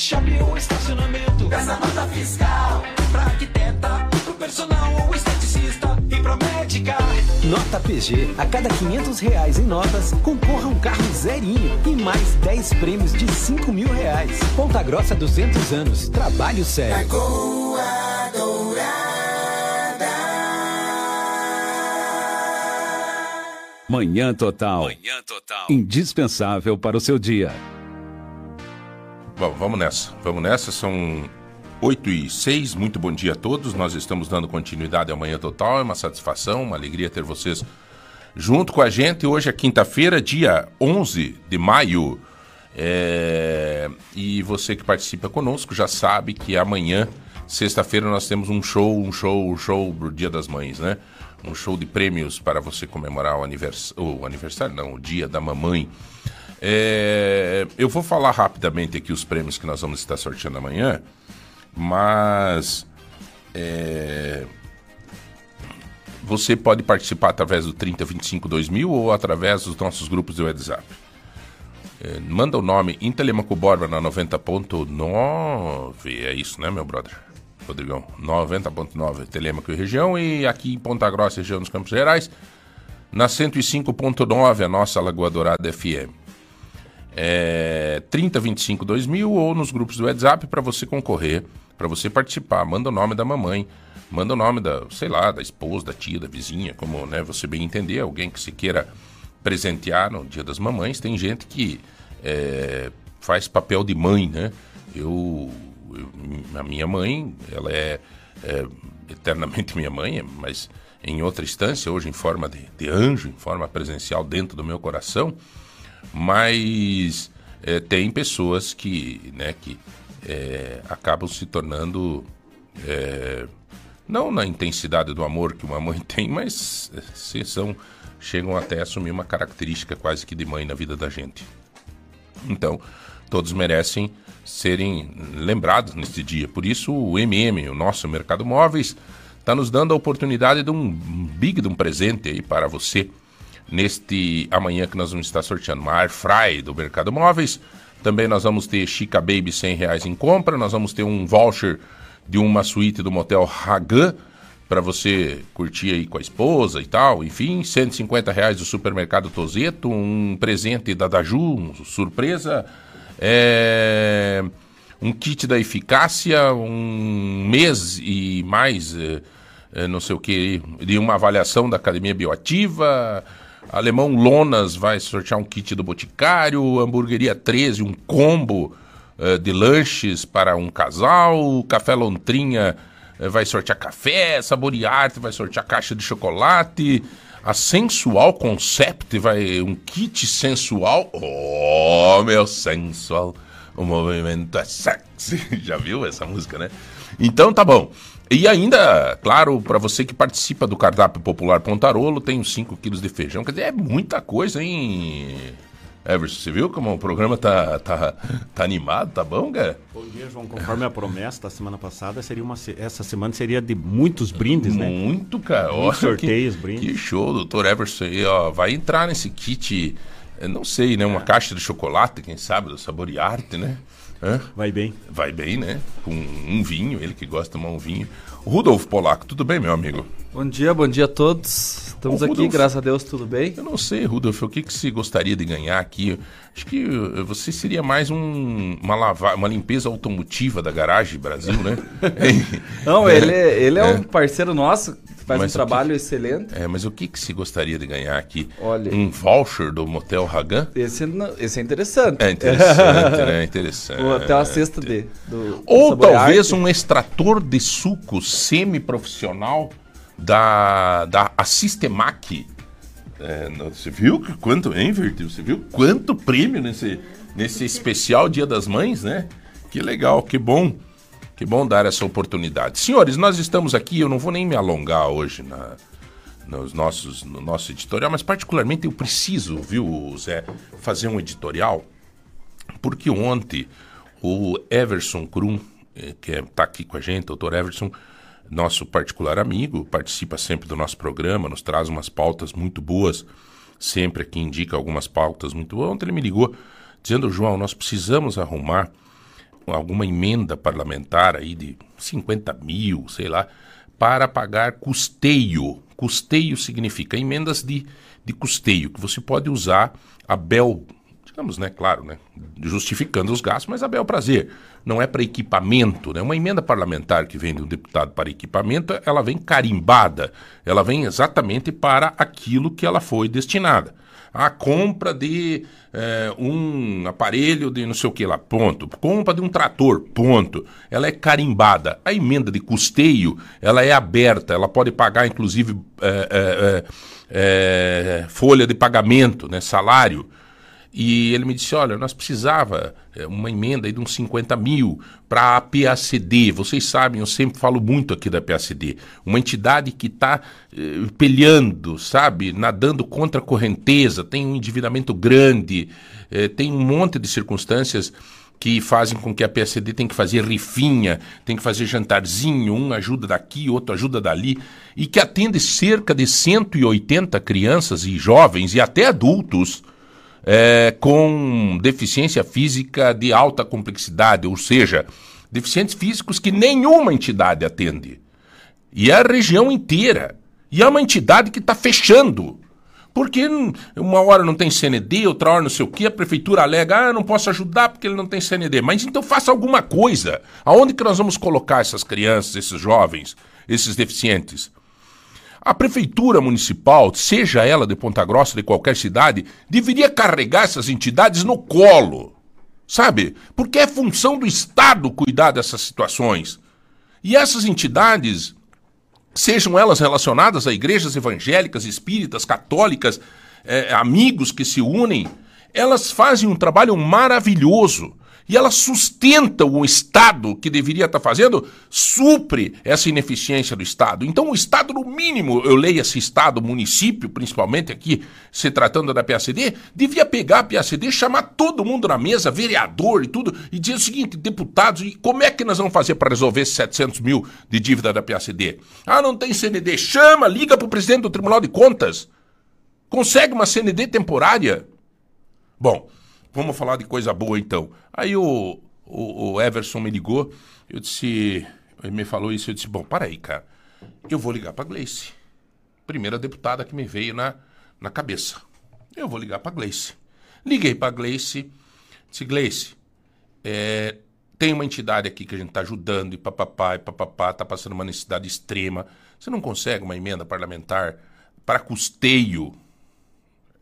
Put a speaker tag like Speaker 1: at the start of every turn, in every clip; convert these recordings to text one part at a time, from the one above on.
Speaker 1: shop ou estacionamento. Peça nota fiscal pra arquiteta, pro personal ou esteticista e pra médica.
Speaker 2: Nota PG. A cada 500 reais em notas, concorra um carro zerinho e mais 10 prêmios de 5 mil reais. Ponta Grossa 200 anos. Trabalho sério.
Speaker 3: Manhã Total.
Speaker 4: Manhã Total.
Speaker 3: Indispensável para o seu dia.
Speaker 4: Bom, vamos nessa. Vamos nessa. São 8 e 6. Muito bom dia a todos. Nós estamos dando continuidade ao Manhã Total. É uma satisfação, uma alegria ter vocês junto com a gente. Hoje é quinta-feira, dia 11 de maio. É, E você que participa conosco já sabe que amanhã, sexta-feira, nós temos um show, um show, um show pro Dia das Mães, né? Um show de prêmios para você comemorar o, anivers... o aniversário, não, o Dia da Mamãe. É, Eu vou falar rapidamente aqui os prêmios que nós vamos estar sorteando amanhã, mas é, você pode participar através do 3025 2000 ou através dos nossos grupos do WhatsApp. É, manda o nome em Telemaco Borba na 90.9. É isso, né, meu brother? Rodrigão. 90.9 Telemaco e região. E aqui em Ponta Grossa, região dos Campos Gerais, na 105.9, a nossa Lagoa Dourada FM. É 3025 2000 ou nos grupos do WhatsApp para você concorrer, para você participar. Manda o nome da mamãe, manda o nome da, sei lá, da esposa, da tia, da vizinha, como né, você bem entender, alguém que se queira presentear no Dia das Mamães. Tem gente que é, faz papel de mãe, né? Eu, eu- a minha mãe, ela é, é eternamente minha mãe, mas em outra instância, hoje em forma de, de anjo, em forma presencial dentro do meu coração. Mas é, tem pessoas que, né, que é, acabam se tornando é, não na intensidade do amor que uma mãe tem, mas é, se são chegam até a assumir uma característica quase que de mãe na vida da gente. Então, todos merecem serem lembrados neste dia. Por isso, o MM, o nosso Mercado Móveis, está nos dando a oportunidade de um big de um presente aí para você neste amanhã que nós vamos estar sorteando uma Air Fry do Mercado Móveis. Também nós vamos ter Chica Baby 100 reais em compra. Nós vamos ter um voucher de uma suíte do motel Hagan para você curtir aí com a esposa e tal. Enfim, 150 reais do supermercado Tozeto, um presente da Daju, surpresa. É, um kit da eficácia, um mês e mais, eh, eh, não sei o que, de uma avaliação da Academia Bioativa. Alemão Lonas vai sortear um kit do Boticário. Hamburgueria 13, um combo eh, de lanches para um casal. Café Lontrinha eh, vai sortear café. Saborearte vai sortear caixa de chocolate. A Sensual Concept vai um kit sensual. Oh, meu sensual. O movimento é sexy. Já viu essa música, né? Então tá bom. E ainda, claro, para você que participa do cardápio popular Pontarolo, tem uns 5 quilos de feijão. Quer dizer, é muita coisa, hein? Everson, você viu como o programa tá, tá, tá animado, tá bom, cara?
Speaker 5: Bom dia, João. Conforme a promessa da semana passada, seria uma, essa semana seria de muitos brindes, né?
Speaker 4: Muito, cara.
Speaker 5: Muitos sorteios,
Speaker 4: que,
Speaker 5: brindes.
Speaker 4: Que show, doutor Everson. aí, ó, vai entrar nesse kit, não sei, né? Uma caixa de chocolate, quem sabe, do Saborearte, né? Hã?
Speaker 5: Vai bem.
Speaker 4: Vai bem, né? Com um vinho, ele que gosta de tomar um vinho. Rudolf Polaco, tudo bem, meu amigo?
Speaker 6: Bom dia, bom dia a todos. Estamos
Speaker 4: Ô,
Speaker 6: aqui,
Speaker 4: Rudolf.
Speaker 6: graças a Deus, tudo bem?
Speaker 4: Eu não sei, Rudolf, o que, que você gostaria de ganhar aqui? Acho que eh, você seria mais um, uma, lava, uma limpeza automotiva da garagem Brasil, né?
Speaker 6: Não,
Speaker 4: É.
Speaker 6: ele, ele é,
Speaker 4: É.
Speaker 6: um parceiro nosso, que faz
Speaker 4: Mas
Speaker 6: um trabalho excelente.
Speaker 4: É, mas o que, que você gostaria de ganhar aqui?
Speaker 6: Olha.
Speaker 4: Um voucher do Motel Hagan?
Speaker 6: Esse, esse é interessante.
Speaker 4: É interessante, né? Interessante.
Speaker 6: Ou até uma cesta de. Do,
Speaker 4: Ou
Speaker 6: do
Speaker 4: talvez um extrator de suco semi-profissional da, da Assistemac. É, não- você viu quanto, hein, Vertil? Você viu quanto prêmio nesse, nesse especial Dia das Mães, né? Que legal, que bom. Que bom dar essa oportunidade. Senhores, nós estamos aqui, eu não vou nem me alongar hoje na, nos nossos, no nosso editorial, mas particularmente eu preciso, viu, Zé, fazer um editorial porque ontem o Everson Krum, eh, que está aqui com a gente, doutor Everson, nosso particular amigo, participa sempre do nosso programa, nos traz umas pautas muito boas, sempre aqui indica algumas pautas muito boas. Ontem ele me ligou dizendo, João, nós precisamos arrumar alguma emenda parlamentar aí de 50 mil, sei lá, para pagar custeio. Custeio significa emendas de, de custeio, que você pode usar a bel, digamos, né, claro, né, justificando os gastos, mas a bel prazer. Não é para equipamento, né? Uma emenda parlamentar que vem de um deputado para equipamento, ela vem carimbada, ela vem exatamente para aquilo que ela foi destinada a compra de é, um aparelho de não sei o que lá, ponto. Compra de um trator, ponto. Ela é carimbada. A emenda de custeio, ela é aberta, ela pode pagar, inclusive, é, é, folha de pagamento, né, salário. E ele me disse: olha, nós precisava é, uma emenda aí de uns 50 mil para a PACD. Vocês sabem, eu sempre falo muito aqui da PACD. Uma entidade que está eh, peleando, sabe, nadando contra a correnteza, tem um endividamento grande, eh, tem um monte de circunstâncias que fazem com que a PSD tem que fazer rifinha, tem que fazer jantarzinho, um ajuda daqui, outro ajuda dali, e que atende cerca de 180 crianças e jovens e até adultos é, com deficiência física de alta complexidade, ou seja, deficientes físicos que nenhuma entidade atende. E é a região inteira. E é uma entidade que está fechando. Porque uma hora não tem CND, outra hora não sei o quê, a prefeitura alega, ah, não posso ajudar porque ele não tem CND. Mas então faça alguma coisa. Aonde que nós vamos colocar essas crianças, esses jovens, esses deficientes? A prefeitura municipal, seja ela de Ponta Grossa, de qualquer cidade, deveria carregar essas entidades no colo. Sabe? Porque é função do Estado cuidar dessas situações. E essas entidades, sejam elas relacionadas a igrejas evangélicas, espíritas, católicas, eh, amigos que se unem, elas fazem um trabalho maravilhoso e ela sustenta o Estado que deveria estar fazendo, supre essa ineficiência do Estado. Então, o Estado, no mínimo, eu leio esse Estado, município, principalmente aqui, se tratando da PACD, devia pegar a PACD, chamar todo mundo na mesa, vereador e tudo, e dizer o seguinte: deputados, e como é que nós vamos fazer para resolver esses 700 mil de dívida da PACD? Ah, não tem CND. Chama, liga para o presidente do Tribunal de Contas. Consegue uma CND temporária. Bom. Vamos falar de coisa boa então. Aí o, o, o Everson me ligou, eu disse, ele me falou isso, eu disse, bom, para aí, cara, eu vou ligar para Gleice. Primeira deputada que me veio na, na cabeça. Eu vou ligar para Gleice. Liguei para Gleice, disse, Gleice, é, tem uma entidade aqui que a gente está ajudando e papapá e papapá, está passando uma necessidade extrema. Você não consegue uma emenda parlamentar para custeio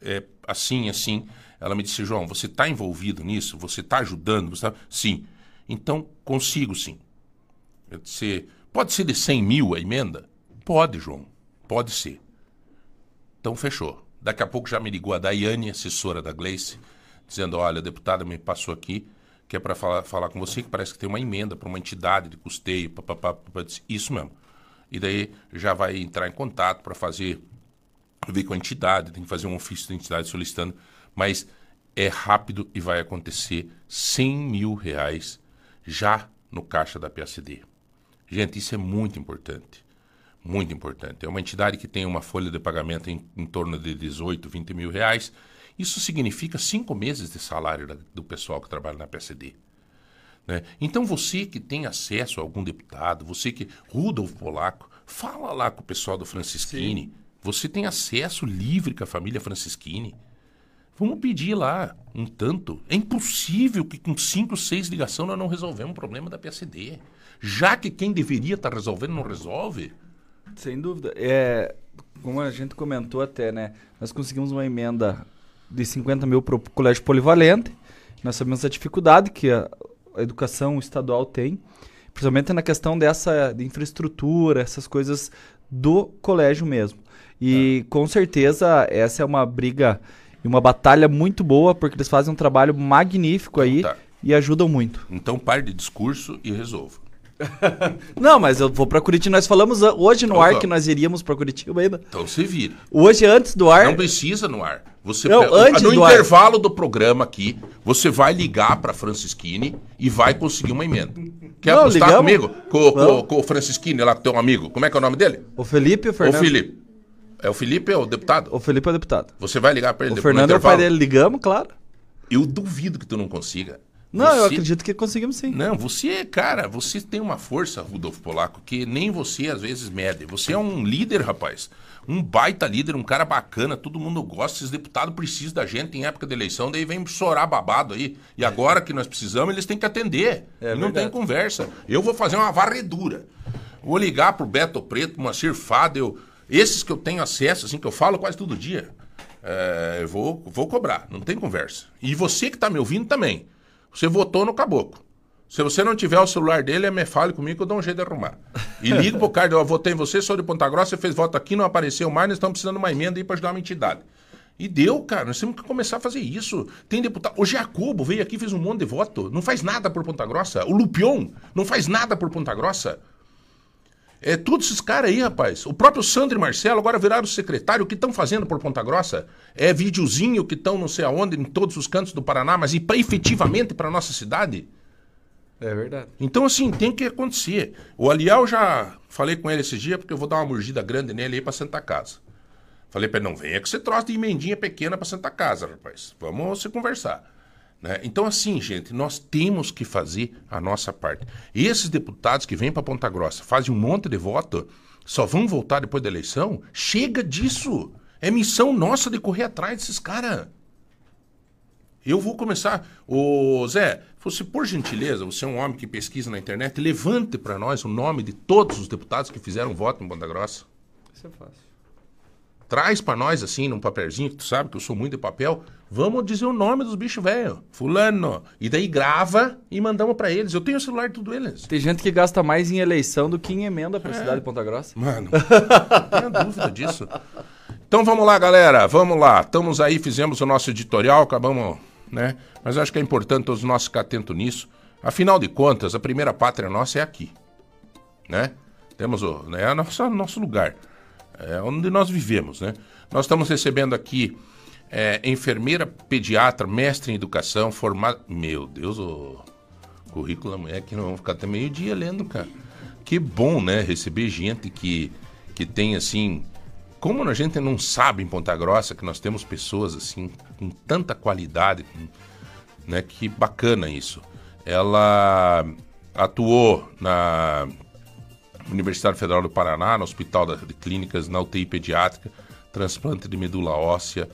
Speaker 4: é, assim, assim? Ela me disse, João, você está envolvido nisso? Você está ajudando? Você tá... Sim. Então, consigo sim. Eu disse, pode ser de 100 mil a emenda? Pode, João. Pode ser. Então, fechou. Daqui a pouco já me ligou a Daiane, assessora da Gleice, dizendo, olha, a deputada me passou aqui, que é para falar, falar com você, que parece que tem uma emenda para uma entidade de custeio, papapá. Isso mesmo. E daí já vai entrar em contato para fazer, ver com a entidade, tem que fazer um ofício da entidade solicitando mas é rápido e vai acontecer 100 mil reais já no caixa da PACD. Gente, isso é muito importante. Muito importante. É uma entidade que tem uma folha de pagamento em, em torno de 18, 20 mil reais. Isso significa cinco meses de salário da, do pessoal que trabalha na PACD. Né? Então você que tem acesso a algum deputado, você que. Rudolf Polaco, fala lá com o pessoal do Francisquini. Sim. Você tem acesso livre com a família Francisquini. Vamos pedir lá um tanto. É impossível que com cinco, seis ligações nós não resolvemos o problema da PSD. Já que quem deveria estar tá resolvendo não resolve.
Speaker 6: Sem dúvida. É, como a gente comentou até, né? Nós conseguimos uma emenda de 50 mil para o colégio polivalente. Nós sabemos a dificuldade que a, a educação estadual tem, principalmente na questão dessa de infraestrutura, essas coisas do colégio mesmo. E é. com certeza essa é uma briga e uma batalha muito boa, porque eles fazem um trabalho magnífico aí então tá. e ajudam muito.
Speaker 4: Então pare de discurso e resolva.
Speaker 6: não, mas eu vou pra Curitiba. Nós falamos hoje no então, ar que nós iríamos pra Curitiba ainda.
Speaker 4: Então se vira.
Speaker 6: Hoje, antes do ar.
Speaker 4: Não precisa no ar. Você não, antes no do intervalo ar. do programa aqui, você vai ligar pra Francisquini e vai conseguir uma emenda. Quer não, apostar ligamos? comigo? Com, com, com, o Francisquini lá, teu amigo. Como é que é o nome dele?
Speaker 6: O Felipe o Fernando.
Speaker 4: O Felipe. É o Felipe, é o deputado?
Speaker 6: O Felipe é o deputado.
Speaker 4: Você vai ligar para ele
Speaker 6: O Fernando é o pai dele, ligamos, claro.
Speaker 4: Eu duvido que tu não consiga.
Speaker 6: Não, eu
Speaker 4: Você-
Speaker 6: acredito que conseguimos sim.
Speaker 4: Não, você, cara, você tem uma força, Rudolfo Polaco, que nem você às vezes mede. Você é um líder, rapaz. Um baita líder, um cara bacana, todo mundo gosta. Esses deputados precisam da gente em época de eleição, daí vem chorar babado aí. E agora que nós precisamos, eles têm que atender.
Speaker 6: É
Speaker 4: não
Speaker 6: verdade.
Speaker 4: tem conversa. Eu vou fazer uma varredura. Vou ligar pro Beto Preto, pro Moacir Fadel, esses que eu tenho acesso, assim, que eu falo quase todo dia. É, eu vou, vou cobrar, não tem conversa. E você que tá me ouvindo também. Você votou no caboclo. Se você não tiver o celular dele, me fale comigo que eu dou um jeito de arrumar. E liga pro cara, eu votei em você, sou de Ponta Grossa, você fez voto aqui, não apareceu mais, nós estamos precisando de uma emenda aí pra ajudar uma entidade. E deu, cara, nós temos que começar a fazer isso. Tem deputado. O Jacobo veio aqui fez um monte de voto. Não faz nada por Ponta Grossa. O Lupion não faz nada por Ponta Grossa. É, todos esses caras aí, rapaz. O próprio Sandro e Marcelo agora viraram secretário. O que estão fazendo por Ponta Grossa? É videozinho que estão não sei aonde, em todos os cantos do Paraná, mas e pra, efetivamente para nossa cidade?
Speaker 6: É verdade.
Speaker 4: Então, assim, tem que acontecer. O Aliel já falei com ele esse dia, porque eu vou dar uma mordida grande nele aí pra Santa Casa. Falei pra ele, não venha que você troça de emendinha pequena pra Santa Casa, rapaz. Vamos se conversar. Né? Então, assim, gente, nós temos que fazer a nossa parte. E esses deputados que vêm pra Ponta Grossa, fazem um monte de voto, só vão voltar depois da eleição, chega disso. É missão nossa de correr atrás desses caras. Eu vou começar. Ô, Zé, você, por gentileza, você é um homem que pesquisa na internet, levante para nós o nome de todos os deputados que fizeram voto em Ponta Grossa.
Speaker 6: Isso é fácil.
Speaker 4: Traz para nós, assim, num papelzinho, que tu sabe que eu sou muito de papel. Vamos dizer o nome dos bichos velho. Fulano. E daí grava e mandamos para eles. Eu tenho o celular de tudo eles.
Speaker 6: Tem gente que gasta mais em eleição do que em emenda pra cidade de Ponta Grossa.
Speaker 4: Mano, não tenho dúvida disso. Então vamos lá, galera. Vamos lá. Estamos aí, fizemos o nosso editorial, acabamos, né? Mas acho que é importante todos nós ficar atentos nisso. Afinal de contas, a primeira pátria nossa é aqui. Né? Temos o. Né, é o nosso, nosso lugar. É onde nós vivemos, né? Nós estamos recebendo aqui é, enfermeira pediatra, mestre em educação, formada. Meu Deus, o currículo da mulher que não vamos ficar até meio-dia lendo, cara. Que bom, né? Receber gente que, que tem assim. Como a gente não sabe em Ponta Grossa que nós temos pessoas assim com tanta qualidade, né? Que bacana isso. Ela atuou na Universidade Federal do Paraná, no Hospital de Clínicas, na UTI pediátrica, transplante de medula óssea.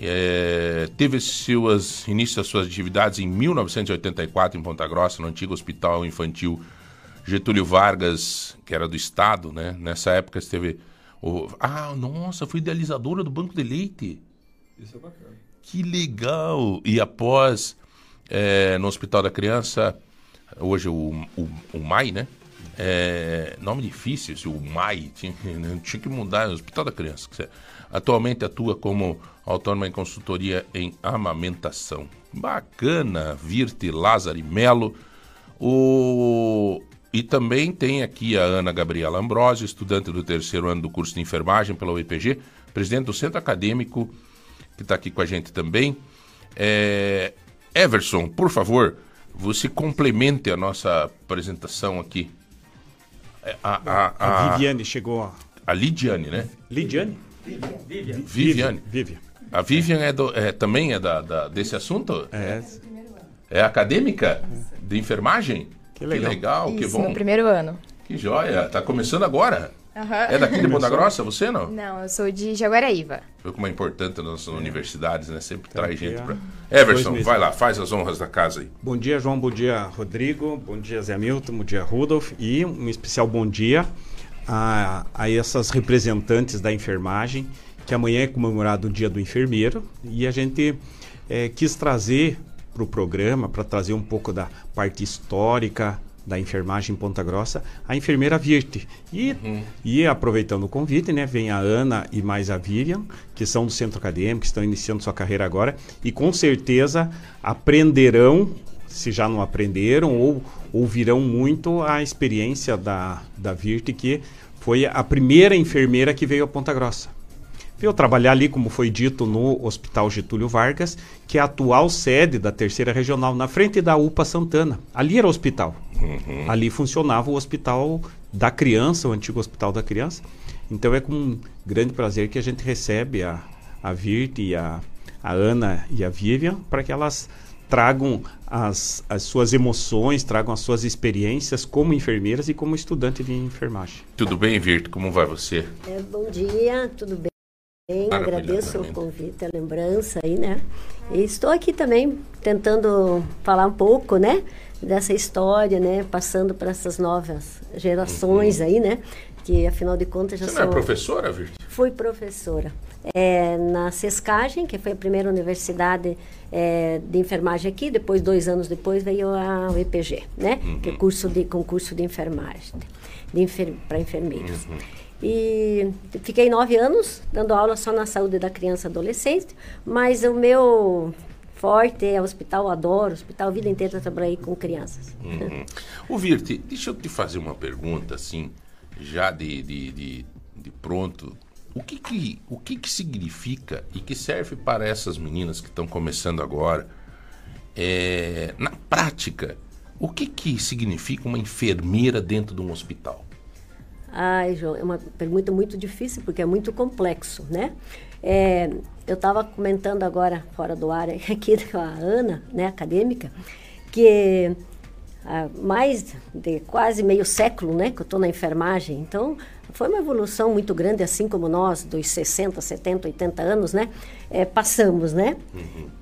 Speaker 4: É, teve seus início das suas atividades em 1984 em Ponta Grossa, no antigo Hospital Infantil Getúlio Vargas, que era do Estado, né? Nessa época esteve o Ah, nossa, foi idealizadora do Banco de Leite.
Speaker 6: Isso é bacana.
Speaker 4: Que legal! E após, é, no Hospital da Criança, hoje o, o, o MAI, né? É, nome difícil, o MAI, tinha, que- tinha que mudar, Hospital da Criança. que Atualmente atua como autônoma em consultoria em amamentação. Bacana, Virte Lázaro Melo. O... E também tem aqui a Ana Gabriela Ambrosio, estudante do terceiro ano do curso de enfermagem pela UEPG, presidente do centro acadêmico, que está aqui com a gente também. É... Everson, por favor, você complemente a nossa apresentação aqui. É, A, a,
Speaker 5: A
Speaker 4: a,
Speaker 5: Viviane chegou.
Speaker 4: a Lidiane, né?
Speaker 5: Lidiane?
Speaker 4: Viviane.
Speaker 5: Vivian.
Speaker 4: A Vivian é, do- é- também é da, da- desse assunto?
Speaker 5: É,
Speaker 4: É acadêmica? De enfermagem?
Speaker 5: Que legal.
Speaker 4: que
Speaker 7: Isso,
Speaker 4: bom.
Speaker 7: no primeiro ano.
Speaker 4: Que joia. Tá começando agora.
Speaker 7: Aham.
Speaker 4: É daqui de Ponta Grossa, você não?
Speaker 7: Não, eu sou de Jaguaraíva.
Speaker 4: Foi como é importante nas nossas universidades, né? Sempre traz
Speaker 5: aqui
Speaker 4: gente
Speaker 5: dois
Speaker 4: Everson, vai lá, faz as honras da casa aí.
Speaker 5: Bom dia, João. Bom dia, Rodrigo. Bom dia, Zé Milton. Bom dia, Rudolf. E um especial bom dia a, a essas representantes da enfermagem, que amanhã é comemorado o Dia do Enfermeiro. E a gente eh, quis trazer para o programa, para trazer um pouco da parte histórica da enfermagem em Ponta Grossa, a enfermeira Virte. E, e aproveitando o convite, né, vem a Ana e mais a Vivian, que são do centro acadêmico, que estão iniciando sua carreira agora, e com certeza aprenderão, se já não aprenderam, ou ouvirão muito a experiência da, da Virte, que foi a primeira enfermeira que veio a Ponta Grossa. Veio trabalhar ali, como foi dito, no Hospital Getúlio Vargas, que é a atual sede da terceira regional, na frente da UPA Santana. Ali era o hospital. Ali funcionava o hospital da criança, o antigo hospital da criança. Então é com grande prazer que a gente recebe a, a Virte e a, a Ana e a Vivian para que elas tragam as, as suas emoções, tragam as suas experiências como enfermeiras e como estudante de enfermagem.
Speaker 4: Tudo bem, Virto? Como vai você?
Speaker 8: É, bom dia, tudo bem?
Speaker 4: Maravilha,
Speaker 8: Agradeço o convite, a lembrança aí, né? E estou aqui também tentando falar um pouco, né? Dessa história, né? Passando para essas novas gerações aí, né? Que afinal de contas já
Speaker 4: Uhum. Você não é
Speaker 8: são.
Speaker 4: professora, Virto?
Speaker 8: Fui professora é, na Sescagem, que foi a primeira universidade é, de enfermagem aqui. Depois, dois anos depois, veio a UEPG, né? Que é curso de concurso de enfermagem, de enfer para enfermeiros. E fiquei nove anos dando aula só na saúde da criança e adolescente, mas o meu forte é hospital, adoro hospital, a vida inteira trabalhei com crianças.
Speaker 4: Uhum. O Virte, deixa eu te fazer uma pergunta, assim, já de, de, de, de pronto. O que que, o que que significa e que serve para essas meninas que estão começando agora? É, na prática, o que que significa uma enfermeira dentro de um hospital?
Speaker 8: Ai, João, é uma pergunta muito difícil porque é muito complexo, né? É, eu estava comentando agora, fora do ar, aqui com a Ana, né, acadêmica, que há mais de quase meio século, né, que eu estou na enfermagem, então foi uma evolução muito grande, assim como nós, dos 60, 70, 80 anos, né, é, passamos, né?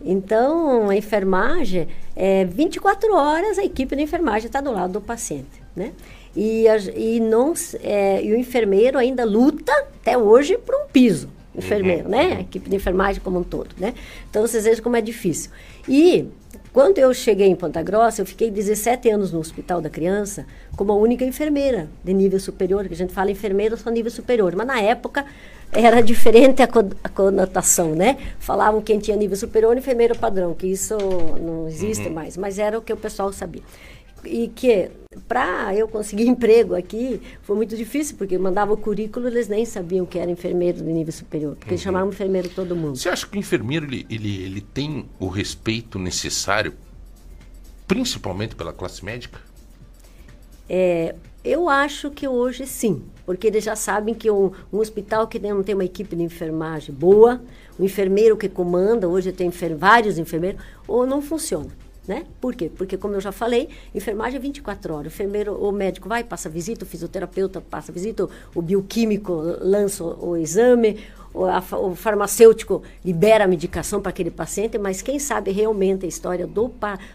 Speaker 8: Então, a enfermagem, é, 24 horas a equipe de enfermagem está do lado do paciente, né? E, a- e, não, é, e o enfermeiro ainda luta até hoje por um piso, enfermeiro, né? A equipe de enfermagem como um todo, né? Então, vocês vejam como é difícil. E quando eu cheguei em Ponta Grossa, eu fiquei 17 anos no Hospital da Criança como a única enfermeira de nível superior, que a gente fala enfermeira só nível superior, mas na época era diferente a, co- a conotação, né? Falavam quem tinha nível superior, enfermeiro padrão, que isso não existe mais, mas era o que o pessoal sabia. E que para eu conseguir emprego aqui foi muito difícil, porque eu mandava o currículo eles nem sabiam que era enfermeiro de nível superior, porque eles chamavam enfermeiro todo mundo.
Speaker 4: Você acha que o enfermeiro ele, ele, ele tem o respeito necessário, principalmente pela classe médica?
Speaker 8: É, eu acho que hoje sim, porque eles já sabem que um, um hospital que não tem uma equipe de enfermagem boa, o enfermeiro que comanda, hoje tem enfer vários enfermeiros, ou não funciona. Né? Por quê? Porque, como eu já falei, enfermagem é 24 horas. O enfermeiro, o médico vai, passa visita, o fisioterapeuta passa visita, o, o bioquímico lança o, o exame, o, a o farmacêutico libera a medicação para aquele paciente, mas quem sabe realmente a história do,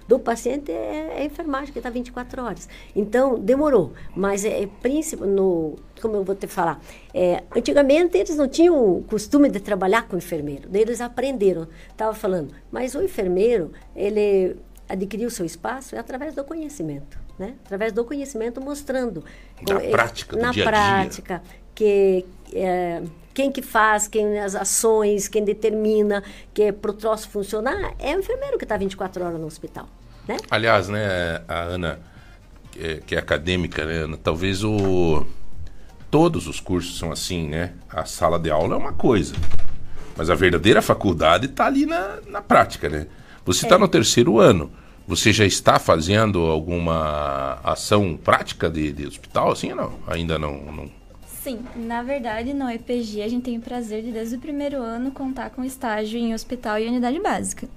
Speaker 8: do paciente é, é a enfermagem, que está 24 horas. Então, demorou. Mas, é, é no, como eu vou te falar, é, antigamente eles não tinham o costume de trabalhar com enfermeiro, daí eles aprenderam. Estava falando, mas o enfermeiro, ele adquiriu seu espaço é através do conhecimento, né? Através do conhecimento mostrando como ele-
Speaker 4: prática, do
Speaker 8: na
Speaker 4: dia a dia.
Speaker 8: prática que é, quem que faz, quem as ações, quem determina que é para o troço funcionar é o enfermeiro que está 24 horas no hospital, né?
Speaker 4: Aliás, né, a Ana, que é, que é acadêmica, né, Ana, talvez o todos os cursos são assim, né? A sala de aula é uma coisa, mas a verdadeira faculdade está ali na, na prática, né? Você está no terceiro ano, você já está fazendo alguma ação prática de, de hospital, assim não? Ainda não, não.
Speaker 9: Sim, na verdade, no EPG a gente tem o prazer de, desde o primeiro ano, contar com estágio em hospital e unidade básica.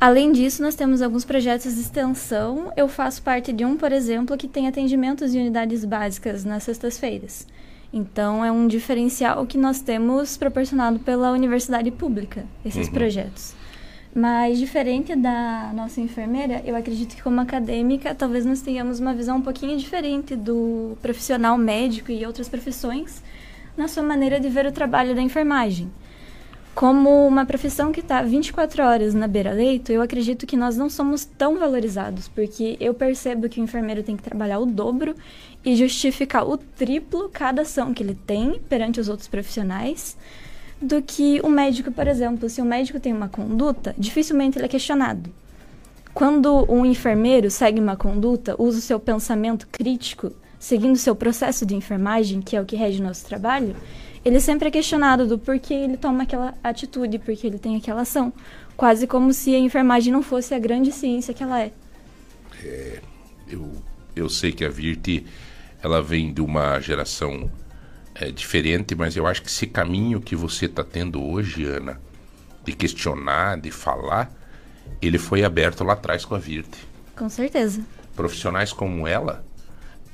Speaker 9: Além disso, nós temos alguns projetos de extensão. Eu faço parte de um, por exemplo, que tem atendimentos em unidades básicas nas sextas-feiras. Então, é um diferencial que nós temos proporcionado pela universidade pública, esses projetos. Mas, diferente da nossa enfermeira, eu acredito que, como acadêmica, talvez nós tenhamos uma visão um pouquinho diferente do profissional médico e outras profissões na sua maneira de ver o trabalho da enfermagem. Como uma profissão que está 24 horas na beira-leito, eu acredito que nós não somos tão valorizados, porque eu percebo que o enfermeiro tem que trabalhar o dobro e justificar o triplo cada ação que ele tem perante os outros profissionais do que o médico, por exemplo. Se o médico tem uma conduta, dificilmente ele é questionado. Quando um enfermeiro segue uma conduta, usa o seu pensamento crítico, seguindo o seu processo de enfermagem, que é o que rege o nosso trabalho, ele sempre é questionado do porquê ele toma aquela atitude, porque ele tem aquela ação. Quase como se a enfermagem não fosse a grande ciência que ela é.
Speaker 4: Eu, eu sei que a Virte ela vem de uma geração é, diferente, mas eu acho que esse caminho que você está tendo hoje, Ana, de questionar, de falar, ele foi aberto lá atrás com a Virte.
Speaker 9: Com certeza.
Speaker 4: Profissionais como ela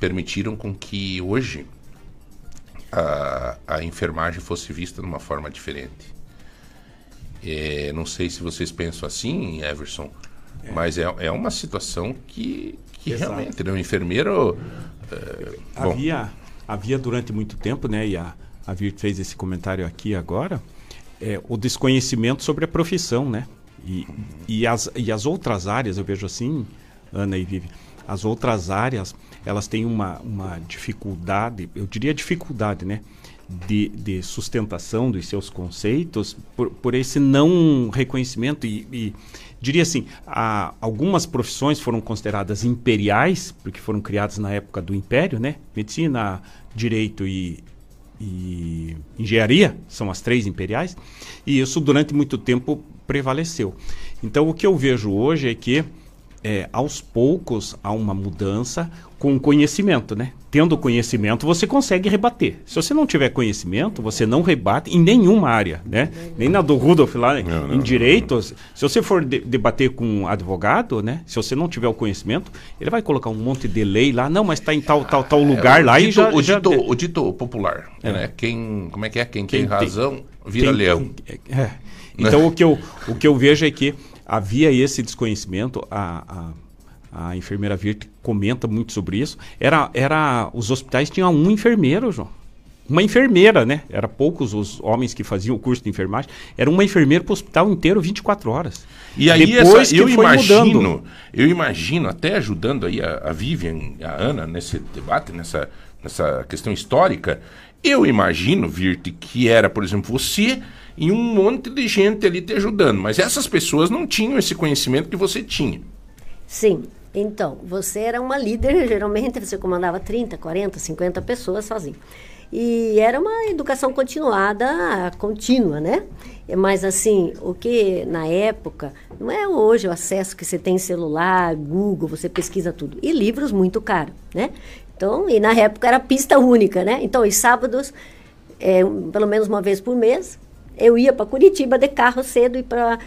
Speaker 4: permitiram com que hoje a, a enfermagem fosse vista de uma forma diferente. É, não sei se vocês pensam assim, Everson, mas é, é uma situação que, que
Speaker 5: Exato.
Speaker 4: realmente, né, o enfermeiro... é, bom,
Speaker 5: Havia, havia durante muito tempo, né, e a, a Vir fez esse comentário aqui agora, é, o desconhecimento sobre a profissão, né? E, e, as, e as outras áreas, eu vejo assim, Ana e Vivi, as outras áreas, elas têm uma, uma dificuldade, eu diria dificuldade, né? De, de sustentação dos seus conceitos por, por esse não reconhecimento e, e diria assim, a, algumas profissões foram consideradas imperiais, porque foram criadas na época do Império, né? Medicina, direito e, e engenharia, são as três imperiais, e isso durante muito tempo prevaleceu. Então o que eu vejo hoje é que é, aos poucos há uma mudança com conhecimento, né? Tendo conhecimento, você consegue rebater. Se você não tiver conhecimento, você não rebate em nenhuma área, né? Nem na do Rudolf lá
Speaker 4: Não, não,
Speaker 5: em
Speaker 4: não,
Speaker 5: direito, se você for de- debater com um advogado, né? Se você não tiver o conhecimento, ele vai colocar um monte de lei lá, não, mas está em tal, tal, tal lugar
Speaker 4: é,
Speaker 5: lá
Speaker 4: o
Speaker 5: e
Speaker 4: dito,
Speaker 5: já,
Speaker 4: o,
Speaker 5: já
Speaker 4: dito, o dito popular, né? Quem, como é que é? Quem, tem
Speaker 5: Quem tem-
Speaker 4: razão vira
Speaker 5: Tem-
Speaker 4: leão.
Speaker 5: É. Então o, que eu, o que eu vejo é que havia esse desconhecimento, a, a, a enfermeira Virte comenta muito sobre isso. Era, era, os hospitais tinham um enfermeiro, João. Uma enfermeira, né? Era poucos os homens que faziam o curso de enfermagem. Era uma enfermeira para o hospital inteiro 24 horas.
Speaker 4: E aí
Speaker 5: Depois
Speaker 4: essa, eu imagino,
Speaker 5: mudando.
Speaker 4: eu imagino até ajudando aí a, a Vivian, a Ana nesse debate, nessa, nessa questão histórica, eu imagino, Virte, que era, por exemplo, você e um monte de gente ali te ajudando, mas essas pessoas não tinham esse conhecimento que você tinha.
Speaker 8: Sim. Então, você era uma líder, geralmente você comandava 30, 40, 50 pessoas sozinho. E era uma educação continuada, contínua, né? Mas assim, o que na época, não é hoje o acesso que você tem em celular, Google, você pesquisa tudo. E livros muito caros, né? Então, e na época era pista única, né? Então, os sábados, é, pelo menos uma vez por mês, eu ia para Curitiba de carro cedo e para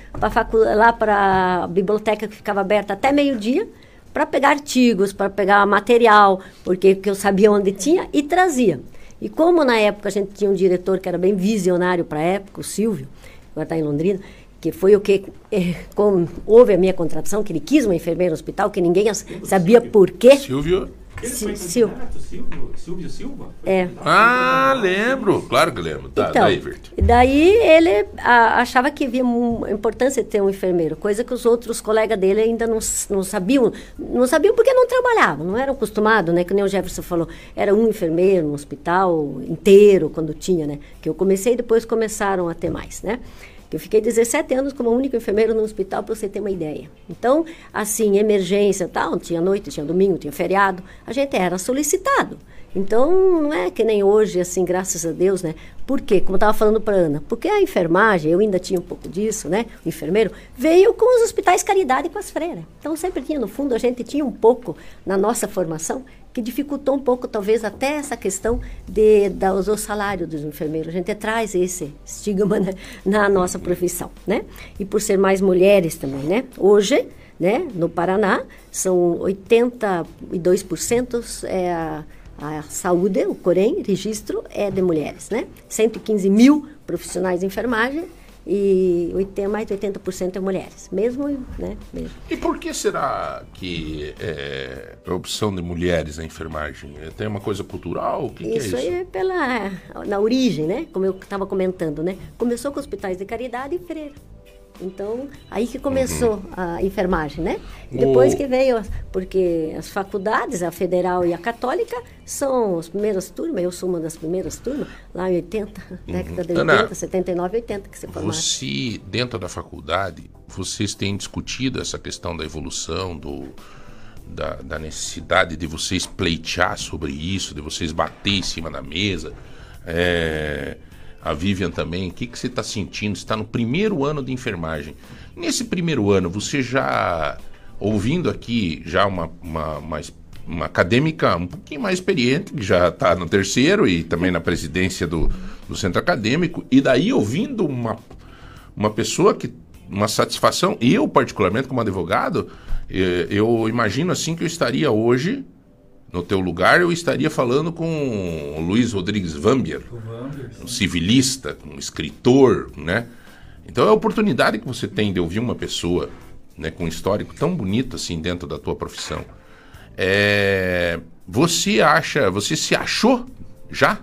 Speaker 8: lá para a biblioteca que ficava aberta até meio-dia para pegar artigos, para pegar material, porque que eu sabia onde tinha e trazia. E como na época a gente tinha um diretor que era bem visionário para a época, o Silvio, agora está em Londrina, que foi o que eh, com- houve a minha contratação, que ele quis uma enfermeira no hospital, que ninguém sabia por quê.
Speaker 4: Silvio?
Speaker 8: Si- Sil-
Speaker 5: Silvio, Silvio Silva?
Speaker 8: é.
Speaker 4: Ah, lembro, claro que lembro. Tá,
Speaker 8: Então,
Speaker 4: daí,
Speaker 8: e daí ele a- achava que havia importância de ter um enfermeiro, coisa que os outros colegas dele ainda não, não sabiam, não sabiam porque não trabalhavam, não eram acostumados, né? Que nem o Jefferson falou, era um enfermeiro no hospital inteiro quando tinha, né? Que eu comecei e depois começaram a ter mais, né? Eu fiquei 17 anos como único enfermeiro no hospital, para você ter uma ideia. Então, assim, emergência tal, tinha noite, tinha domingo, tinha feriado, a gente era solicitado. Então, não é que nem hoje, assim, graças a Deus, né? Por quê? Como eu estava falando para Ana, porque a enfermagem, eu ainda tinha um pouco disso, né? O enfermeiro veio com os hospitais caridade e com as freiras. Então, sempre tinha, no fundo, a gente tinha um pouco na nossa formação que dificultou um pouco, talvez, até essa questão de, da, do salário dos enfermeiros. A gente traz esse estigma né, na nossa profissão, né? E por ser mais mulheres também, né? Hoje, né, no Paraná, são 82% é a, a saúde, o Corém, registro, é de mulheres, né? 115 mil profissionais de enfermagem e 80, mais de 80% é mulheres, mesmo, né? Mesmo.
Speaker 4: E por que será que é, a opção de mulheres na enfermagem? Tem uma coisa cultural? Que, que é
Speaker 8: Isso
Speaker 4: isso?
Speaker 8: aí é pela na origem, né? Como eu estava comentando, né? Começou com hospitais de caridade e freira. Então, aí que começou a enfermagem, né? Depois
Speaker 4: O-
Speaker 8: que veio, porque as faculdades, a federal e a católica, são as primeiras turmas, eu sou uma das primeiras turmas, lá em 80, década de
Speaker 4: Ana,
Speaker 8: 80, 79, 80 que se formaram.
Speaker 4: Você, dentro da faculdade, vocês têm discutido essa questão da evolução, do, da, da necessidade de vocês pleitear sobre isso, de vocês bater em cima da mesa. É, a Vivian também, o que, que você está sentindo? Está no primeiro ano de enfermagem. Nesse primeiro ano, você já, ouvindo aqui, já uma, uma, uma, uma acadêmica um pouquinho mais experiente, que já está no terceiro e também na presidência do, do centro acadêmico, e daí ouvindo uma, uma pessoa que uma satisfação. Eu, particularmente, como advogado, eh, eu imagino assim que eu estaria hoje no teu lugar, eu estaria falando com o Luiz Rodrigues Vambier, um civilista, um escritor, né? Então é a oportunidade que você tem de ouvir uma pessoa né, com um histórico tão bonito assim dentro da tua profissão. É, você acha, você se achou já?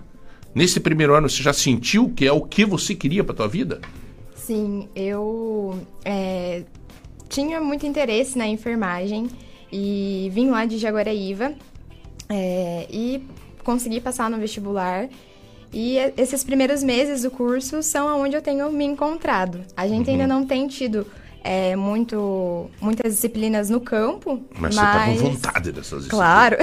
Speaker 4: Nesse primeiro ano, você já sentiu que é o que você queria para tua vida?
Speaker 10: Sim, eu é, tinha muito interesse na enfermagem e vim lá de Jaguaraíva é, e consegui passar no vestibular. E esses primeiros meses do curso são onde eu tenho me encontrado. A gente uhum. ainda não tem tido é, muito, muitas disciplinas no campo.
Speaker 4: Mas, mas... você tá com vontade dessas disciplinas.
Speaker 10: Claro.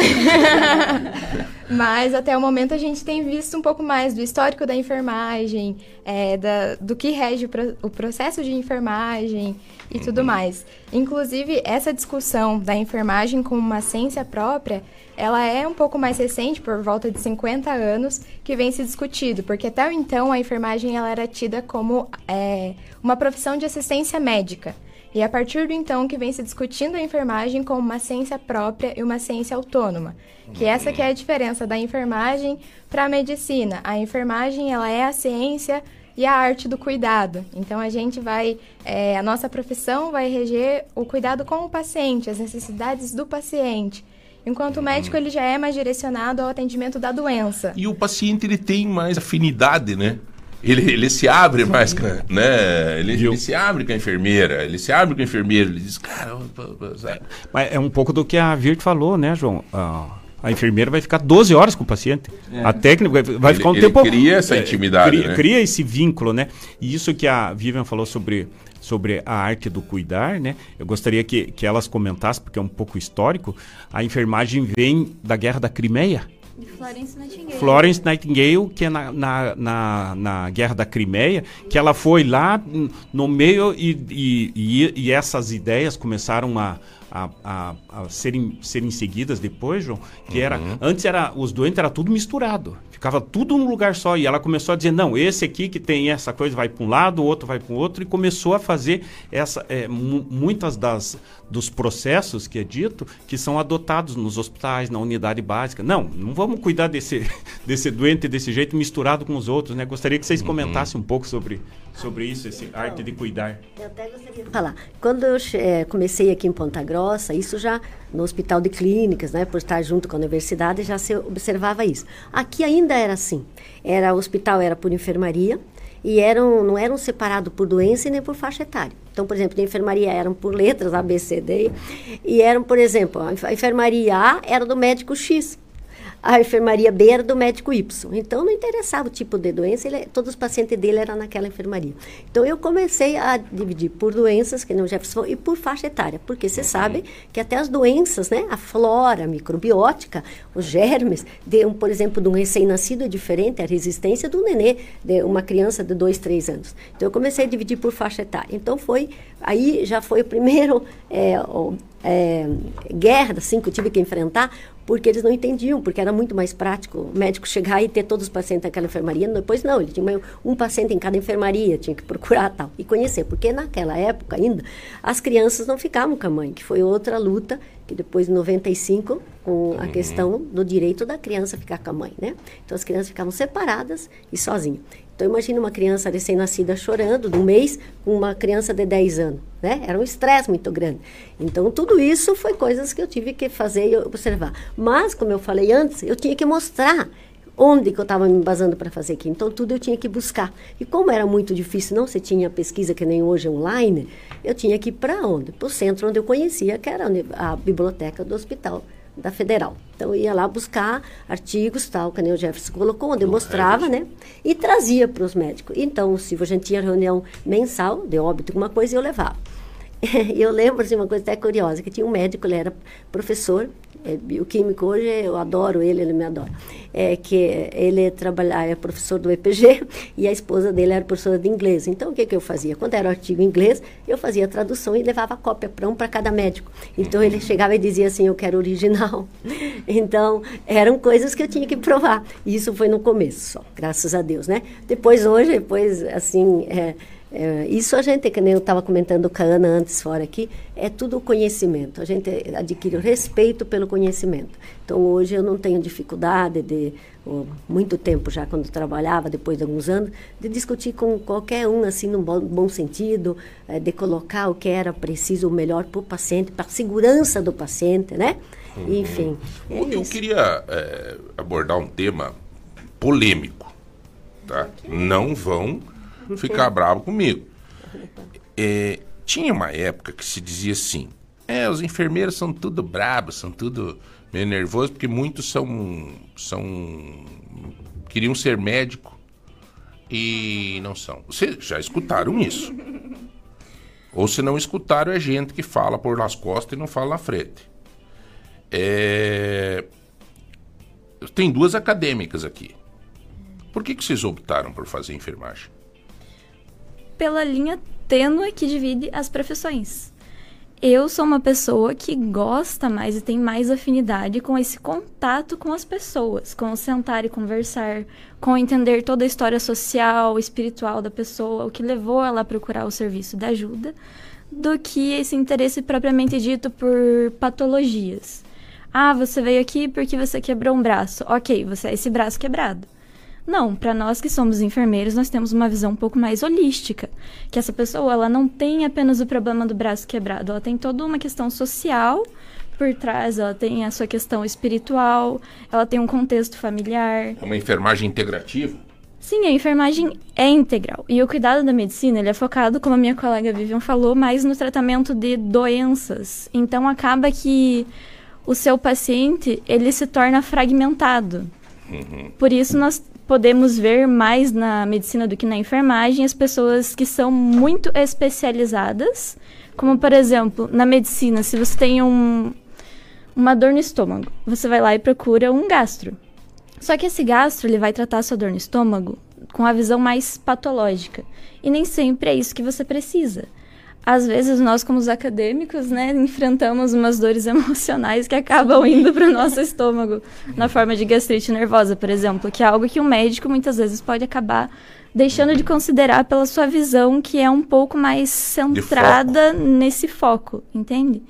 Speaker 10: mas até o momento a gente tem visto um pouco mais do histórico da enfermagem, é, da, do que rege o, o processo de enfermagem e uhum. tudo mais. Inclusive, essa discussão da enfermagem como uma ciência própria ela é um pouco mais recente, por volta de 50 anos, que vem se discutido, porque até então a enfermagem ela era tida como é, uma profissão de assistência médica. E é a partir do então que vem se discutindo a enfermagem como uma ciência própria e uma ciência autônoma. Que essa que é a diferença da enfermagem para a medicina. A enfermagem ela é a ciência e a arte do cuidado. Então a gente vai, é, a nossa profissão vai reger o cuidado com o paciente, as necessidades do paciente. Enquanto o médico ele já é mais direcionado ao atendimento da doença.
Speaker 4: E o paciente ele tem mais afinidade, né? Ele, ele se abre mais, né? Ele, ele, se abre com a enfermeira, ele se abre com a enfermeira, ele diz, cara,
Speaker 5: mas é um pouco do que a Virt falou, né, João? Ah, a enfermeira vai ficar 12 horas com o paciente. É. A técnica vai,
Speaker 4: ele,
Speaker 5: ficar um tempo.
Speaker 4: Cria essa é, intimidade.
Speaker 5: Cria,
Speaker 4: né?
Speaker 5: cria esse vínculo, né? E isso que a Vivian falou sobre sobre a arte do cuidar, né? Eu gostaria que, que elas comentassem, porque é um pouco histórico. A enfermagem vem da Guerra da Crimeia.
Speaker 9: Florence Nightingale.
Speaker 5: Florence Nightingale, que é na, na, na, na, Guerra da Crimeia, que ela foi lá no meio e, e, e, e essas ideias começaram a, a, a, a, serem, serem seguidas depois, João, que uhum. era antes era os doentes era tudo misturado. Ficava tudo num lugar só. E ela começou a dizer: não, esse aqui que tem essa coisa vai para um lado, o outro vai para o outro. E começou a fazer essa, é, muitas das, dos processos que é dito que são adotados nos hospitais, na unidade básica. Não, não vamos cuidar desse, desse doente desse jeito misturado com os outros. Né? Gostaria que vocês uhum. comentassem um pouco sobre, sobre isso, essa arte de cuidar.
Speaker 8: Eu até gostaria de falar. Quando eu é, comecei aqui em Ponta Grossa, isso já no hospital de clínicas, né, por estar junto com a universidade, já se observava isso. Aqui ainda era assim. Era o hospital era por enfermaria e eram não eram separados por doença e nem por faixa etária. Então, por exemplo, na enfermaria eram por letras A, B, C, D e eram, por exemplo, a enfermaria A era do médico X a enfermaria B era do médico Y. Então não interessava o tipo de doença, ele, todos os pacientes dele eram naquela enfermaria. Então eu comecei a dividir por doenças, que não Jefferson, e por faixa etária, porque você sabe que até as doenças, né, a flora a microbiótica, os germes, de um, por exemplo, de um recém-nascido é diferente, a resistência do nenê, de uma criança de dois, três anos. Então eu comecei a dividir por faixa etária. Então foi, aí já foi o primeiro é, o, é, guerra assim, que eu tive que enfrentar, porque eles não entendiam, porque era muito mais prático o médico chegar e ter todos os pacientes naquela enfermaria. Depois não, ele tinha um paciente em cada enfermaria, tinha que procurar tal e conhecer, porque naquela época ainda as crianças não ficavam com a mãe, que foi outra luta que depois em 95 com a uhum. questão do direito da criança ficar com a mãe, né? Então as crianças ficavam separadas e sozinhas. Então imagina uma criança recém-nascida chorando de um mês com uma criança de 10 anos, né? Era um estresse muito grande. Então tudo isso foi coisas que eu tive que fazer e observar. Mas como eu falei antes, eu tinha que mostrar onde que eu estava me basando para fazer aqui. Então tudo eu tinha que buscar. E como era muito difícil, não se tinha pesquisa que nem hoje online, eu tinha que ir para onde? Para o centro onde eu conhecia, que era a biblioteca do hospital da Federal. Então, eu ia lá buscar artigos, tal, que nem o Jefferson colocou, onde eu mostrava, né? E trazia para os médicos. Então, se a gente tinha reunião mensal, de óbito, alguma coisa, eu levava. eu lembro, assim, uma coisa até curiosa, que tinha um médico, ele era professor, é bioquímico hoje, eu adoro ele, ele me adora. É que ele trabalha, é professor do EPG e a esposa dele era professora de inglês. Então, o que, que eu fazia? Quando era artigo em inglês, eu fazia tradução e levava cópia para um para cada médico. Então, ele chegava e dizia assim, eu quero original. Então, eram coisas que eu tinha que provar. E isso foi no começo só, graças a Deus, né? Depois, hoje, depois, assim... É, É, isso a gente, que nem eu estava comentando com a Ana antes fora aqui, é tudo conhecimento. A gente adquire o respeito pelo conhecimento. Então hoje eu não tenho dificuldade de, oh, muito tempo já quando trabalhava, depois de alguns anos, de discutir com qualquer um assim num bom, bom sentido, é, de colocar o que era preciso o melhor para o paciente, para a segurança do paciente, né?
Speaker 4: Uhum.
Speaker 8: Enfim. É
Speaker 4: eu
Speaker 8: isso.
Speaker 4: queria é, abordar um tema polêmico, tá? Não vão ficar bravo comigo. É, tinha uma época que se dizia assim: é, os enfermeiros são tudo brabos, são tudo meio nervosos, porque muitos são. são queriam ser médico e não são. Vocês já escutaram isso? Ou se não escutaram, é gente que fala por nas costas e não fala na frente. É... Tem duas acadêmicas aqui. Por que, que vocês optaram por fazer enfermagem?
Speaker 9: Pela linha tênue que divide as profissões. Eu sou uma pessoa que gosta mais e tem mais afinidade com esse contato com as pessoas, com sentar e conversar, com entender toda a história social, espiritual da pessoa, o que levou ela a procurar o serviço de ajuda, do que esse interesse propriamente dito por patologias. Ah, você veio aqui porque você quebrou um braço. Ok, você é esse braço quebrado. Não, para nós que somos enfermeiros, nós temos uma visão um pouco mais holística, que essa pessoa ela não tem apenas o problema do braço quebrado, ela tem toda uma questão social por trás, ela tem a sua questão espiritual, ela tem um contexto familiar.
Speaker 4: É uma enfermagem integrativa?
Speaker 9: Sim, a enfermagem é integral. E o cuidado da medicina, ele é focado, como a minha colega Vivian falou, mais no tratamento de doenças. Então acaba que o seu paciente, ele se torna fragmentado.
Speaker 4: Uhum.
Speaker 9: Por isso nós podemos ver mais na medicina do que na enfermagem as pessoas que são muito especializadas, como por exemplo, na medicina, se você tem um, uma dor no estômago, você vai lá e procura um gastro. Só que esse gastro, ele vai tratar a sua dor no estômago com a visão mais patológica. E nem sempre é isso que você precisa às vezes nós como os acadêmicos, né, enfrentamos umas dores emocionais que acabam indo para o nosso estômago, na forma de gastrite nervosa, por exemplo, que é algo que um médico muitas vezes pode acabar deixando de considerar pela sua visão que é um pouco mais centrada foco. nesse foco, entende?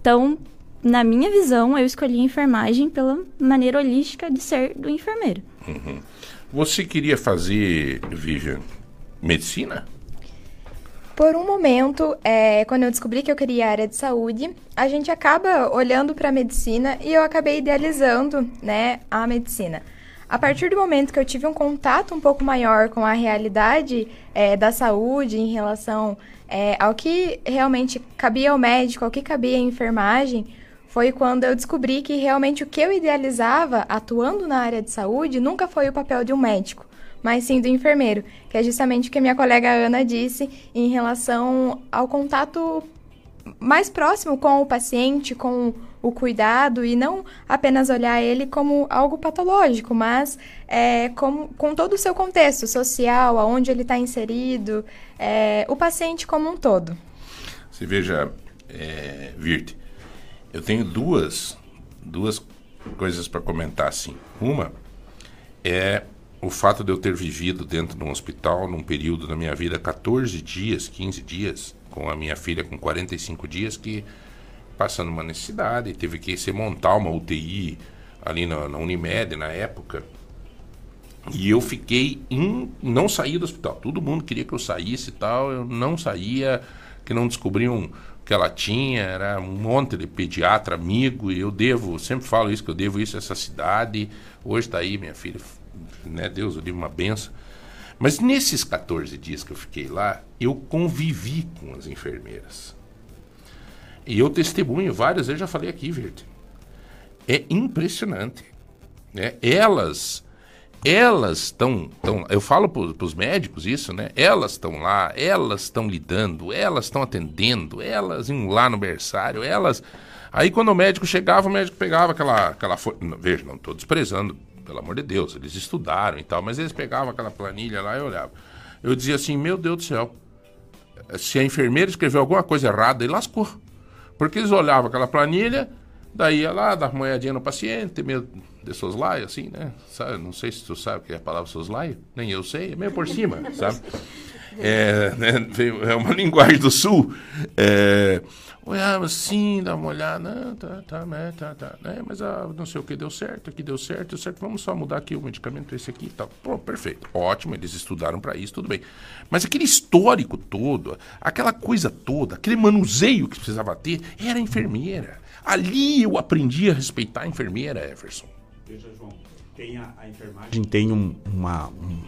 Speaker 9: Então, na minha visão, eu escolhi a enfermagem pela maneira holística de ser do enfermeiro.
Speaker 4: Uhum. Você queria fazer, Vivian, medicina?
Speaker 10: Por um momento, é, quando eu descobri que eu queria a área de saúde, a gente acaba olhando para a medicina e eu acabei idealizando, né, a medicina. A partir do momento que eu tive um contato um pouco maior com a realidade é, da saúde em relação é, ao que realmente cabia ao médico, ao que cabia à enfermagem, foi quando eu descobri que realmente o que eu idealizava atuando na área de saúde nunca foi o papel de um médico mas sim do enfermeiro, que é justamente o que a minha colega Ana disse em relação ao contato mais próximo com o paciente, com o cuidado e não apenas olhar ele como algo patológico, mas é, com, com todo o seu contexto social, aonde ele está inserido, é, o paciente como um todo.
Speaker 4: Você veja, é, Virte, eu tenho duas, duas coisas para comentar assim. Uma é o fato de eu ter vivido dentro de um hospital num período da minha vida 14 dias, 15 dias, com a minha filha com 45 dias, que passando uma necessidade, teve que se montar uma UTI ali na, na Unimed na época. E eu fiquei não saí do hospital. Todo mundo queria que eu saísse e tal, eu não saía, que não descobriam que ela tinha, era um monte de pediatra amigo, e eu devo, sempre falo isso que eu devo isso a essa cidade. Hoje está aí minha filha né? Deus eu dei uma benção. Mas nesses 14 dias que eu fiquei lá, eu convivi com as enfermeiras. E eu testemunho várias, eu já falei aqui, Verde. É impressionante. Né? Elas, elas estão. Tão, eu falo para os médicos isso, né? Elas estão lá, elas estão lidando, elas estão atendendo, elas iam lá no berçário, elas. Aí quando o médico chegava, o médico pegava aquela. aquela veja, não estou desprezando pelo amor de Deus, eles estudaram e tal, mas eles pegavam aquela planilha lá e olhavam. Eu dizia assim, meu Deus do céu, se a enfermeira escreveu alguma coisa errada, ele lascou. Porque eles olhavam aquela planilha, daí ia lá, dava uma olhadinha no paciente, meio de soslaio, assim, né? Sabe? Não sei se tu sabe o que é a palavra soslaio, nem eu sei, é meio por cima, sabe? É, né, é uma linguagem do sul. É, olhava assim, dá uma olhada, ah, tá, tá, né, tá, tá, né, mas ah, não sei o que deu certo, aqui deu certo, deu certo, vamos só mudar aqui o medicamento, esse aqui e tal. Pô, perfeito, ótimo, eles estudaram para isso, tudo bem. Mas aquele histórico todo, aquela coisa toda, aquele manuseio que precisava ter, era a enfermeira. Ali eu aprendi a respeitar a enfermeira, Everson.
Speaker 5: Veja, João, tem a, a enfermagem tem um, uma, um-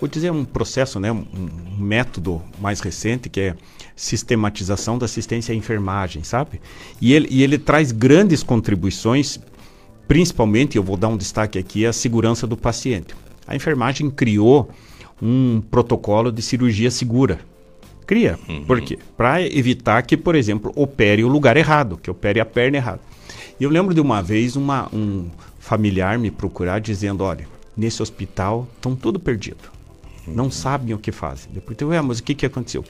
Speaker 5: vou dizer um processo, né, um, um método mais recente que é sistematização da assistência à enfermagem, sabe? E ele, e ele traz grandes contribuições, principalmente, eu vou dar um destaque aqui, a segurança do paciente. A enfermagem criou um protocolo de cirurgia segura. Cria. Por quê? Para evitar que, por exemplo, opere o lugar errado, que opere a perna errada. E eu lembro de uma vez uma, um familiar me procurar dizendo: olha, nesse hospital estão tudo perdido. Não sabem o que fazem. Depois eu, ué, mas o que, que aconteceu?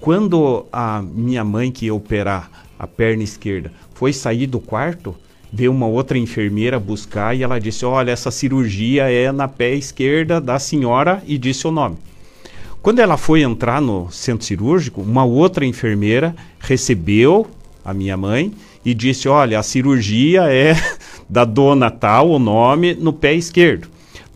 Speaker 5: Quando a minha mãe que ia operar a perna esquerda foi sair do quarto, veio uma outra enfermeira buscar e ela disse: Olha, essa cirurgia é na pé esquerda da senhora e disse o nome. Quando ela foi entrar no centro cirúrgico, uma outra enfermeira recebeu a minha mãe e disse: Olha, a cirurgia é da dona tal, o nome, no pé esquerdo.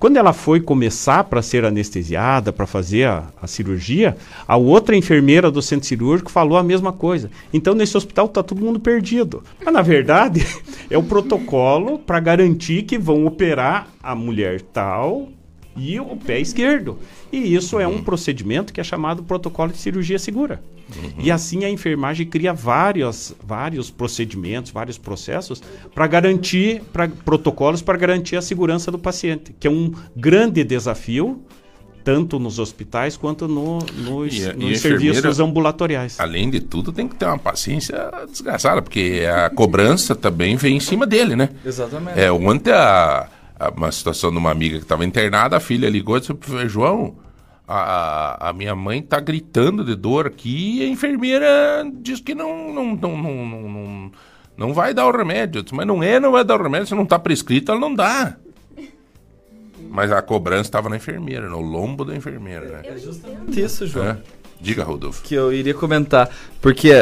Speaker 5: Quando ela foi começar para ser anestesiada, para fazer a, a cirurgia, a outra enfermeira do centro cirúrgico falou a mesma coisa. Então, nesse hospital está todo mundo perdido. Mas, na verdade, é o protocolo para garantir que vão operar a mulher tal e o pé esquerdo. E isso é um procedimento que é chamado protocolo de cirurgia segura. E assim a enfermagem cria vários, vários procedimentos, vários processos para garantir, pra, protocolos para garantir a segurança do paciente, que é um grande desafio, tanto nos hospitais quanto no, nos,
Speaker 4: E e
Speaker 5: nos
Speaker 4: enfermeira-
Speaker 5: serviços ambulatoriais.
Speaker 4: Além de tudo, tem que ter uma paciência desgraçada, porque a cobrança também vem em cima dele, né?
Speaker 6: Exatamente.
Speaker 4: É, ontem a- uma situação de uma amiga que estava internada, a filha ligou e disse, João, a, a minha mãe tá gritando de dor aqui e a enfermeira diz que não, não, não, não, não, não, vai dar o remédio. Eu disse, mas não é, não vai dar o remédio, se não tá prescrito, ela não dá. Mas a cobrança estava na enfermeira, no lombo da enfermeira, né?
Speaker 6: É justamente isso, João.
Speaker 4: É. Diga, Rodolfo.
Speaker 6: que eu iria comentar. Porque,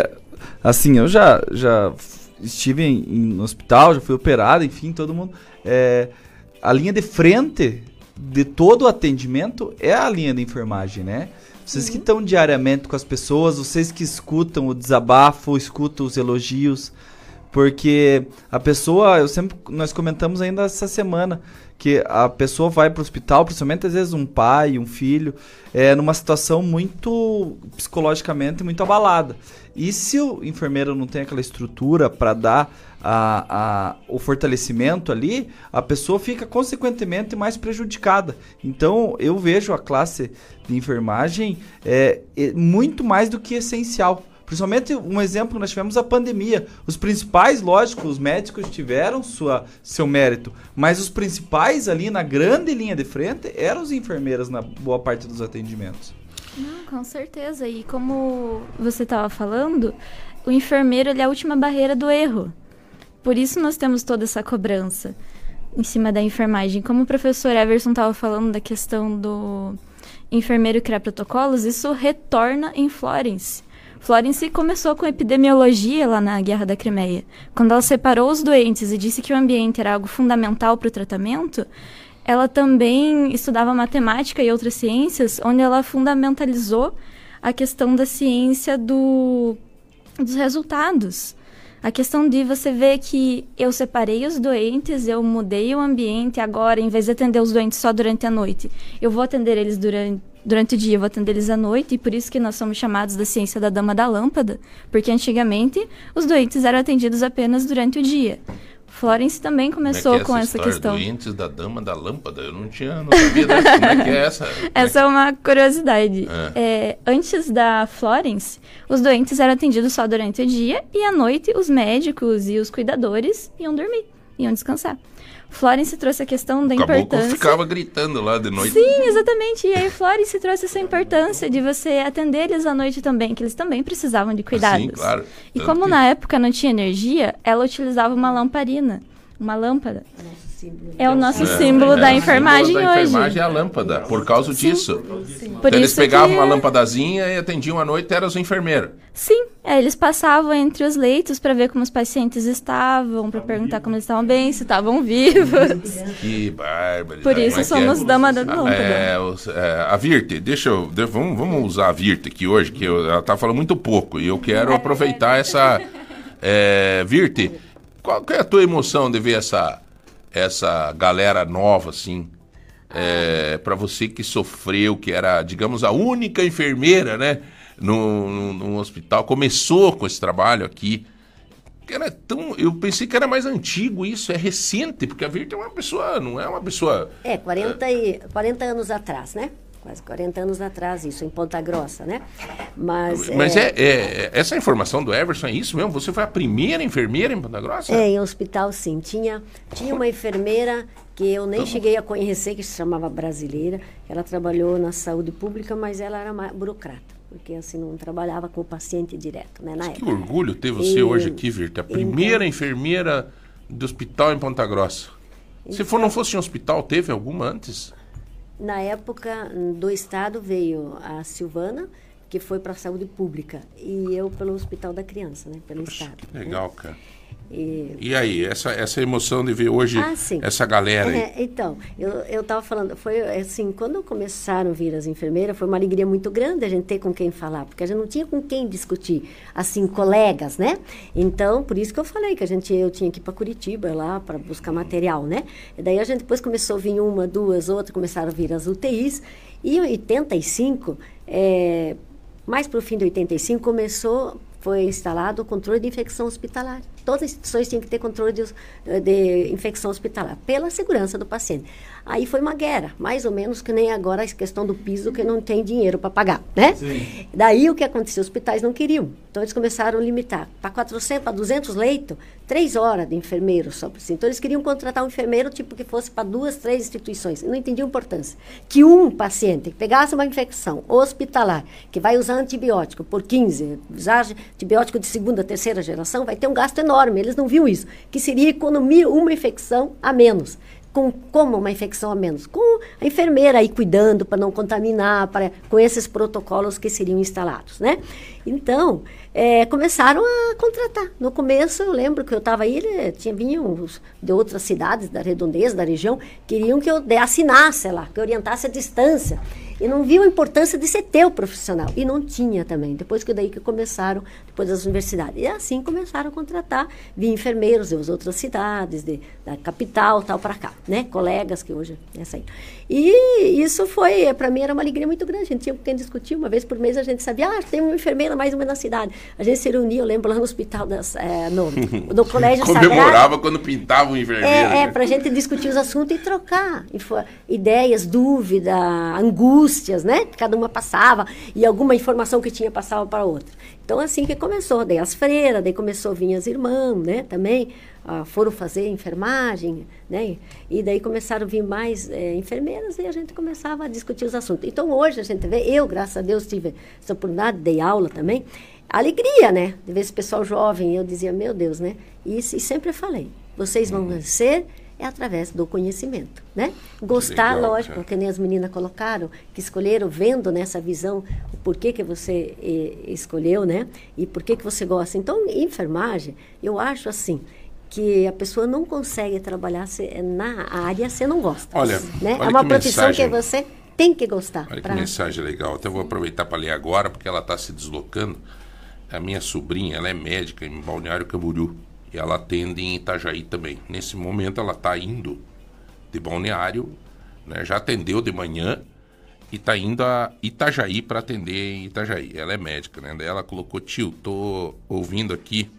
Speaker 6: assim, eu já, já estive em, em- no hospital, já fui operado, enfim, todo mundo. é, a linha de frente de todo o atendimento é a linha de enfermagem, né? Vocês que estão diariamente com as pessoas, vocês que escutam o desabafo, escutam os elogios, porque a pessoa, eu sempre, nós comentamos ainda essa semana, que a pessoa vai para o hospital, principalmente às vezes um pai, um filho, é numa situação muito psicologicamente muito abalada. E se o enfermeiro não tem aquela estrutura para dar a, a, o fortalecimento ali, a pessoa fica consequentemente mais prejudicada. Então eu vejo a classe de enfermagem é, é muito mais do que essencial. Principalmente um exemplo que nós tivemos a pandemia. Os principais, lógico, os médicos tiveram sua, seu mérito, mas os principais ali na grande linha de frente eram os enfermeiras na boa parte dos atendimentos.
Speaker 9: Não, com certeza. E como você estava falando, o enfermeiro ele é a última barreira do erro. Por isso nós temos toda essa cobrança em cima da enfermagem. Como o professor Everson estava falando da questão do enfermeiro criar protocolos, isso retorna em Florence. Florence começou com epidemiologia lá na Guerra da Crimeia. Quando ela separou os doentes e disse que o ambiente era algo fundamental para o tratamento, ela também estudava matemática e outras ciências, onde ela fundamentalizou a questão da ciência do, dos resultados. A questão de você ver que eu separei os doentes, eu mudei o ambiente agora, em vez de atender os doentes só durante a noite, eu vou atender eles durante, durante o dia, eu vou atender eles à noite, e por isso que nós somos chamados da ciência da dama da lâmpada, porque antigamente os doentes eram atendidos apenas durante o dia. Florence também começou
Speaker 4: Como é que é
Speaker 9: com essa
Speaker 4: história?
Speaker 9: questão.
Speaker 4: Doentes da dama da lâmpada. Eu não tinha, não sabia dessa. Como é que é essa?
Speaker 9: Essa é uma curiosidade.
Speaker 4: É.
Speaker 9: É, antes da Florence, os doentes eram atendidos só durante o dia e à noite os médicos e os cuidadores iam dormir, iam descansar. Florence trouxe a questão da
Speaker 4: O caboclo
Speaker 9: importância.
Speaker 4: ficava gritando lá de noite.
Speaker 9: Sim, exatamente. E aí Florence trouxe essa importância de você atender eles à noite também, que eles também precisavam de cuidados.
Speaker 4: Sim, claro.
Speaker 9: E
Speaker 4: Tanto
Speaker 9: como
Speaker 4: que-
Speaker 9: na época não tinha energia, ela utilizava uma lamparina, uma lâmpada. É o nosso símbolo da
Speaker 4: o
Speaker 9: enfermagem
Speaker 4: símbolo da
Speaker 9: hoje.
Speaker 4: enfermagem é a lâmpada, por causa disso.
Speaker 9: Por
Speaker 4: Então eles pegavam
Speaker 9: que-
Speaker 4: uma lâmpadazinha e atendiam à noite, eram os enfermeiros.
Speaker 9: Sim, é, eles passavam entre os leitos para ver como os pacientes estavam, para perguntar como eles estavam bem, se estavam vivos.
Speaker 4: Que bárbaro.
Speaker 9: Por isso somos dama da lâmpada.
Speaker 4: É, os- é, a Virte, deixa eu. de- vamos, vamos usar a Virte aqui hoje, que eu- ela tá falando muito pouco. E eu quero aproveitar essa. É, Virte, qual que é a tua emoção de ver essa, essa galera nova, assim? É, para você que sofreu, que era, digamos, a única enfermeira, né? No hospital, começou com esse trabalho aqui. Era tão, eu pensei que era mais antigo isso, é recente, porque a Virte é uma pessoa, não é uma pessoa
Speaker 8: É, 40, e, 40 anos atrás, né? Quase 40 anos atrás, isso, em Ponta Grossa, né? Mas,
Speaker 4: Mas é, é- essa informação do Everson é isso mesmo? Você foi a primeira enfermeira em Ponta Grossa?
Speaker 8: É, em hospital, sim. Tinha, tinha uma enfermeira que eu nem cheguei a conhecer, que se chamava Brasileira. Ela trabalhou na saúde pública, mas ela era mais burocrata, porque assim não trabalhava com o paciente direto, né, na
Speaker 4: Que
Speaker 8: época.
Speaker 4: orgulho ter você
Speaker 8: E-
Speaker 4: hoje aqui, Virte. A primeira enfermeira do hospital em Ponta Grossa. Se for, não fosse um hospital, teve alguma antes?
Speaker 8: Na época do estado veio a Silvana, que foi para a saúde pública, e eu pelo Hospital da Criança, né, pelo estado.
Speaker 4: Que legal, cara.
Speaker 8: E
Speaker 4: E aí, essa, essa emoção de ver hoje
Speaker 8: Ah,
Speaker 4: essa galera aí?
Speaker 8: É, então, eu, eu tava falando, foi assim, quando começaram a vir as enfermeiras, foi uma alegria muito grande a gente ter com quem falar, porque a gente não tinha com quem discutir, assim, colegas, né? Então, por isso que eu falei que a gente, eu tinha que ir para Curitiba lá para buscar material, né? E daí a gente depois começou a vir uma, duas, outras, começaram a vir as UTIs, e em 85, é, mais para o fim de 85, começou, foi instalado o controle de infecção hospitalar. Todas as instituições tinham que ter controle de, de infecção hospitalar, pela segurança do paciente. Aí foi uma guerra, mais ou menos que nem agora a questão do piso, que não tem dinheiro para pagar, né? Daí o que aconteceu? Os hospitais não queriam. Então eles começaram a limitar. Para 400, para 200 leitos, três horas de enfermeiro só. Assim. Então eles queriam contratar um enfermeiro tipo que fosse para duas, três instituições. Eu não entendia a importância. Que um paciente que pegasse uma infecção hospitalar, que vai usar antibiótico por 15, usar antibiótico de segunda, terceira geração, vai ter um gasto enorme. Eles não viam isso. Que seria economia uma infecção a menos com como uma infecção a menos? Com a enfermeira aí cuidando para não contaminar, para, com esses protocolos que seriam instalados, né? Então, é, começaram a contratar. No começo, eu lembro que eu estava aí, ele, tinha vinham de outras cidades da redondeza, da região, queriam que eu assinasse lá, que eu orientasse a distância. E não viu a importância de ser teu profissional. E não tinha também. Depois que daí que começaram, depois das universidades. E assim começaram a contratar, vinham enfermeiros de outras cidades, de, da capital, tal, para cá, né? Colegas que hoje é aí. E isso foi, para mim, era uma alegria muito grande. A gente tinha com quem discutir. Uma vez por mês a gente sabia, ah, tem uma enfermeira mais uma na cidade. A gente se reunia, eu lembro, lá no hospital, das, é, no, no Colégio Sagrado.
Speaker 4: Comemorava quando pintava o enfermeiro.
Speaker 8: É, é
Speaker 4: né?
Speaker 8: para a gente discutir os assuntos e trocar ideias, dúvida, angústias, né? Cada uma passava e alguma informação que tinha passava para outra. Então, assim que começou. Daí as freiras, daí começou a vir as irmãs, né? Também ah, foram fazer enfermagem, né? E daí começaram a vir mais eh, enfermeiras e a gente começava a discutir os assuntos. Então, hoje a gente vê, eu, graças a Deus, tive essa oportunidade, dei aula também. Alegria, né? De ver esse pessoal jovem. Eu dizia, meu Deus, né? E, e sempre falei, vocês vão vencer é através do conhecimento, né? Gostar,
Speaker 4: legal,
Speaker 8: lógico,
Speaker 4: cara.
Speaker 8: que nem as meninas colocaram, que escolheram vendo nessa visão o porquê que você eh, escolheu, né? E por que que você gosta. Então, enfermagem, eu acho assim que a pessoa não consegue trabalhar se- na área se não gosta.
Speaker 4: Olha,
Speaker 8: né?
Speaker 4: olha
Speaker 8: é uma
Speaker 4: que
Speaker 8: profissão
Speaker 4: mensagem.
Speaker 8: que você tem que gostar.
Speaker 4: Olha que
Speaker 8: pra-
Speaker 4: mensagem legal. Até vou aproveitar para ler agora, porque ela está se deslocando. A minha sobrinha, ela é médica em Balneário Camboriú. E ela atende em Itajaí também. Nesse momento, ela está indo de Balneário, né? já atendeu de manhã e está indo a Itajaí para atender em Itajaí. Ela é médica, né? Daí ela colocou, tio, tô ouvindo aqui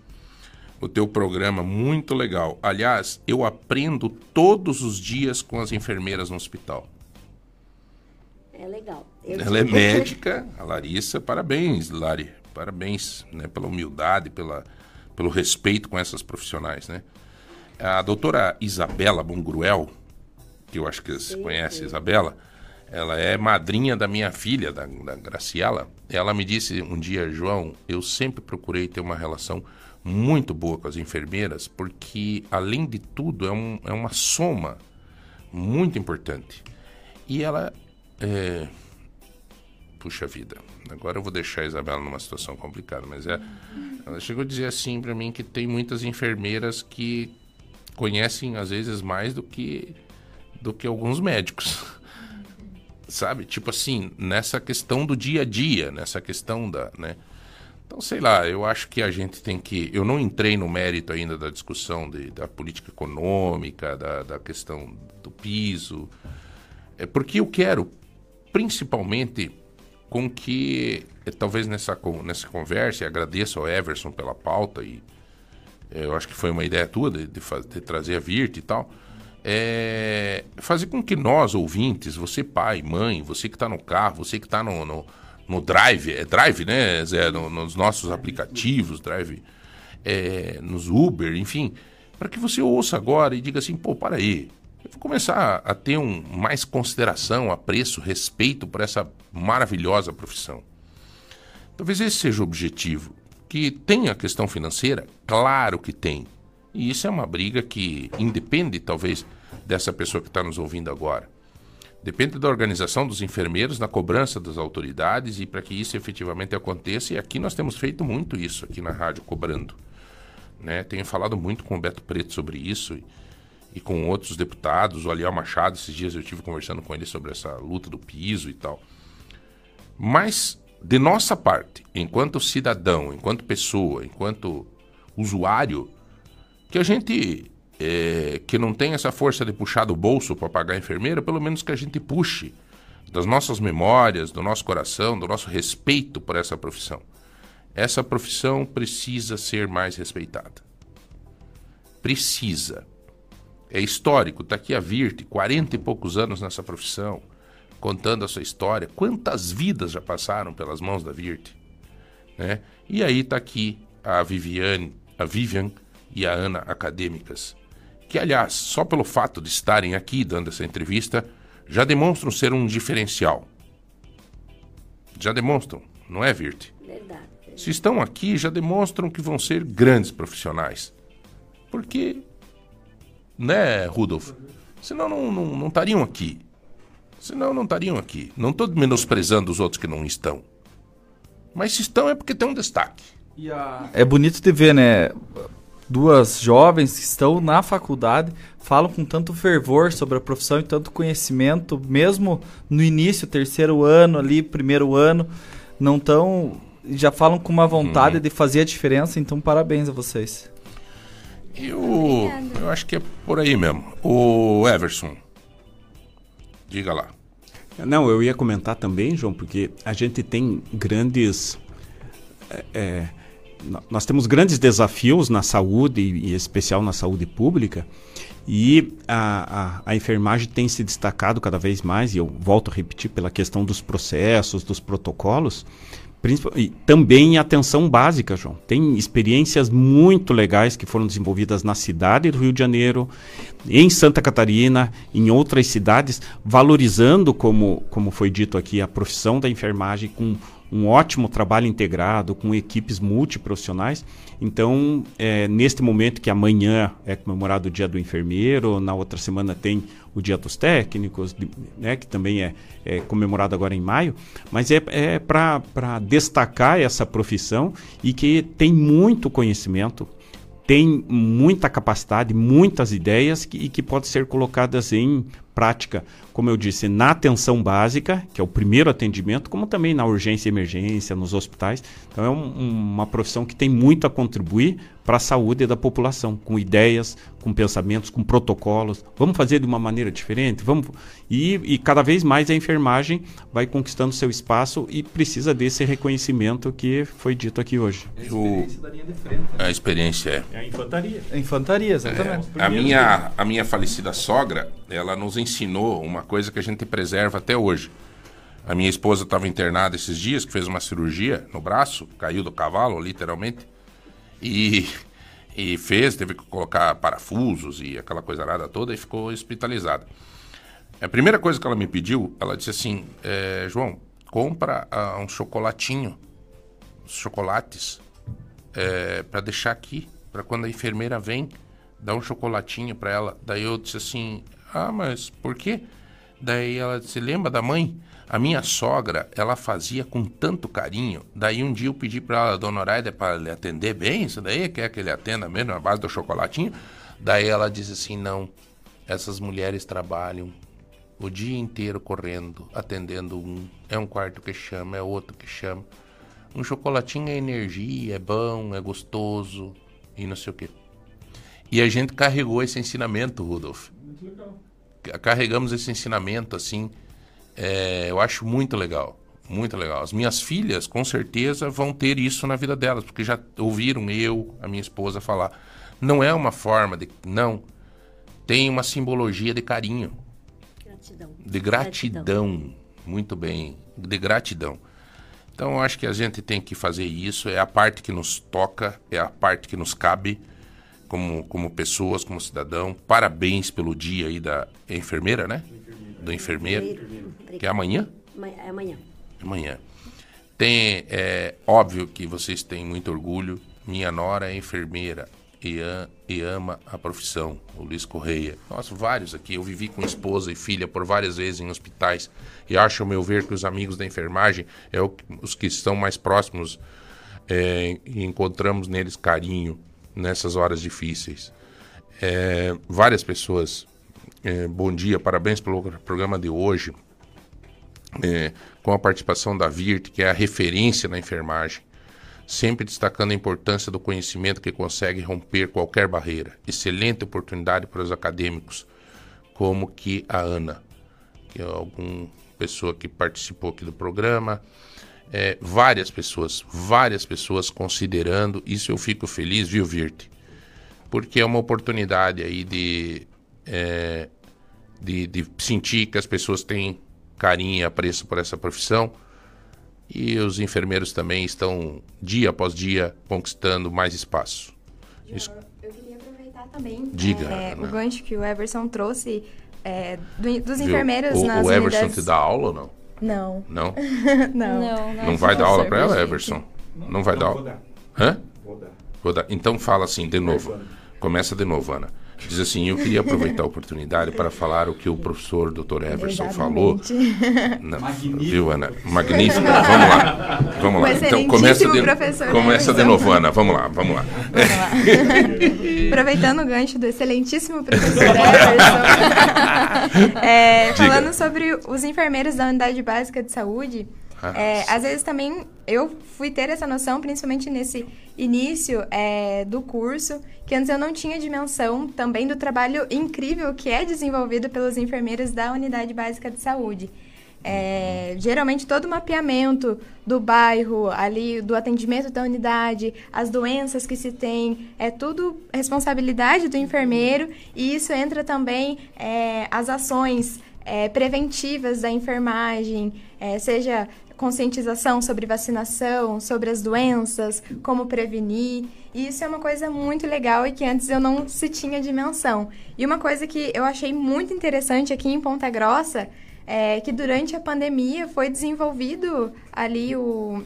Speaker 4: o teu programa, muito legal. Aliás, eu aprendo todos os dias com as enfermeiras no hospital.
Speaker 8: É legal. Eu
Speaker 4: Ela é médica, a Larissa. Parabéns, Lari. Parabéns né, pela humildade, pela, pelo respeito com essas profissionais. Né? A doutora Isabela Bongruel, que eu acho que você conhece, Isabela, ela é madrinha da minha filha, da, da Graciela. Ela me disse um dia, João, eu sempre procurei ter uma relação muito boa com as enfermeiras, porque, além de tudo, é, um, é uma soma muito importante. E ela. É... Puxa vida, agora eu vou deixar a Isabela numa situação complicada, mas é. Ela chegou a dizer assim para mim que tem muitas enfermeiras que conhecem, às vezes, mais do que, do que alguns médicos. Sabe? Tipo assim, nessa questão do dia a dia, nessa questão da. Né? Então, sei lá, eu acho que a gente tem que. Eu não entrei no mérito ainda da discussão de, da política econômica, da, da questão do piso. É porque eu quero, principalmente, com que, é, talvez nessa, nessa conversa, e agradeço ao Everson pela pauta, e é, eu acho que foi uma ideia tua de, de, de trazer a Virt e tal. É, fazer com que nós, ouvintes, você pai, mãe, você que está no carro, você que está no, no no Drive, é Drive, né, Zé? No, nos nossos aplicativos, Drive, é, nos Uber, enfim, para que você ouça agora e diga assim, pô, para aí, eu vou começar a ter um, mais consideração, apreço, respeito por essa maravilhosa profissão. Talvez esse seja o objetivo. Que tem a questão financeira? Claro que tem. E isso é uma briga que independe, talvez, dessa pessoa que está nos ouvindo agora. Depende da organização dos enfermeiros na cobrança das autoridades e para que isso efetivamente aconteça. E aqui nós temos feito muito isso aqui na rádio, cobrando. Né? Tenho falado muito com o Beto Preto sobre isso e, e com outros deputados. O Aliel Machado, esses dias eu tive conversando com ele sobre essa luta do piso e tal. Mas, de nossa parte, enquanto cidadão, enquanto pessoa, enquanto usuário, que a gente é, que não tem essa força de puxar do bolso para pagar a enfermeira, pelo menos que a gente puxe das nossas memórias, do nosso coração, do nosso respeito por essa profissão. Essa profissão precisa ser mais respeitada. Precisa. É histórico, está aqui a Virte, 40 e poucos anos nessa profissão, contando a sua história. Quantas vidas já passaram pelas mãos da Virte? Né? E aí está aqui a Viviane, a Vivian e a Ana acadêmicas, que, aliás, só pelo fato de estarem aqui dando essa entrevista, já demonstram ser um diferencial. Já demonstram, não é, Virte?
Speaker 8: Verdade.
Speaker 4: Se estão aqui, já demonstram que vão ser grandes profissionais. Porque, né, Rudolf? Senão não, não, não estariam aqui. Senão não estariam aqui. Não estou menosprezando os outros que não estão. Mas se estão é porque tem um destaque.
Speaker 6: É bonito de ver, né? duas jovens que estão na faculdade falam com tanto fervor sobre a profissão e tanto conhecimento, mesmo no início, terceiro ano ali, primeiro ano, não tão já falam com uma vontade uhum. de fazer a diferença, então parabéns a vocês.
Speaker 4: Eu, eu acho que é por aí mesmo. O Everson, diga lá.
Speaker 5: Não, eu ia comentar também, João, porque a gente tem grandes é, é nós temos grandes desafios na saúde, e em especial na saúde pública, e a, a, a, enfermagem tem se destacado cada vez mais, e eu volto a repetir, pela questão dos processos, dos protocolos, e também atenção básica, João. Tem experiências muito legais que foram desenvolvidas na cidade do Rio de Janeiro, em Santa Catarina, em outras cidades, valorizando, como, como foi dito aqui, a profissão da enfermagem com um ótimo trabalho integrado com equipes multiprofissionais. Então, é, neste momento que amanhã é comemorado o Dia do Enfermeiro, na outra semana tem o Dia dos Técnicos, né, que também é, é, comemorado agora em maio, mas é, é para destacar essa profissão e que tem muito conhecimento, tem muita capacidade, muitas ideias que, e que podem ser colocadas em prática, como eu disse, na atenção básica, que é o primeiro atendimento, como também na urgência e emergência, nos hospitais. Então é um, uma profissão que tem muito a contribuir para a saúde da população, com ideias, com pensamentos, com protocolos. Vamos fazer de uma maneira diferente? Vamos e, e cada vez mais a enfermagem vai conquistando seu espaço e precisa desse reconhecimento que foi dito aqui hoje.
Speaker 4: A experiência o... da linha de frente. Né? A experiência é.
Speaker 5: É a infantaria.
Speaker 6: A infantaria, exatamente.
Speaker 4: É, a, minha, a minha falecida sogra, ela nos ensinou uma coisa que a gente preserva até hoje. A minha esposa estava internada esses dias, que fez uma cirurgia no braço, caiu do cavalo, literalmente. E, e fez, teve que colocar parafusos e aquela coisa nada toda e ficou hospitalizada. A primeira coisa que ela me pediu, ela disse assim: é, João, compra uh, um chocolatinho, chocolates, é, para deixar aqui, para quando a enfermeira vem, dar um chocolatinho para ela. Daí eu disse assim: Ah, mas por quê? Daí ela disse: Lembra da mãe? A minha sogra, ela fazia com tanto carinho. Daí um dia eu pedi para ela, dona Horaida, para lhe atender bem. Isso daí quer que ele atenda mesmo, na base do chocolatinho. Daí ela disse assim: Não, essas mulheres trabalham o dia inteiro correndo, atendendo um. É um quarto que chama, é outro que chama. Um chocolatinho é energia, é bom, é gostoso e não sei o quê. E a gente carregou esse ensinamento, Rudolf.
Speaker 6: Muito legal.
Speaker 4: Ca- Carregamos esse ensinamento, assim, é, eu acho muito legal. Muito legal. As minhas filhas, com certeza, vão ter isso na vida delas, porque já ouviram eu, a minha esposa, falar. Não é uma forma de. Não. Tem uma simbologia de carinho,
Speaker 8: Gratidão.
Speaker 4: de gratidão. Muito bem. De gratidão. Então, eu acho que a gente tem que fazer isso. É a parte que nos toca, é a parte que nos cabe como, como pessoas, como cidadão. Parabéns pelo dia aí da enfermeira, né? Do enfermeiro. Que é amanhã?
Speaker 8: Ama- É amanhã.
Speaker 4: Amanhã. Tem, é óbvio que vocês têm muito orgulho. Minha nora é enfermeira e, a- e ama a profissão, o Luiz Correia. Nossa, vários aqui. Eu vivi com esposa e filha por várias vezes em hospitais e acho, ao meu ver, que os amigos da enfermagem é o- os que estão mais próximos é, e encontramos neles carinho nessas horas difíceis. É, várias pessoas. é, bom dia, parabéns pelo programa de hoje é, com a participação da VIRT, que é a referência na enfermagem, sempre destacando a importância do conhecimento que consegue romper qualquer barreira. Excelente oportunidade para os acadêmicos, como que a Ana, que é alguma pessoa que participou aqui do programa, é, várias pessoas, várias pessoas considerando, isso eu fico feliz, viu, Virt? Porque é uma oportunidade aí de, é, de, de sentir que as pessoas têm carinho e apreço por essa profissão. E os enfermeiros também estão, dia após dia, conquistando mais espaço. Isso-
Speaker 10: Eu queria aproveitar também
Speaker 4: Diga,
Speaker 10: é, o gancho que o Everson trouxe é, do- dos enfermeiros
Speaker 4: o,
Speaker 10: nas
Speaker 4: o Everson
Speaker 10: unidades...
Speaker 4: te dá aula ou não?
Speaker 10: Não.
Speaker 4: Não?
Speaker 10: não.
Speaker 9: Não,
Speaker 4: Não vai dar aula para ela. Everson? Não vai dar
Speaker 5: Vou
Speaker 4: aula?
Speaker 5: dar.
Speaker 4: Hã?
Speaker 5: Vou dar.
Speaker 4: Vou dar. Então fala assim, de novo. Começa de novo, Ana. Diz assim, eu queria aproveitar a oportunidade para falar o que o professor Dr. Everson falou. Não, viu, Ana? Magnífico. Vamos lá. Vamos lá. Então começa de, começa de novo, Ana. Vamos lá, vamos lá.
Speaker 10: Aproveitando o gancho do excelentíssimo professor Everson, é, falando sobre os enfermeiros da unidade básica de saúde,
Speaker 4: Ah,
Speaker 10: é, às vezes também eu fui ter essa noção, principalmente nesse início é, do curso, que antes eu não tinha dimensão também do trabalho incrível que é desenvolvido pelos enfermeiros da unidade básica de saúde. É, geralmente todo o mapeamento do bairro, ali do atendimento da unidade, as doenças que se tem, é tudo responsabilidade do enfermeiro e isso entra também é, as ações é, preventivas da enfermagem, é, seja conscientização sobre vacinação, sobre as doenças, como prevenir. E isso é uma coisa muito legal e que antes eu não se tinha dimensão. E uma coisa que eu achei muito interessante aqui em Ponta Grossa é que durante a pandemia foi desenvolvido ali o,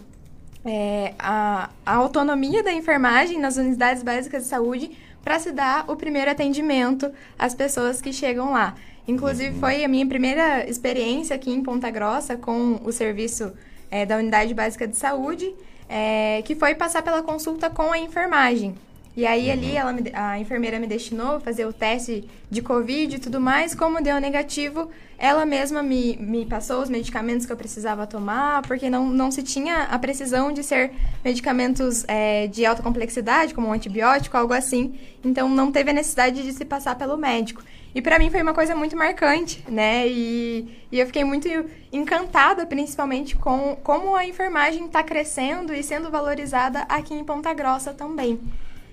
Speaker 10: é, a, a autonomia da enfermagem nas unidades básicas de saúde para se dar o primeiro atendimento às pessoas que chegam lá. Inclusive, foi a minha primeira experiência aqui em Ponta Grossa com o serviço é, da unidade básica de saúde, é, que foi passar pela consulta com a enfermagem. E aí ali ela me- a enfermeira me destinou a fazer o teste de Covid e tudo mais. Como deu negativo, ela mesma me, me passou os medicamentos que eu precisava tomar, porque não, não se tinha a precisão de ser medicamentos é, de alta complexidade, como um antibiótico, algo assim. Então não teve a necessidade de se passar pelo médico. E para mim foi uma coisa muito marcante, né? E, e eu fiquei muito encantada, principalmente, com como a enfermagem está crescendo e sendo valorizada aqui em Ponta Grossa também.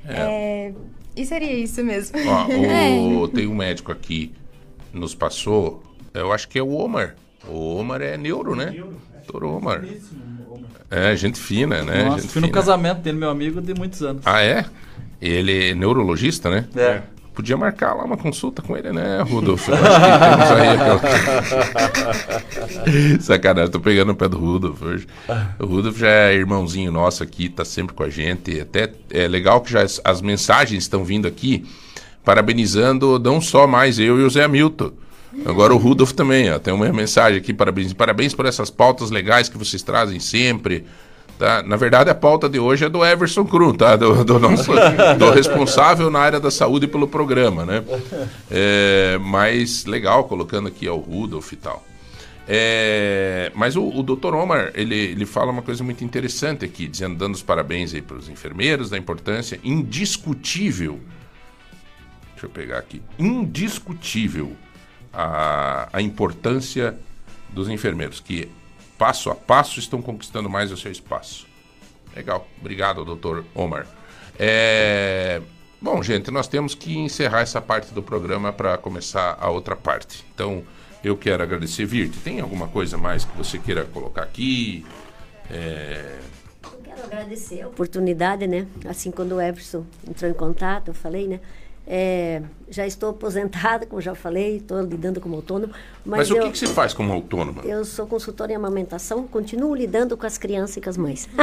Speaker 10: É, e seria isso mesmo.
Speaker 4: Ó, o- tem um médico aqui nos passou, eu acho que é o Omar. O Omar é neuro, né? Doutor Omar. É, gente fina, né?
Speaker 6: Nossa,
Speaker 4: gente
Speaker 6: fui no
Speaker 4: fina.
Speaker 6: casamento dele, meu amigo, de muitos anos.
Speaker 4: Ah, é? Ele é neurologista, né?
Speaker 6: É.
Speaker 4: Podia marcar lá uma consulta com ele, né, Rudolf? Aí Sacanagem, tô pegando o pé do Rudolf hoje. O Rudolf já é irmãozinho nosso aqui, tá sempre com a gente. Até é legal que já as, as mensagens estão vindo aqui, parabenizando não só mais eu e o Zé Hamilton. Agora o Rudolf também, ó, tem uma mensagem aqui, parabéns, parabéns por essas pautas legais que vocês trazem sempre. Tá? Na verdade, a pauta de hoje é do Everson Krum, tá? Do, do nosso do responsável na área da saúde pelo programa, né? É, mas legal, colocando aqui ó, o Rudolf e tal. É, mas o, o Dr. Omar, ele, ele fala uma coisa muito interessante aqui, dizendo, dando os parabéns aí para os enfermeiros, da importância indiscutível deixa eu pegar aqui, indiscutível a, a importância dos enfermeiros, que passo a passo estão conquistando mais o seu espaço. Legal, obrigado, doutor Omar. É, Bom, gente, nós temos que encerrar essa parte do programa para começar a outra parte. Então, eu quero agradecer, Virte. Tem alguma coisa mais que você queira colocar aqui? É,
Speaker 8: Quero agradecer a oportunidade, né? Assim, quando o Everson entrou em contato, eu falei, né? É, já estou aposentada, como já falei, estou lidando como autônomo. Mas,
Speaker 4: Mas, o
Speaker 8: eu,
Speaker 4: que, que você faz como autônoma?
Speaker 8: eu sou consultora em amamentação, continuo lidando com as crianças e com as mães.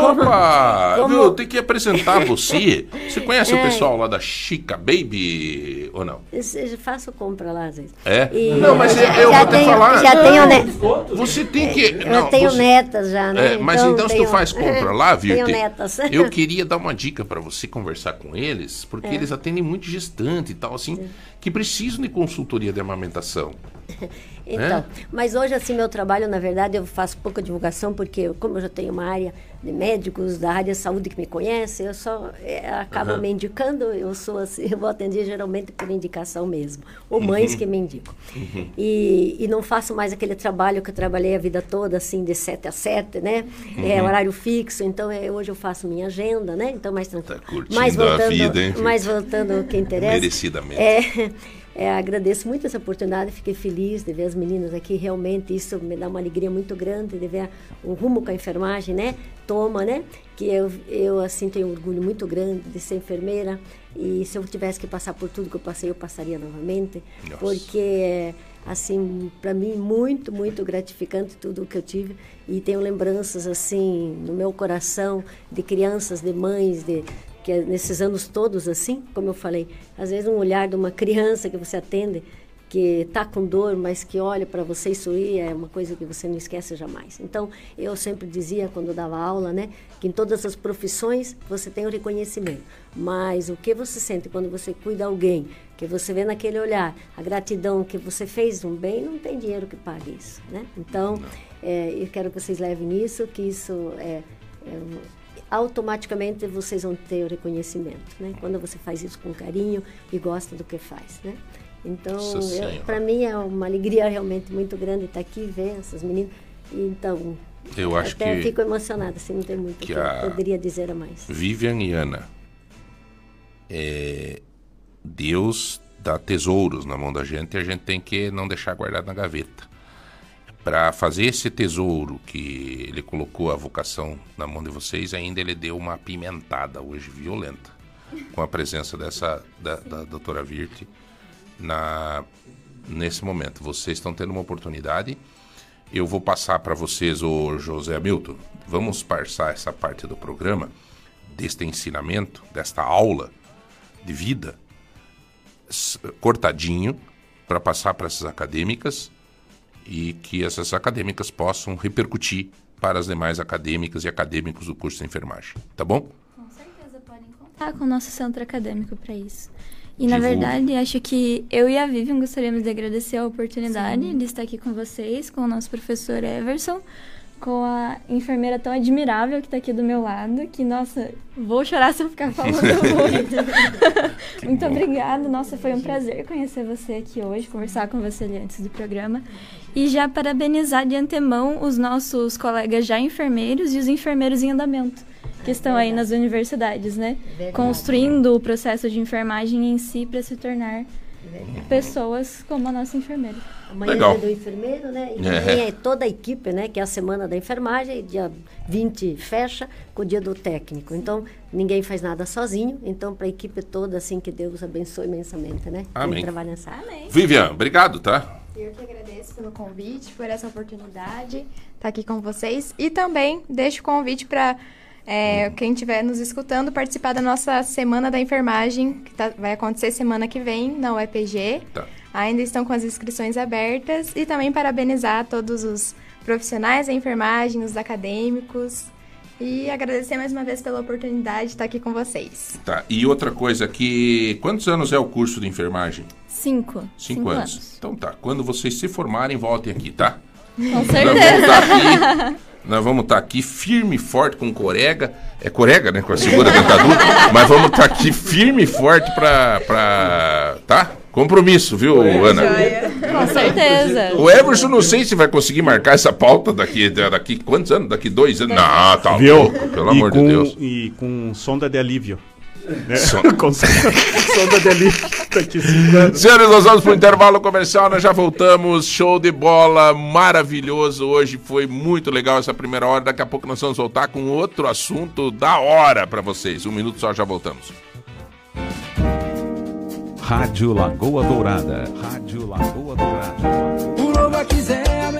Speaker 4: Opa!
Speaker 8: Como-
Speaker 4: Viu? Tem que apresentar você. Você conhece o
Speaker 8: É.
Speaker 4: pessoal lá da Chica Baby ou não?
Speaker 8: Eu faço compra lá, às vezes.
Speaker 4: É?
Speaker 8: E-
Speaker 4: Não, mas eu, eu vou te
Speaker 8: tenho-
Speaker 4: falar.
Speaker 8: Já tenho, né?
Speaker 4: Você tem que.
Speaker 8: Eu
Speaker 4: não,
Speaker 8: tenho
Speaker 4: você-
Speaker 8: netas já, né?
Speaker 4: É, mas então, se tu
Speaker 8: tenho-
Speaker 4: faz compra lá, Virte,
Speaker 8: Tenho netas.
Speaker 4: eu queria dar uma dica para você conversar com eles, porque
Speaker 8: É.
Speaker 4: eles atendem muito gestante e tal, assim, que precisam de consultoria de amamentação.
Speaker 8: Então,
Speaker 4: É?
Speaker 8: mas hoje, assim, meu trabalho, na verdade, eu faço pouca divulgação, porque como eu já tenho uma área de médicos da área de saúde que me conhece, eu só é, acabo
Speaker 11: Aham.
Speaker 8: me indicando, eu sou assim, eu vou atender geralmente por indicação mesmo, ou mães
Speaker 11: Uhum.
Speaker 8: que me indicam. E, e não faço mais aquele trabalho que eu trabalhei a vida toda, assim, de 7 a 7, né? É
Speaker 11: Uhum.
Speaker 8: horário fixo, então é, hoje eu faço minha agenda, né? Então, mais tranquilo.
Speaker 4: curtindo
Speaker 8: mais
Speaker 4: a
Speaker 8: voltando,
Speaker 4: vida, hein,
Speaker 8: mais voltando ao que interessa.
Speaker 4: Merecidamente.
Speaker 8: É, é, agradeço muito essa oportunidade, fiquei feliz de ver as meninas aqui, realmente isso me dá uma alegria muito grande de ver o rumo com a enfermagem, né? Toma, né? Que eu, eu assim, tenho um orgulho muito grande de ser enfermeira e se eu tivesse que passar por tudo que eu passei, eu passaria novamente,
Speaker 11: Nossa.
Speaker 8: porque assim, para mim muito, muito gratificante tudo o que eu tive e tenho lembranças assim no meu coração de crianças, de mães, de que é nesses anos todos assim, como eu falei, às vezes um olhar de uma criança que você atende que está com dor, mas que olha para você e sorri é uma coisa que você não esquece jamais. Então, eu sempre dizia quando dava aula, né, que em todas as profissões você tem o reconhecimento, mas o que você sente quando você cuida alguém, que você vê naquele olhar, a gratidão que você fez um bem, não tem dinheiro que pague isso, né? Então, é, eu quero que vocês levem isso, que isso é, é automaticamente vocês vão ter o reconhecimento, né? Quando você faz isso com carinho e gosta do que faz, né? Então,
Speaker 4: Senhora.
Speaker 8: para mim é uma alegria realmente muito grande estar aqui ver essas meninas. Então,
Speaker 4: Eu acho
Speaker 8: até
Speaker 4: que-
Speaker 8: fico emocionada, assim, não tem muito
Speaker 4: que
Speaker 8: que, eu poderia dizer a mais.
Speaker 4: Vivian e Ana. É, Deus dá tesouros na mão da gente e a gente tem que não deixar guardado na gaveta. Para fazer esse tesouro que ele colocou a vocação na mão de vocês, ainda ele deu uma apimentada hoje violenta com a presença dessa da, da doutora Virte na nesse momento. Vocês estão tendo uma oportunidade. Eu vou passar para vocês o José Hamilton. Vamos passar essa parte do programa deste ensinamento, desta aula de vida cortadinho para passar para essas acadêmicas e que essas acadêmicas possam repercutir para as demais acadêmicas e acadêmicos do curso de enfermagem, tá bom?
Speaker 9: Tá com o nosso centro acadêmico para isso. E na verdade, acho que eu e a Vivian gostaríamos de agradecer a oportunidade de estar aqui com vocês, com o nosso professor Everson, com a enfermeira tão admirável que está aqui do meu lado, que, nossa, vou chorar se eu ficar falando muito. muito obrigada. Nossa, foi um prazer conhecer você aqui hoje, conversar com você ali antes do programa. E já parabenizar de antemão os nossos colegas já enfermeiros e os enfermeiros em andamento, que estão aí nas universidades, né?
Speaker 8: Verdade.
Speaker 9: Construindo o processo de enfermagem em si para se tornar pessoas como a nossa enfermeira.
Speaker 8: Amanhã
Speaker 4: Legal.
Speaker 8: é do enfermeiro, né? E
Speaker 4: É.
Speaker 8: também é toda a equipe, né? Que é a semana da enfermagem, dia 20 fecha com o dia do técnico. Então, ninguém faz nada sozinho. Então, para a equipe toda, assim, que Deus abençoe imensamente, né?
Speaker 4: Amém.
Speaker 8: Quem trabalha nessa.
Speaker 10: Amém.
Speaker 4: Vivian, obrigado, tá?
Speaker 10: Eu que agradeço pelo convite, por essa oportunidade estar aqui com vocês. E também deixo o convite para quem estiver nos escutando participar da nossa Semana da Enfermagem, que tá- vai acontecer semana que vem na UEPG.
Speaker 4: Tá.
Speaker 10: Ainda estão com as inscrições abertas. E também parabenizar todos os profissionais da enfermagem, os acadêmicos. E agradecer mais uma vez pela oportunidade de estar aqui com vocês.
Speaker 4: Tá. E outra coisa que. Quantos anos é o curso de enfermagem?
Speaker 9: Cinco.
Speaker 4: Cinco, anos. Então tá. Quando vocês se formarem, voltem aqui, tá?
Speaker 9: Com
Speaker 4: Nós vamos
Speaker 9: certeza.
Speaker 4: estar aqui. Nós vamos estar aqui firme e forte com corega. É corega, né? Com a segura dentadura. Mas vamos estar aqui firme e forte pra. pra tá? Compromisso, viu, Ana?
Speaker 9: Com certeza.
Speaker 4: O Everson, não sei se vai conseguir marcar essa pauta daqui, daqui quantos anos? Daqui dois anos? Não, tá
Speaker 5: Viu?
Speaker 4: louco, pelo
Speaker 5: e
Speaker 4: amor
Speaker 5: com,
Speaker 4: de Deus.
Speaker 5: E com sonda de alívio. Né?
Speaker 4: Son-
Speaker 5: com sonda, de alívio. Daqui cinco anos.
Speaker 4: Senhores, nós vamos pro intervalo comercial, nós já voltamos. Show de bola, maravilhoso. Hoje foi muito legal essa primeira hora. Daqui a pouco nós vamos voltar com outro assunto da hora pra vocês. Um minuto só, já voltamos.
Speaker 3: Rádio Lagoa Dourada. Rádio Lagoa Dourada.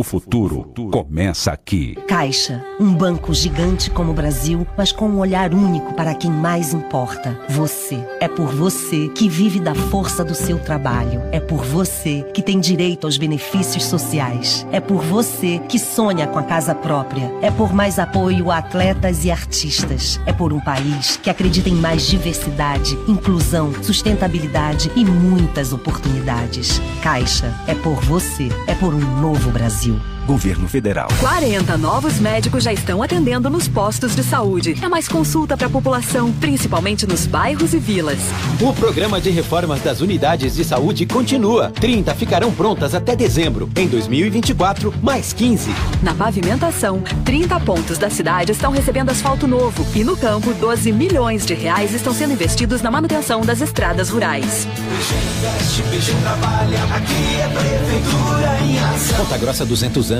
Speaker 3: O futuro começa aqui.
Speaker 12: Caixa, um banco gigante como o Brasil, mas com um olhar único para quem mais importa. Você. É por você que vive da força do seu trabalho. É por você que tem direito aos benefícios sociais. É por você que sonha com a casa própria. É por mais apoio a atletas e artistas. É por um país que acredita em mais diversidade, inclusão, sustentabilidade e muitas oportunidades. Caixa, é por você. É por um novo Brasil. Brasil.
Speaker 13: Governo Federal.
Speaker 14: 40 novos médicos já estão atendendo nos postos de saúde. É mais consulta para a população, principalmente nos bairros e vilas.
Speaker 15: O programa de reformas das unidades de saúde continua. 30 ficarão prontas até dezembro. Em 2024, mais 15.
Speaker 14: Na pavimentação, 30 pontos da cidade estão recebendo asfalto novo. E no campo, 12 milhões de reais estão sendo investidos na manutenção das estradas rurais.
Speaker 16: Investe, PG trabalha. Aqui é Prefeitura em ação.
Speaker 15: Ponta Grossa 200 anos,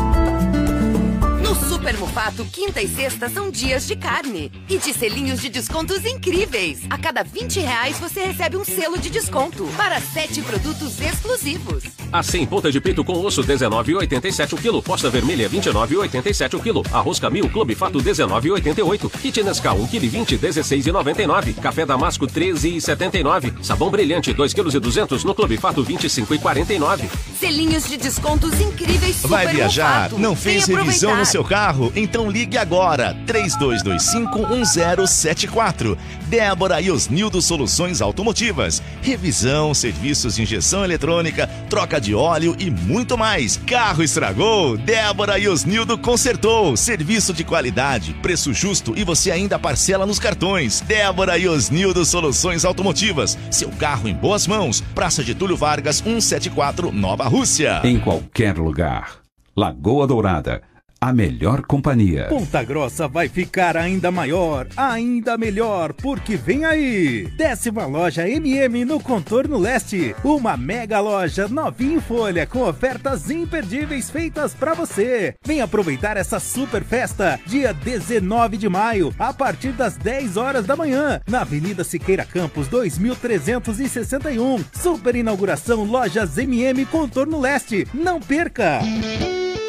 Speaker 17: No Mufato, quinta e sexta são dias de carne. E de selinhos de descontos incríveis. A cada 20 reais você recebe um selo de desconto para sete produtos exclusivos.
Speaker 18: Assim, ponta de peito com osso 19,87 o quilo. Posta vermelha 29,87 o quilo. Arroz Camil Clube Fato 19,88. Kit Nescau 1 kg 20 16,99. Café Damasco 13,79. Sabão brilhante 2 kg e 200 no Clube Fato 25,49.
Speaker 17: Selinhos de descontos incríveis super
Speaker 16: Vai viajar? Não fez revisão no seu carro? Então ligue agora, 32251074. Débora e Osnildo Soluções Automotivas. Revisão, serviços de injeção eletrônica, troca de óleo e muito mais. Carro estragou? Débora e Osnildo consertou. Serviço de qualidade, preço justo e você ainda parcela nos cartões. Débora e Osnildo Soluções Automotivas. Seu carro em boas mãos. Praça Getúlio Vargas, 174, Nova Rússia.
Speaker 3: Em qualquer lugar. Lagoa Dourada. A melhor companhia.
Speaker 19: Ponta Grossa vai ficar ainda maior, ainda melhor, porque vem aí! Décima loja MM no Contorno Leste. Uma mega loja novinha em folha com ofertas imperdíveis feitas pra você. Vem aproveitar essa super festa, dia 19 de maio, a partir das 10 horas da manhã, na Avenida Siqueira Campos 2361. Super inauguração Lojas MM Contorno Leste. Não perca!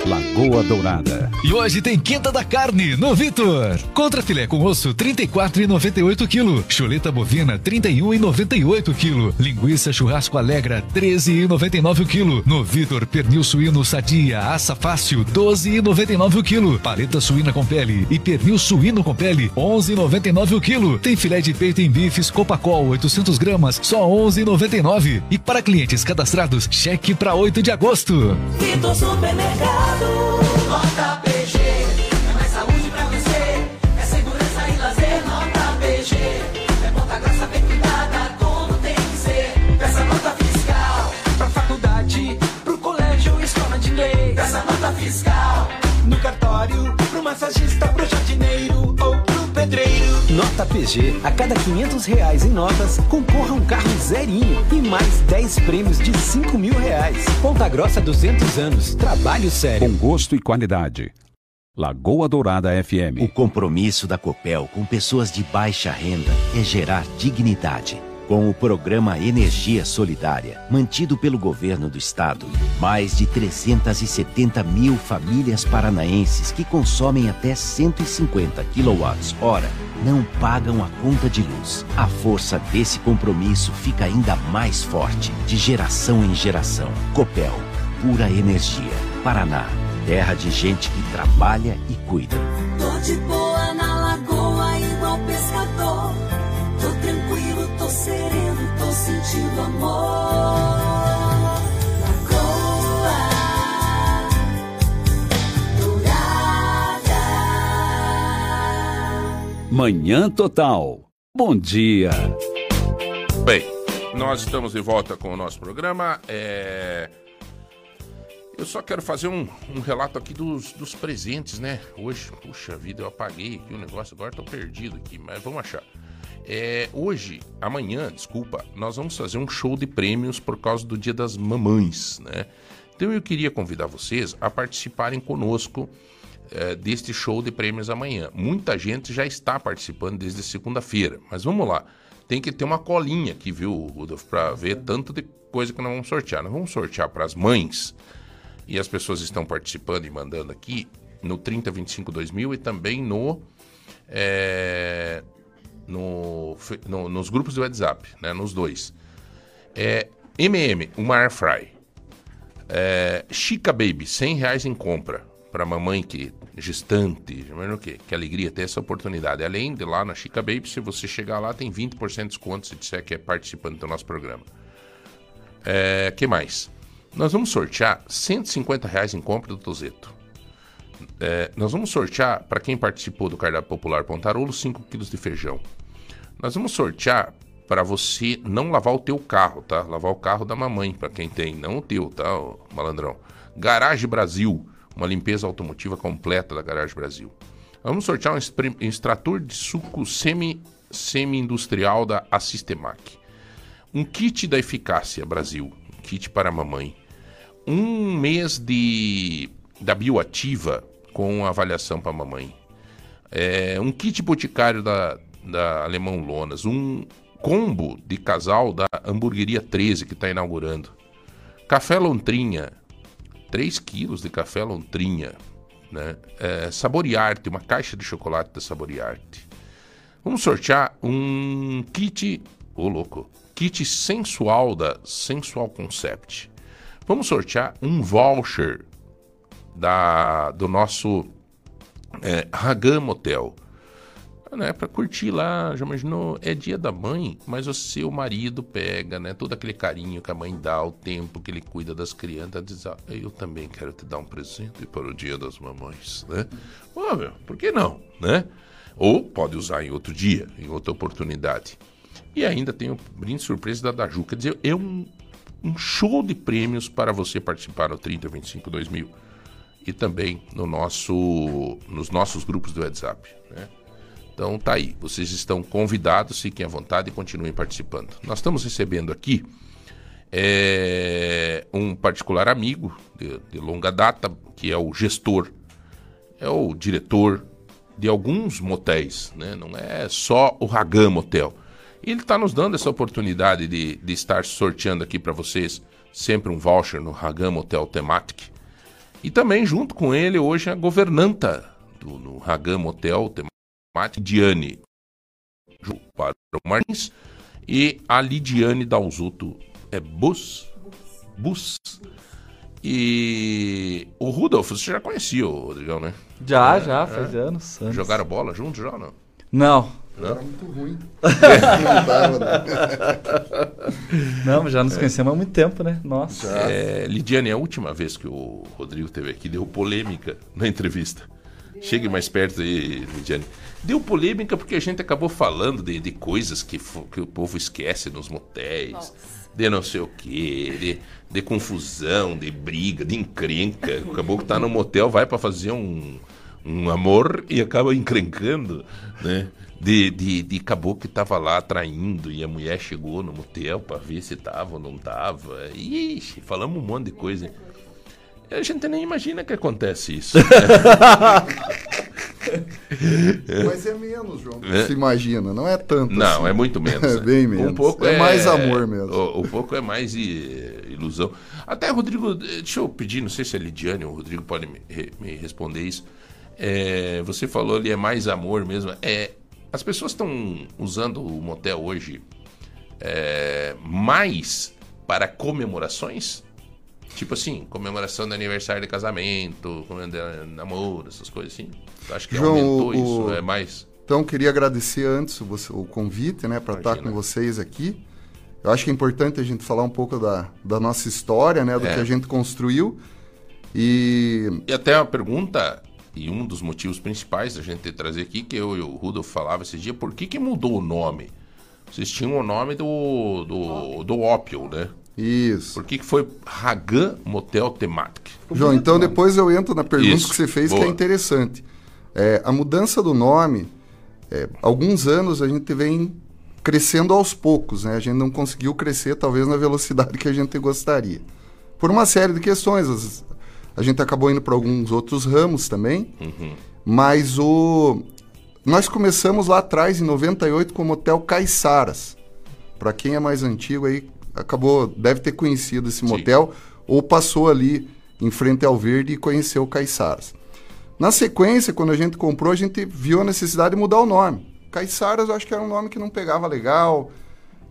Speaker 3: Lagoa Dourada.
Speaker 20: E hoje tem Quinta da Carne no Vitor. Contra filé com osso 34,98 kg, chuleta bovina 31,98 kg, linguiça churrasco alegra 13,99 kg. No Vitor pernil suíno sadia assa fácil 12,99 kg, paleta suína com pele e pernil suíno com pele 11,99 kg. Tem filé de peito em bifes Copacol 800 gramas só 11,99 e para clientes cadastrados cheque para 8 de agosto.
Speaker 1: Vitor Supermercado, fiscal no cartório, pro massagista, pro pedreiro.
Speaker 2: Nota PG, a cada 500 reais em notas, concorra um carro zerinho e mais 10 prêmios de 5 mil reais. Ponta Grossa 200 anos, trabalho sério.
Speaker 3: Com gosto e qualidade. Lagoa Dourada FM.
Speaker 21: O compromisso da Copel com pessoas de baixa renda é gerar dignidade. Com o programa Energia Solidária, mantido pelo governo do estado, mais de 370 mil famílias paranaenses que consomem até 150 kWh não pagam a conta de luz. A força desse compromisso fica ainda mais forte, de geração em geração. Copel, pura energia. Paraná, terra de gente que trabalha e cuida.
Speaker 1: Tô de boa na lagoa, igual pescador. Sereno, tô sentindo amor. Lagoa Dourada.
Speaker 3: Manhã Total. Bom dia.
Speaker 4: Bem, nós estamos de volta com o nosso programa. É, Eu só quero fazer um, um relato aqui dos, dos presentes, né? Hoje, puxa vida, eu apaguei aqui o negócio, agora tô perdido aqui, mas vamos achar. É, hoje, amanhã, desculpa, nós vamos fazer um show de prêmios por causa do Dia das Mamães, né? Então eu queria convidar vocês a participarem conosco é, deste show de prêmios amanhã. Muita gente já está participando desde segunda-feira, mas vamos lá. Tem que ter uma colinha aqui, viu, Rudolf, para ver tanto de coisa que nós vamos sortear. Nós vamos sortear para as mães e as pessoas estão participando e mandando aqui no 3025 2000 e também no, é, no, no- nos grupos do WhatsApp, né, nos dois. É, MM, uma air fry. É, Chica Baby, 100 reais em compra para mamãe que gestante, mas o quê? Que alegria ter essa oportunidade. Além de lá na Chica Baby, se você chegar lá tem 20% de desconto se disser que é participante do nosso programa. É, que mais? Nós vamos sortear 150 reais em compra do Tozeto. É, nós vamos sortear, para quem participou do Cardápio Popular Pontarolo, 5 quilos de feijão. Nós vamos sortear para você não lavar o teu carro, tá? Lavar o carro da mamãe, para quem tem, não o teu, tá, ô malandrão? Garage Brasil, uma limpeza automotiva completa da Garage Brasil. Vamos sortear um extrator de suco semi, semi-industrial da Assistemac. Um kit da Eficácia Brasil, um kit para a mamãe. Um mês de da Bioativa com avaliação para mamãe. É, um kit boticário da, da Alemão Lonas. Um combo de casal da Hamburgueria 13 que está inaugurando. Café Lontrinha. 3 quilos de café Lontrinha. Né? É, Saboriarte, uma caixa de chocolate da Saboriarte. Vamos sortear um kit, ô louco, kit sensual da Sensual Concept. Vamos sortear um voucher da, do nosso é, Hagam Motel. Né, pra curtir lá, já imaginou? É dia da mãe, mas o seu marido pega, né? Todo aquele carinho que a mãe dá, o tempo que ele cuida das crianças, diz, ah, eu também quero te dar um presente para o dia das mamães, né? Pô, meu, por que não, né? Ou pode usar em outro dia, em outra oportunidade. E ainda tem o brinde surpresa da Daju, quer dizer, é um, um show de prêmios para você participar no 3025 2000 e também no nosso, nos nossos grupos do WhatsApp, né? Então tá aí, vocês estão convidados, fiquem à vontade e continuem participando. Nós estamos recebendo aqui é, um particular amigo de, de, longa data, que é o gestor, é o diretor de alguns motéis, né? não é só o Hagam Motel. Ele está nos dando essa oportunidade de, de estar sorteando aqui para vocês sempre um voucher no Hagam Motel Thematic. E também junto com ele hoje a governanta do no Hagam Hotel Thematic Diane para o Martins e a Lidiane Dalzuto é Bus. Bus. E o Rudolf, você já conhecia o Rodrigão, né?
Speaker 6: Já,
Speaker 4: é,
Speaker 6: já, faz
Speaker 4: é.
Speaker 6: anos. antes.
Speaker 4: Jogaram bola juntos já, não?
Speaker 6: Não.
Speaker 4: Não?
Speaker 22: Era muito ruim.
Speaker 6: Não
Speaker 22: dava, né?
Speaker 6: Não, já nos
Speaker 4: É.
Speaker 6: conhecemos há muito tempo, né? Nossa.
Speaker 4: É, Lidiane, a última vez que o Rodrigo esteve aqui, deu polêmica na entrevista. Chegue mais perto aí, Lidiane. Deu polêmica porque a gente acabou falando de, de coisas que, que o povo esquece nos motéis. De não sei o quê, de, de confusão, de briga, de encrenca. Acabou que tá no motel, vai para fazer um, um amor e acaba encrencando, né? De, de, de caboclo que tava lá traindo e a mulher chegou no motel pra ver se tava ou não tava. Ixi, falamos um monte de coisa. A gente nem imagina que acontece isso.
Speaker 22: Mas é menos, João,
Speaker 4: É.
Speaker 22: se imagina. Não é tanto
Speaker 4: Não,
Speaker 22: assim.
Speaker 4: é muito menos.
Speaker 22: É
Speaker 4: né?
Speaker 22: bem menos.
Speaker 4: Um pouco
Speaker 22: é, mais amor mesmo.
Speaker 4: O, um pouco é mais i- ilusão. Até, Rodrigo, deixa eu pedir, não sei se é Lidiane ou o Rodrigo pode me, me responder isso. É, você falou ali, é mais amor mesmo. É, as pessoas estão usando o motel hoje é, mais para comemorações? Tipo assim, comemoração do aniversário de casamento, comemoração de namoro, essas coisas assim. Tu acha que
Speaker 22: João,
Speaker 4: aumentou
Speaker 22: o-
Speaker 4: isso? É mais.
Speaker 22: Então, queria agradecer antes o, o convite, né, para estar com vocês aqui. Eu acho que é importante a gente falar um pouco da, da nossa história, né, do
Speaker 4: É.
Speaker 22: que a gente construiu. E
Speaker 4: E até uma pergunta, e um dos motivos principais da gente trazer aqui, que eu e o Rudolf falava esse dia, por que, que mudou o nome? Vocês tinham o nome do, do, do Opio, né?
Speaker 22: Isso.
Speaker 4: Por que, que foi Hagan Motel Thematic?
Speaker 22: João, então depois eu entro na pergunta
Speaker 4: Isso,
Speaker 22: que você fez, que
Speaker 4: boa.
Speaker 22: é interessante. É, a mudança do nome, é, alguns anos a gente vem crescendo aos poucos, né? A gente não conseguiu crescer talvez na velocidade que a gente gostaria. Por uma série de questões. As- A gente acabou indo para alguns outros ramos também,
Speaker 4: Uhum.
Speaker 22: mas o nós começamos lá atrás, em 98, com o Motel Caiçaras. Para quem é mais antigo aí, acabou, deve ter conhecido esse motel, ou passou ali em frente ao Verde e conheceu o Caiçaras. Na sequência, quando a gente comprou, a gente viu a necessidade de mudar o nome. Caiçaras eu acho que era um nome que não pegava legal.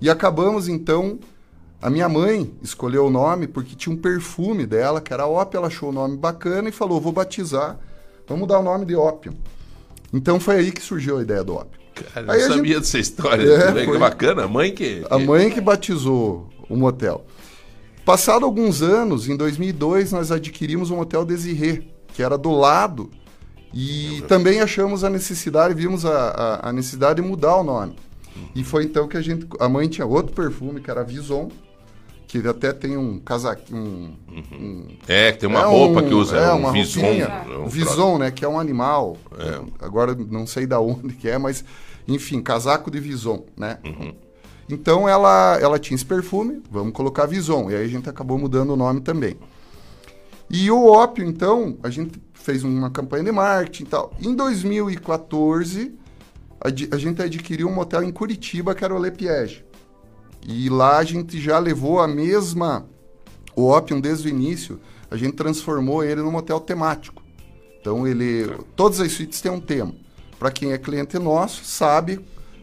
Speaker 22: E acabamos, então, a minha mãe escolheu o nome porque tinha um perfume dela, que era ópio, ela achou o nome bacana e falou, vou batizar, vamos dar o nome de ópio. Então foi aí que surgiu a ideia do ópio.
Speaker 4: Cara, eu
Speaker 22: Aí a
Speaker 4: sabia
Speaker 22: gente-
Speaker 4: dessa história.
Speaker 22: É,
Speaker 4: que
Speaker 22: foi-
Speaker 4: bacana, a mãe que...
Speaker 22: A mãe que batizou o motel. Passado alguns anos, em 2002, nós adquirimos um motel Desirê, que era do lado, e também achamos a necessidade, vimos a, a- a necessidade de mudar o nome. E foi então que a gente, a mãe tinha outro perfume, que era Vison, que até tem um casaquinho, um, um-
Speaker 4: É, que tem uma
Speaker 22: é
Speaker 4: roupa
Speaker 22: um-
Speaker 4: que usa,
Speaker 22: é,
Speaker 4: um
Speaker 22: uma
Speaker 4: vison,
Speaker 22: roupinha,
Speaker 4: um
Speaker 22: vison, né, que é um animal. Agora não sei da onde que é, mas enfim, casaco de vison, né?
Speaker 4: Uhum.
Speaker 22: Então ela ela tinha esse perfume, vamos colocar vison, e aí a gente acabou mudando o nome também. E o ópio, então, a gente fez uma campanha de marketing e tal. Em 2014, adi- a gente adquiriu um motel em Curitiba, que era o Le Piège. E lá a gente já levou a mesma. O Opium desde o início, a gente transformou ele num motel temático. Então ele. Todas as suítes têm um tema. Para quem é cliente nosso, sabe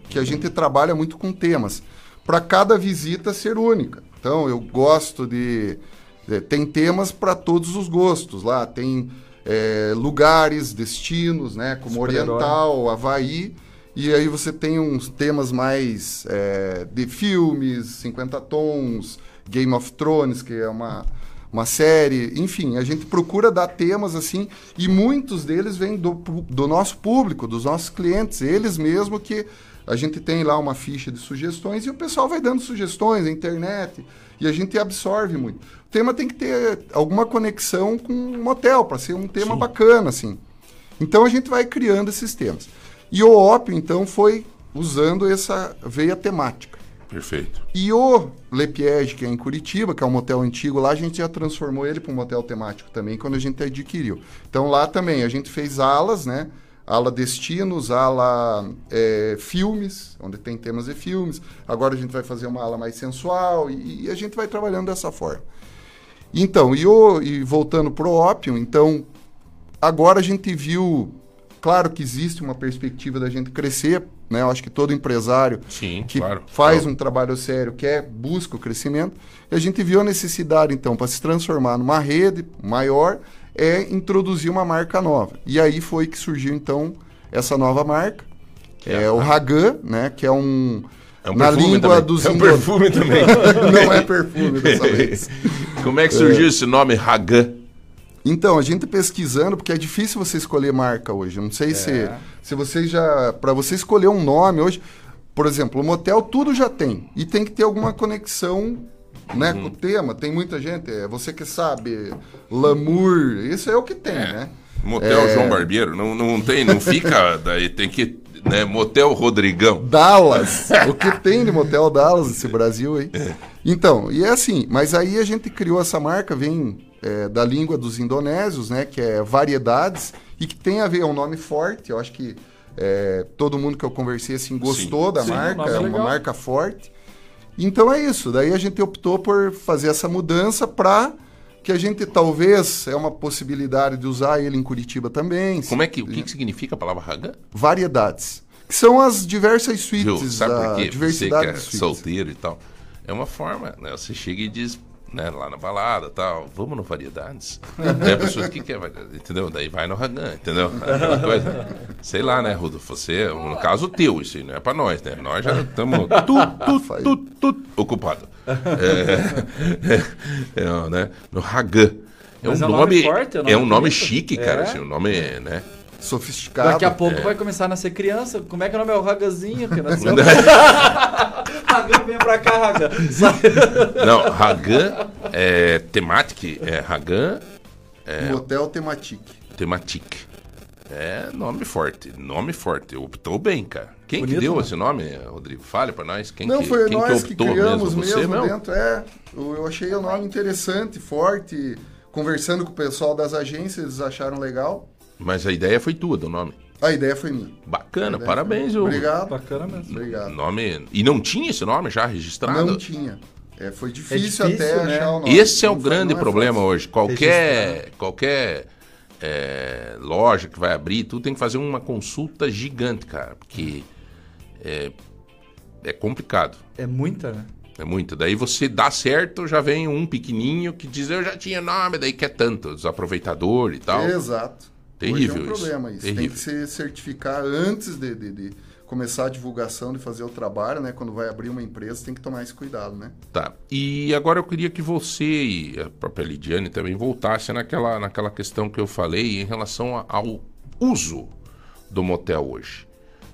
Speaker 22: que a gente trabalha muito com temas. Para cada visita ser única. Então eu gosto de tem temas para todos os gostos lá. Tem é, lugares, destinos, né? Como. Oriental, Havaí. E aí você tem uns temas mais é, de filmes, 50 tons, Game of Thrones, que é uma, uma série. Enfim, a gente procura dar temas assim, e muitos deles vêm do, do nosso público, dos nossos clientes, eles mesmo que a gente tem lá uma ficha de sugestões e o pessoal vai dando sugestões na internet e a gente absorve muito. O tema tem que ter alguma conexão com um motel, para ser um tema bacana, assim. Então a gente vai criando esses temas. E o ópio, então, foi usando essa veia temática.
Speaker 4: Perfeito.
Speaker 22: E o Le Piège, que é em Curitiba, que é um motel antigo, lá a gente já transformou ele para um motel temático também quando a gente adquiriu. Então lá também a gente fez alas, né? Ala destinos, ala é, filmes, onde tem temas de filmes. Agora a gente vai fazer uma ala mais sensual e, e a gente vai trabalhando dessa forma. Então, e, o, e voltando pro ópio, então, agora a gente viu, claro que existe uma perspectiva da gente crescer, né? Eu acho que todo empresário
Speaker 4: Sim,
Speaker 22: que
Speaker 4: claro.
Speaker 22: faz um trabalho sério, quer, busca o crescimento, e a gente viu a necessidade, então, para se transformar numa rede maior, é introduzir uma marca nova. E aí foi que surgiu, então, essa nova marca, que é, o Ragan, né? Que é um...
Speaker 4: É um
Speaker 22: na língua
Speaker 4: também.
Speaker 22: dos
Speaker 4: É um perfume também.
Speaker 22: Não é perfume dessa vez.
Speaker 4: Como é que surgiu esse nome Ragan?
Speaker 22: Então, a gente pesquisando, porque é difícil você escolher marca hoje. Não sei se,
Speaker 4: É.
Speaker 22: se você já. Para você escolher um nome hoje, por exemplo, o motel tudo já tem. E tem que ter alguma conexão né,
Speaker 4: Uhum.
Speaker 22: com o tema. Tem muita gente, é você que sabe, Lamour, isso é o que tem, né?
Speaker 4: Motel
Speaker 22: É,
Speaker 4: João Barbeiro? Não, não tem, não fica. Daí tem que. Né, Motel Rodrigão.
Speaker 22: Dallas. o que tem de motel Dallas nesse Brasil aí?
Speaker 4: É.
Speaker 22: Então, e é assim, mas aí a gente criou essa marca, vem é, da língua dos indonésios, né? Que é variedades, e que tem a ver, é um nome forte, eu acho que é, todo mundo que eu conversei assim gostou
Speaker 6: Sim.
Speaker 22: da
Speaker 6: Sim,
Speaker 22: marca,
Speaker 6: nome
Speaker 22: é uma
Speaker 6: legal.
Speaker 22: marca forte. Então é isso, daí a gente optou por fazer essa mudança para que a gente talvez é uma possibilidade de usar ele em Curitiba também.
Speaker 4: Como é que, o que, que significa a palavra Ragan?
Speaker 22: variedades, que são as diversas suítes,
Speaker 4: Sabe
Speaker 22: a
Speaker 4: por quê? Você que
Speaker 22: diversidade
Speaker 4: é
Speaker 22: de suítes.
Speaker 4: solteiro e tal. É uma forma, né? Você chega e diz, né, lá na balada tal, vamos no Variedades. Daí a pessoa, o que, que é variedades? Entendeu? Daí vai no Ragan, entendeu? Aquela coisa. Sei lá, né, Rudolfo? Você, no caso teu, isso aí não é pra nós, né? Nós já estamos tu, tu, tu, tu, ocupado. É, é, é, né? No Ragan. É um
Speaker 6: é um
Speaker 4: nome,
Speaker 6: nome forte, é um
Speaker 4: é um
Speaker 6: nome
Speaker 4: chique, cara.
Speaker 6: É.
Speaker 4: Assim, um nome, né?
Speaker 22: Sofisticado.
Speaker 6: Daqui a pouco
Speaker 4: É.
Speaker 6: vai começar a nascer criança. Como é que é o nome? É o Ragazinho que nasceu. Ragan, vem pra cá, Ragan. Sai.
Speaker 4: Não, Ragan é temática, é Ragan é
Speaker 22: Motel Tematic.
Speaker 4: Tematic. É nome forte, nome forte. Optou bem, cara. Quem
Speaker 22: Bonito,
Speaker 4: que deu
Speaker 22: né?
Speaker 4: esse nome, Rodrigo? Fale pra nós. Quem
Speaker 22: Não,
Speaker 4: que,
Speaker 22: foi
Speaker 4: quem
Speaker 22: nós que,
Speaker 4: optou
Speaker 22: criamos
Speaker 4: mesmo?
Speaker 22: mesmo,
Speaker 4: mesmo?
Speaker 22: dentro. É, eu achei o nome interessante, forte. Conversando com o pessoal das agências, eles acharam legal.
Speaker 4: Mas a ideia foi tua, do nome.
Speaker 22: A ideia foi minha.
Speaker 4: Bacana, parabéns,
Speaker 22: foi minha. Obrigado.
Speaker 6: Bacana mesmo.
Speaker 22: Obrigado.
Speaker 4: Nome... E não tinha esse nome já registrado?
Speaker 22: Não tinha. É, foi difícil,
Speaker 6: difícil,
Speaker 22: até
Speaker 6: né?
Speaker 22: achar o nome.
Speaker 4: Esse é o
Speaker 22: Não foi-
Speaker 4: grande
Speaker 22: não é
Speaker 4: problema
Speaker 22: fácil.
Speaker 4: hoje. Qualquer, qualquer é, loja que vai abrir, tu tem que fazer uma consulta gigante, cara. Porque é, é complicado.
Speaker 6: É muita, né?
Speaker 4: É muito. Daí você dá certo, já vem um pequenininho que diz eu já tinha nome, daí quer tanto, desaproveitador e tal.
Speaker 22: Exato.
Speaker 4: Terrível
Speaker 22: Hoje é um
Speaker 4: isso.
Speaker 22: problema isso. Tem
Speaker 4: Terrível.
Speaker 22: que se certificar antes de, de- de começar a divulgação, de fazer o trabalho, né? Quando vai abrir uma empresa, tem que tomar esse cuidado, né?
Speaker 4: Tá. E agora eu queria que você e a própria Lidiane também voltasse naquela, naquela questão que eu falei em relação ao uso do motel hoje.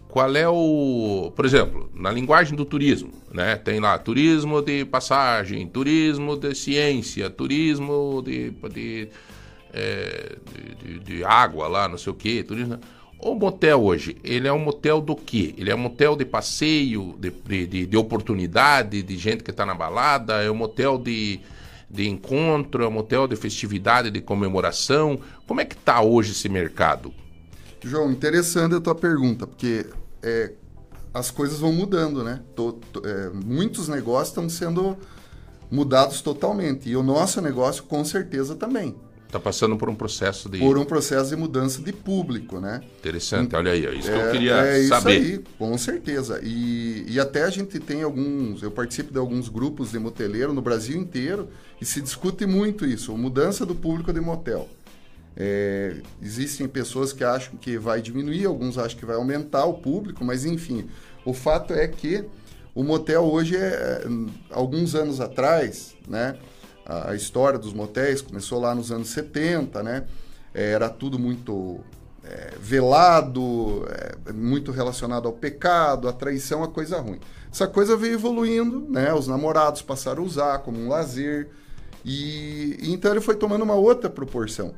Speaker 4: Qual é o. Por exemplo, na linguagem do turismo, né? Tem lá turismo de passagem, turismo de ciência, turismo de. de, é, de, de- de água lá, não sei o quê. Turismo. O motel hoje, ele é um motel do quê? Ele é um motel de passeio, de, de, de- de oportunidade, de gente que está na balada, é um motel de, de encontro, é um motel de festividade, de comemoração. Como é que está hoje esse mercado?
Speaker 22: João, interessante a tua pergunta, porque é, as coisas vão mudando, né? To- to- é, muitos negócios estão sendo mudados totalmente. E o nosso negócio, com certeza, também.
Speaker 4: Tá passando por um processo de.
Speaker 22: por um processo de mudança de público, né?
Speaker 4: Interessante, olha aí, é isso que eu
Speaker 22: É-
Speaker 4: queria
Speaker 22: é
Speaker 4: saber.
Speaker 22: Isso aí, com certeza. E, e até a gente tem alguns, eu participo de alguns grupos de moteleiro no Brasil inteiro e se discute muito isso, mudança do público de motel. É, existem pessoas que acham que vai diminuir, alguns acham que vai aumentar o público, mas enfim, o fato é que o motel hoje é, alguns anos atrás, né? A, a história dos motéis começou lá nos anos 70, né? É, Era tudo muito é, velado, é, muito relacionado ao pecado, à traição, a coisa ruim. Essa coisa veio evoluindo, né? Os namorados passaram a usar como um lazer e, e então ele foi tomando uma outra proporção.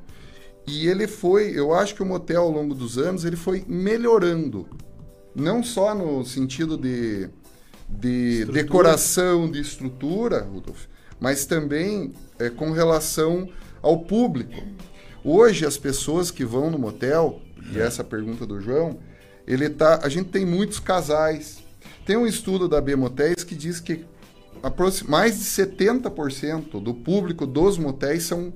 Speaker 22: E ele foi, eu acho que o motel ao longo dos anos ele foi melhorando, não só no sentido de, de
Speaker 1: Estrutura.
Speaker 22: decoração, de estrutura, Rudolf, mas também é, com relação ao público. Hoje as pessoas que vão no motel, e essa é a pergunta do João, ele tá, a gente tem muitos casais. Tem um estudo da B Motéis que diz que mais de 70% do público dos motéis são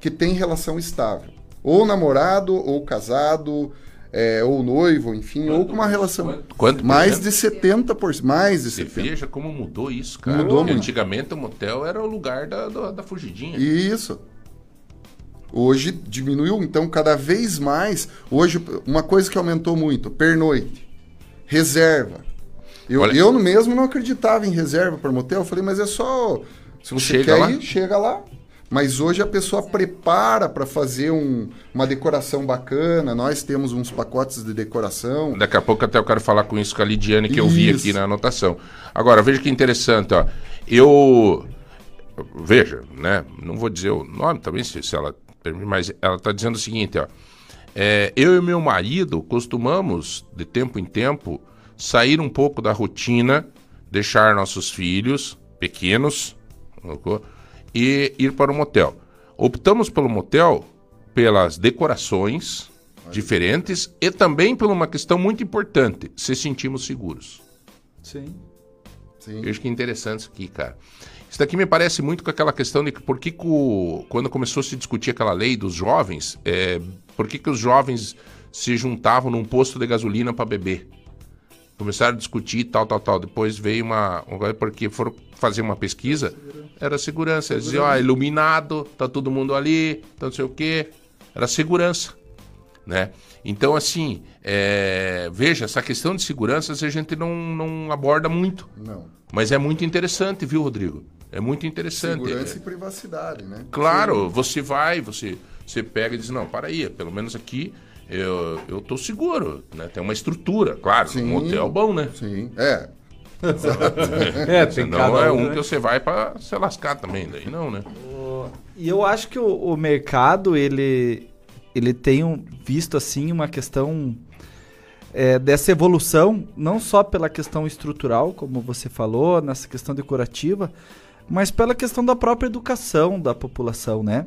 Speaker 22: que tem relação estável. Ou namorado, ou casado, é, ou noivo, enfim, ou com uma relação.
Speaker 4: quanto
Speaker 22: mais de 70%. Mais de
Speaker 4: Você
Speaker 22: 70%.
Speaker 4: veja como mudou isso, cara.
Speaker 22: Mudou
Speaker 4: Porque
Speaker 22: muito.
Speaker 4: Antigamente o motel era o lugar da, da, da fugidinha.
Speaker 22: Isso. Hoje diminuiu, então cada vez mais. Hoje, uma coisa que aumentou muito: pernoite, reserva. Eu,
Speaker 4: Olha-
Speaker 22: eu mesmo não acreditava em reserva para motel. Eu falei, mas é só. Se você
Speaker 4: Chega
Speaker 22: quer
Speaker 4: lá.
Speaker 22: ir, chega lá. Mas hoje a pessoa prepara para fazer um- uma decoração bacana. Nós temos uns pacotes de decoração.
Speaker 4: Daqui a pouco até eu quero falar com isso com a Lidiane, que eu vi
Speaker 22: Isso.
Speaker 4: aqui na anotação. Agora, veja que interessante, ó. Eu. Veja, né? Não vou dizer o nome também, se, se ela permite, mas ela está dizendo o seguinte, ó. É, eu e meu marido costumamos, de tempo em tempo, sair um pouco da rotina, deixar nossos filhos pequenos colocou, e ir para o motel. Optamos pelo motel pelas decorações diferentes e também por uma questão muito importante, se sentimos seguros.
Speaker 6: Sim.
Speaker 22: Sim.
Speaker 4: Eu acho que é interessante isso aqui, cara. Isso daqui me parece muito com aquela questão de que por que, que o- quando começou a se discutir aquela lei dos jovens, é, por que, que os jovens se juntavam num posto de gasolina para beber? Começaram a discutir tal, tal, tal. Depois veio uma. Porque foram fazer uma pesquisa, era segurança. Eles diziam, ó, iluminado, tá todo mundo ali, tá não sei o quê. Era segurança né? Então, assim, é, veja, essa questão de segurança a gente não, não aborda muito.
Speaker 22: Não.
Speaker 4: Mas é muito interessante, viu, Rodrigo? É muito interessante.
Speaker 22: Segurança
Speaker 4: É,
Speaker 22: e privacidade, né?
Speaker 4: claro, você vai, você, você pega e diz, não, para aí, pelo menos aqui eu, eu tô seguro, né? Tem uma estrutura, claro, um hotel bom, né?
Speaker 22: Sim, é.
Speaker 6: É, tem
Speaker 4: Senão
Speaker 6: cada
Speaker 4: é
Speaker 6: um,
Speaker 4: um
Speaker 6: né?
Speaker 4: que você vai para se lascar também, daí não, né?
Speaker 6: E eu acho que o, o mercado, ele, ele tem um- visto, assim, uma questão é, dessa evolução, não só pela questão estrutural, como você falou, nessa questão decorativa, mas pela questão da própria educação da população, né?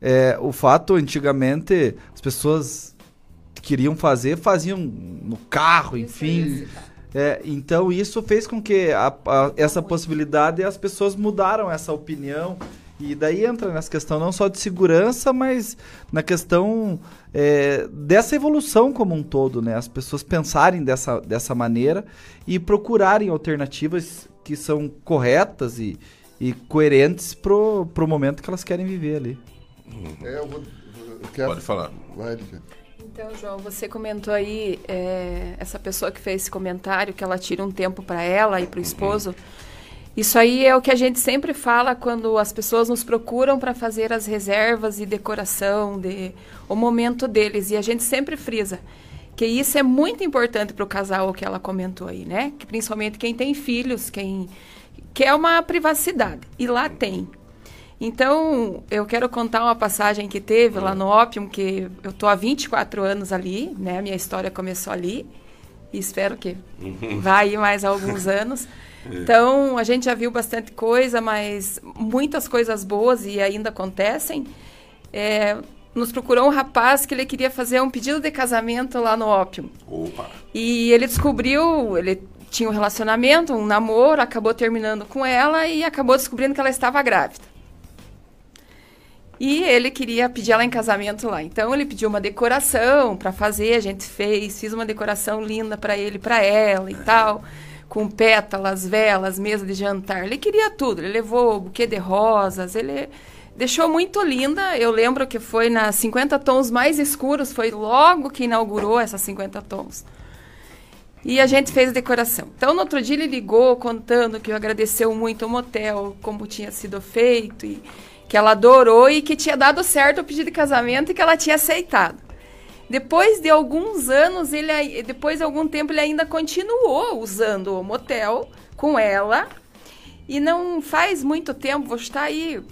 Speaker 6: É, o fato, antigamente, as pessoas queriam fazer, faziam no carro, enfim. É, então isso fez com que a- a- essa possibilidade as pessoas mudaram essa opinião e daí entra nessa questão não só de segurança, mas na questão é, dessa evolução como um todo, né? As pessoas pensarem dessa, dessa maneira e procurarem alternativas que são corretas e, e coerentes pro, pro momento que elas querem viver ali.
Speaker 22: É, eu vou, eu quero...
Speaker 4: Pode falar.
Speaker 22: Vai, Lidia.
Speaker 23: Então, João, você comentou aí, é, essa pessoa que fez esse comentário, que ela tira um tempo para ela e para o esposo. Isso aí é o que a gente sempre fala quando as pessoas nos procuram para fazer as reservas e decoração, de, o momento deles. E a gente sempre frisa que isso é muito importante para o casal, o que ela comentou aí, né? Que principalmente quem tem filhos, quem quer uma privacidade. E lá tem. Então, eu quero contar uma passagem que teve lá no Opium, que eu tô há 24 anos ali, né? Minha história começou ali. E espero que vai ir mais alguns anos. Então, a gente já viu bastante coisa, mas muitas coisas boas e ainda acontecem. É, nos procurou um rapaz que ele queria fazer um pedido de casamento lá no Opium.
Speaker 4: Opa!
Speaker 23: E ele descobriu, ele tinha um relacionamento, um namoro, acabou terminando com ela e acabou descobrindo que ela estava grávida. E ele queria pedir ela em casamento lá. Então ele pediu uma decoração para fazer, a gente fez, fiz uma decoração linda para ele, para ela e tal, com pétalas, velas, mesa de jantar. Ele queria tudo. Ele levou buquê de rosas, ele deixou muito linda. Eu lembro que foi nas 50 tons mais escuros, foi logo que inaugurou essas 50 tons. E a gente fez a decoração. Então, no outro dia, ele ligou contando que agradeceu muito o motel, como tinha sido feito, e que ela adorou e que tinha dado certo o pedido de casamento e que ela tinha aceitado. Depois de alguns anos, ele, depois de algum tempo, ele ainda continuou usando o motel com ela. E não faz muito tempo, vou estar aí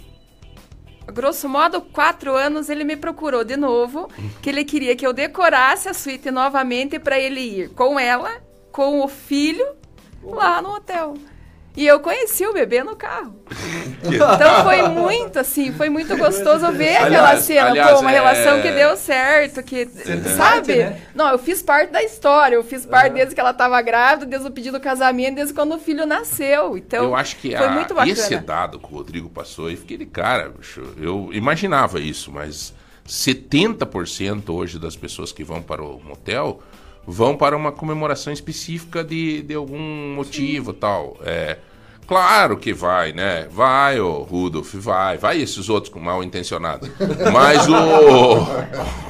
Speaker 23: grosso modo, quatro anos, ele me procurou de novo, que ele queria que eu decorasse a suíte novamente para ele ir com ela, com o filho, lá no hotel. E eu conheci o bebê no carro. Então foi muito assim, foi muito gostoso ver aquela
Speaker 4: Aliás-
Speaker 23: cena,
Speaker 4: aliás,
Speaker 23: pô, uma
Speaker 4: é-
Speaker 23: relação que deu certo, que
Speaker 4: fez
Speaker 23: sabe?
Speaker 4: parte, né?
Speaker 23: Não, eu fiz parte da história, eu fiz parte desde que ela estava grávida, desde o pedido do casamento, desde quando o filho nasceu. Então
Speaker 4: eu acho que
Speaker 23: foi
Speaker 4: a-
Speaker 23: muito bacana.
Speaker 4: esse dado que o Rodrigo passou, e fiquei de cara, bicho, eu imaginava isso, mas 70% hoje das pessoas que vão para o motel vão para uma comemoração específica de, de algum motivo tal. É, claro que vai, né? Vai, o Rudolf, vai. Vai esses outros com mal intencionados. Mas o...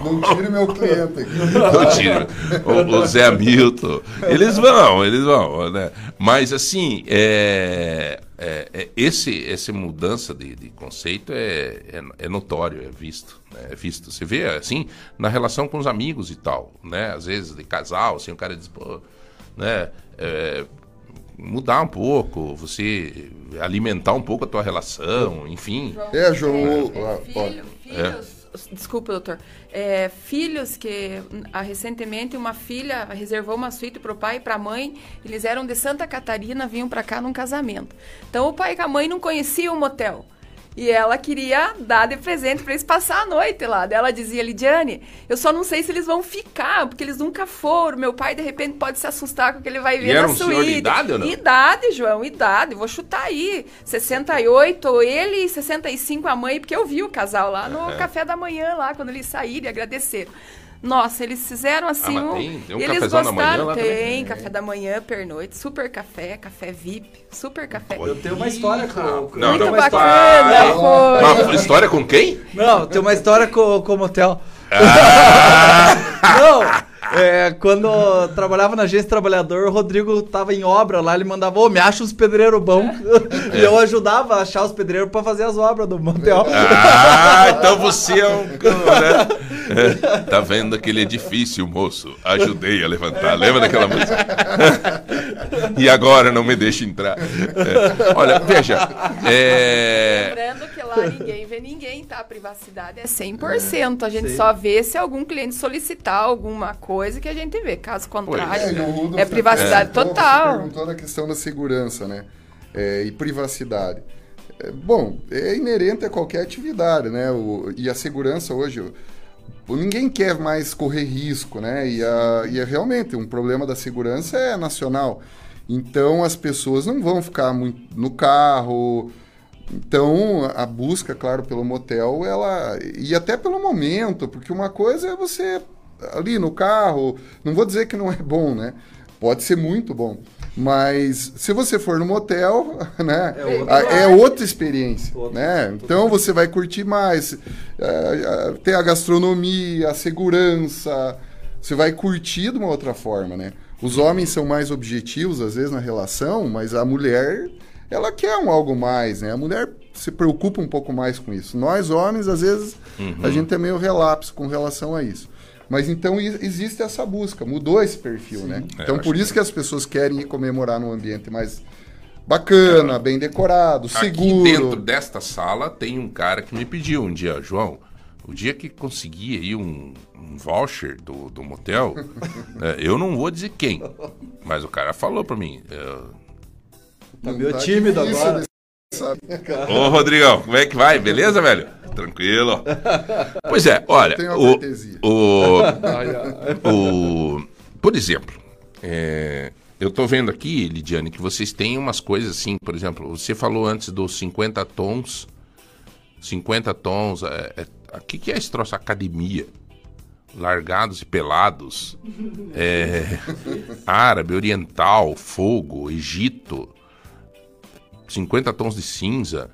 Speaker 22: Não tire meu cliente aqui.
Speaker 4: Não tire. O, o Zé Hamilton. Eles vão, eles vão, né? Mas assim, é, é- é- esse, essa mudança de, de conceito é, é, é notório, é visto, né? É visto. Você vê assim na relação com os amigos e tal, né? Às vezes de casal, assim, o cara diz, pô, né? é, mudar um pouco, você alimentar um pouco a tua relação, enfim.
Speaker 22: É, João,
Speaker 23: É, filho-
Speaker 4: É.
Speaker 23: filhos, desculpa, doutor. É, filhos que hum, recentemente uma filha reservou uma suíte para o pai e para a mãe. Eles eram de Santa Catarina, vinham para cá num casamento. Então o pai e a mãe não conheciam o motel. E ela queria dar de presente para eles passar a noite lá. Daí Ela dizia, Lidiane, eu só não sei se eles vão ficar, porque eles nunca foram. Meu pai, de repente, pode se assustar com o que ele vai ver
Speaker 4: E
Speaker 23: na
Speaker 4: era um senhor de
Speaker 23: suíte.
Speaker 4: idade ou não?
Speaker 23: Idade, João, idade. Vou chutar aí. 68, ele e 65 a mãe, porque eu vi o casal lá no
Speaker 4: É.
Speaker 23: café da manhã, lá, quando eles saíram e agradeceram. Nossa, eles fizeram assim
Speaker 4: Ah, mas
Speaker 23: um.
Speaker 4: tem- tem um
Speaker 23: eles
Speaker 4: cafezão da manhã
Speaker 23: gostaram.
Speaker 4: lá
Speaker 23: tem
Speaker 4: também?
Speaker 23: café da manhã, pernoite, super café, café VIP, super café.
Speaker 6: Eu tenho uma história com. com-
Speaker 4: Não,
Speaker 23: Muito
Speaker 4: não,
Speaker 23: bacana, foi.
Speaker 4: Uma história com quem?
Speaker 6: Não, tem uma história com, com o motel.
Speaker 4: Ah!
Speaker 6: Não, é, quando eu trabalhava na agência trabalhador, o Rodrigo tava em obra lá, ele mandava, ô, me acha uns pedreiros bons.
Speaker 4: É.
Speaker 6: E eu ajudava a achar os pedreiros pra fazer as obras do motel.
Speaker 4: Ah, então você é um. Né? É, tá vendo aquele edifício, moço? Ajudei a levantar. Lembra daquela música? e agora não me deixa entrar. É, Olha, veja. É...
Speaker 23: Lembrando que lá ninguém vê ninguém, tá? A privacidade é 100%. A gente
Speaker 22: Sim.
Speaker 23: só vê se algum cliente solicitar alguma coisa que a gente vê. Caso contrário,
Speaker 22: É, Rudolf
Speaker 23: é privacidade
Speaker 22: Você
Speaker 23: total.
Speaker 22: perguntou na questão da segurança, né? É, e privacidade. É, bom, é inerente a qualquer atividade, né? O- e a segurança hoje, ninguém quer mais correr risco, né? E, a- e é realmente um problema da segurança é nacional. Então as pessoas não vão ficar muito no carro. Então a busca, claro, pelo motel, ela e até pelo momento, porque uma coisa é você ali no carro, não vou dizer que não é bom, né? Pode ser muito bom. Mas se você for no motel, né,
Speaker 6: É outra
Speaker 22: a- é outra experiência, né? Então você vai curtir mais, é, é, tem a gastronomia, a segurança, você vai curtir de uma outra forma, né? Os homens são mais objetivos às vezes na relação, mas a mulher ela quer um algo mais, né? A mulher se preocupa um pouco mais com isso. Nós homens às vezes
Speaker 4: Uhum.
Speaker 22: a gente é meio relapso com relação a isso. Mas então existe essa busca, mudou esse perfil, né?
Speaker 4: É,
Speaker 22: Então por isso que as pessoas querem ir comemorar num ambiente mais bacana, bem decorado,
Speaker 4: Aqui
Speaker 22: seguro.
Speaker 4: dentro desta sala tem um cara que me pediu um dia, João, o dia que conseguir aí um, um voucher do, do motel, é, eu não vou dizer quem, mas o cara falou pra mim. é,
Speaker 6: Tá meio tímido
Speaker 22: difícil
Speaker 6: agora.
Speaker 4: Ô, Rodrigão, como é que vai? Beleza, velho? Tranquilo. Pois é, olha, o, o, o- por exemplo, é, eu tô vendo aqui, Lidiane, que vocês têm umas coisas assim, por exemplo, você falou antes dos 50 tons 50 tons. É, é, o que, que é esse troço? Academia. Largados e pelados. É, árabe, oriental, fogo, Egito. 50 tons de cinza.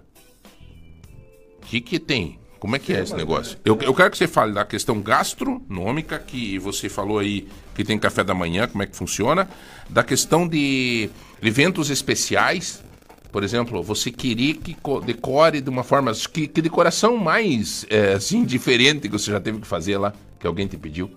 Speaker 4: O que, que tem? Como é que é esse negócio? Eu, eu quero que você fale da questão gastronômica, que você falou aí que tem café da manhã, como é que funciona. Da questão de eventos especiais. Por exemplo, você querer que co- decore de uma forma. Que, que decoração mais é, assim, diferente que você já teve que fazer lá, que alguém te pediu?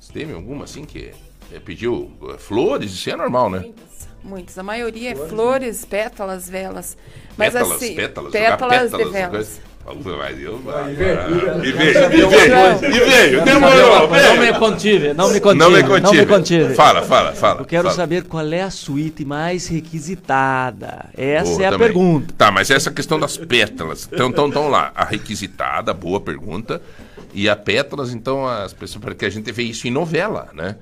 Speaker 4: Você teve alguma assim que é, pediu é, flores? Isso é normal, né?
Speaker 23: Muitas. A maioria é flores, pétalas, velas. Mas
Speaker 4: pétalas,
Speaker 23: assim,
Speaker 4: pétalas,
Speaker 23: pétalas, de velas.
Speaker 4: mas eu-
Speaker 24: E veio,
Speaker 4: E veio, e veio, e veio, demorou,
Speaker 24: Mas não me contive, não me contive.
Speaker 4: Não me contive.
Speaker 24: contive.
Speaker 4: Fala, fala, fala,
Speaker 24: Eu quero
Speaker 4: fala.
Speaker 24: saber qual é a suíte mais requisitada. Essa
Speaker 4: Boa
Speaker 24: é a
Speaker 4: também.
Speaker 24: pergunta.
Speaker 4: Tá, mas essa questão das pétalas. Então, então, então lá, a requisitada, boa pergunta. E a pétalas, então, as pessoas. Porque a gente vê isso em novela, né?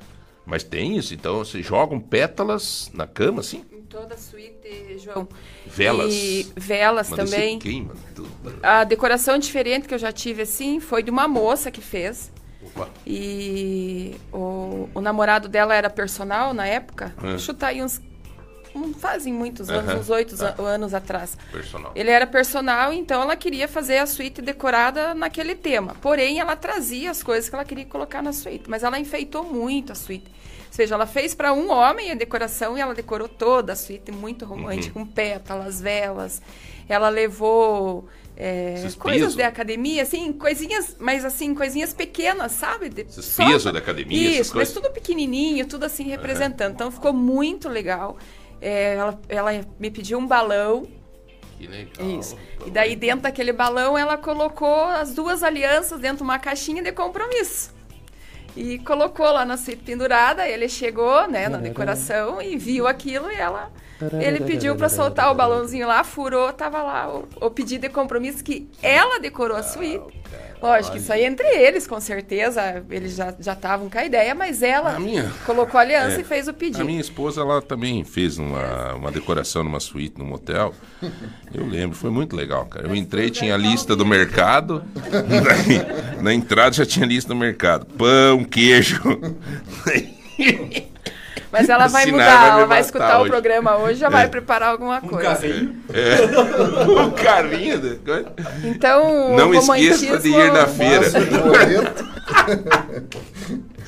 Speaker 4: Mas tem isso, então vocês jogam pétalas na cama, assim?
Speaker 23: Em toda a suíte, João.
Speaker 4: Velas.
Speaker 23: E velas também.
Speaker 4: queima tudo.
Speaker 23: A decoração diferente que eu já tive assim foi de uma moça que fez.
Speaker 4: Opa.
Speaker 23: E o, o namorado dela era personal na época.
Speaker 4: É.
Speaker 23: Chutar aí uns. Um- fazem muitos anos, uns oito
Speaker 4: tá.
Speaker 23: an- anos atrás.
Speaker 4: Personal.
Speaker 23: Ele era personal, então ela queria fazer a suíte decorada naquele tema. Porém, ela trazia as coisas que ela queria colocar na suíte. Mas ela enfeitou muito a suíte. Ou seja, ela fez para um homem a decoração e ela decorou toda a suíte muito romântica,
Speaker 4: Uhum.
Speaker 23: com pétalas, velas. Ela levou é, coisas de academia, assim, coisinhas, mas assim, coisinhas pequenas, sabe? De,
Speaker 4: Esses
Speaker 23: só
Speaker 4: da academia,
Speaker 23: Isso, mas
Speaker 4: coisas.
Speaker 23: tudo pequenininho, tudo assim representando. Então ficou muito legal. É, ela, ela me pediu um balão.
Speaker 4: Que legal.
Speaker 23: Isso. E daí, dentro daquele balão, ela colocou as duas alianças dentro de uma caixinha de compromisso. E colocou lá na pendurada, ele chegou, né, na decoração e viu aquilo e ela... Ele pediu para soltar o balãozinho lá, furou, tava lá o, o pedido de compromisso que ela decorou a suíte. Lógico, isso aí entre eles, com certeza, eles já já estavam com a ideia, mas ela colocou a aliança
Speaker 4: É.
Speaker 23: e fez o pedido.
Speaker 4: A minha esposa, ela também fez uma, uma decoração numa suíte, num motel. Eu lembro, foi muito legal, cara. Eu entrei, tinha a lista do mercado. Daí, na entrada já tinha a lista do mercado. Pão, queijo.
Speaker 23: Mas ela vai
Speaker 4: Sinara
Speaker 23: mudar,
Speaker 4: vai
Speaker 23: ela vai escutar o
Speaker 4: hoje.
Speaker 23: programa hoje, já
Speaker 4: É.
Speaker 23: vai preparar alguma coisa.
Speaker 4: É. Um carrinho. de coisa.
Speaker 23: Então,
Speaker 4: Não
Speaker 23: o
Speaker 4: esqueça de ir na
Speaker 23: romantismo-
Speaker 4: feira.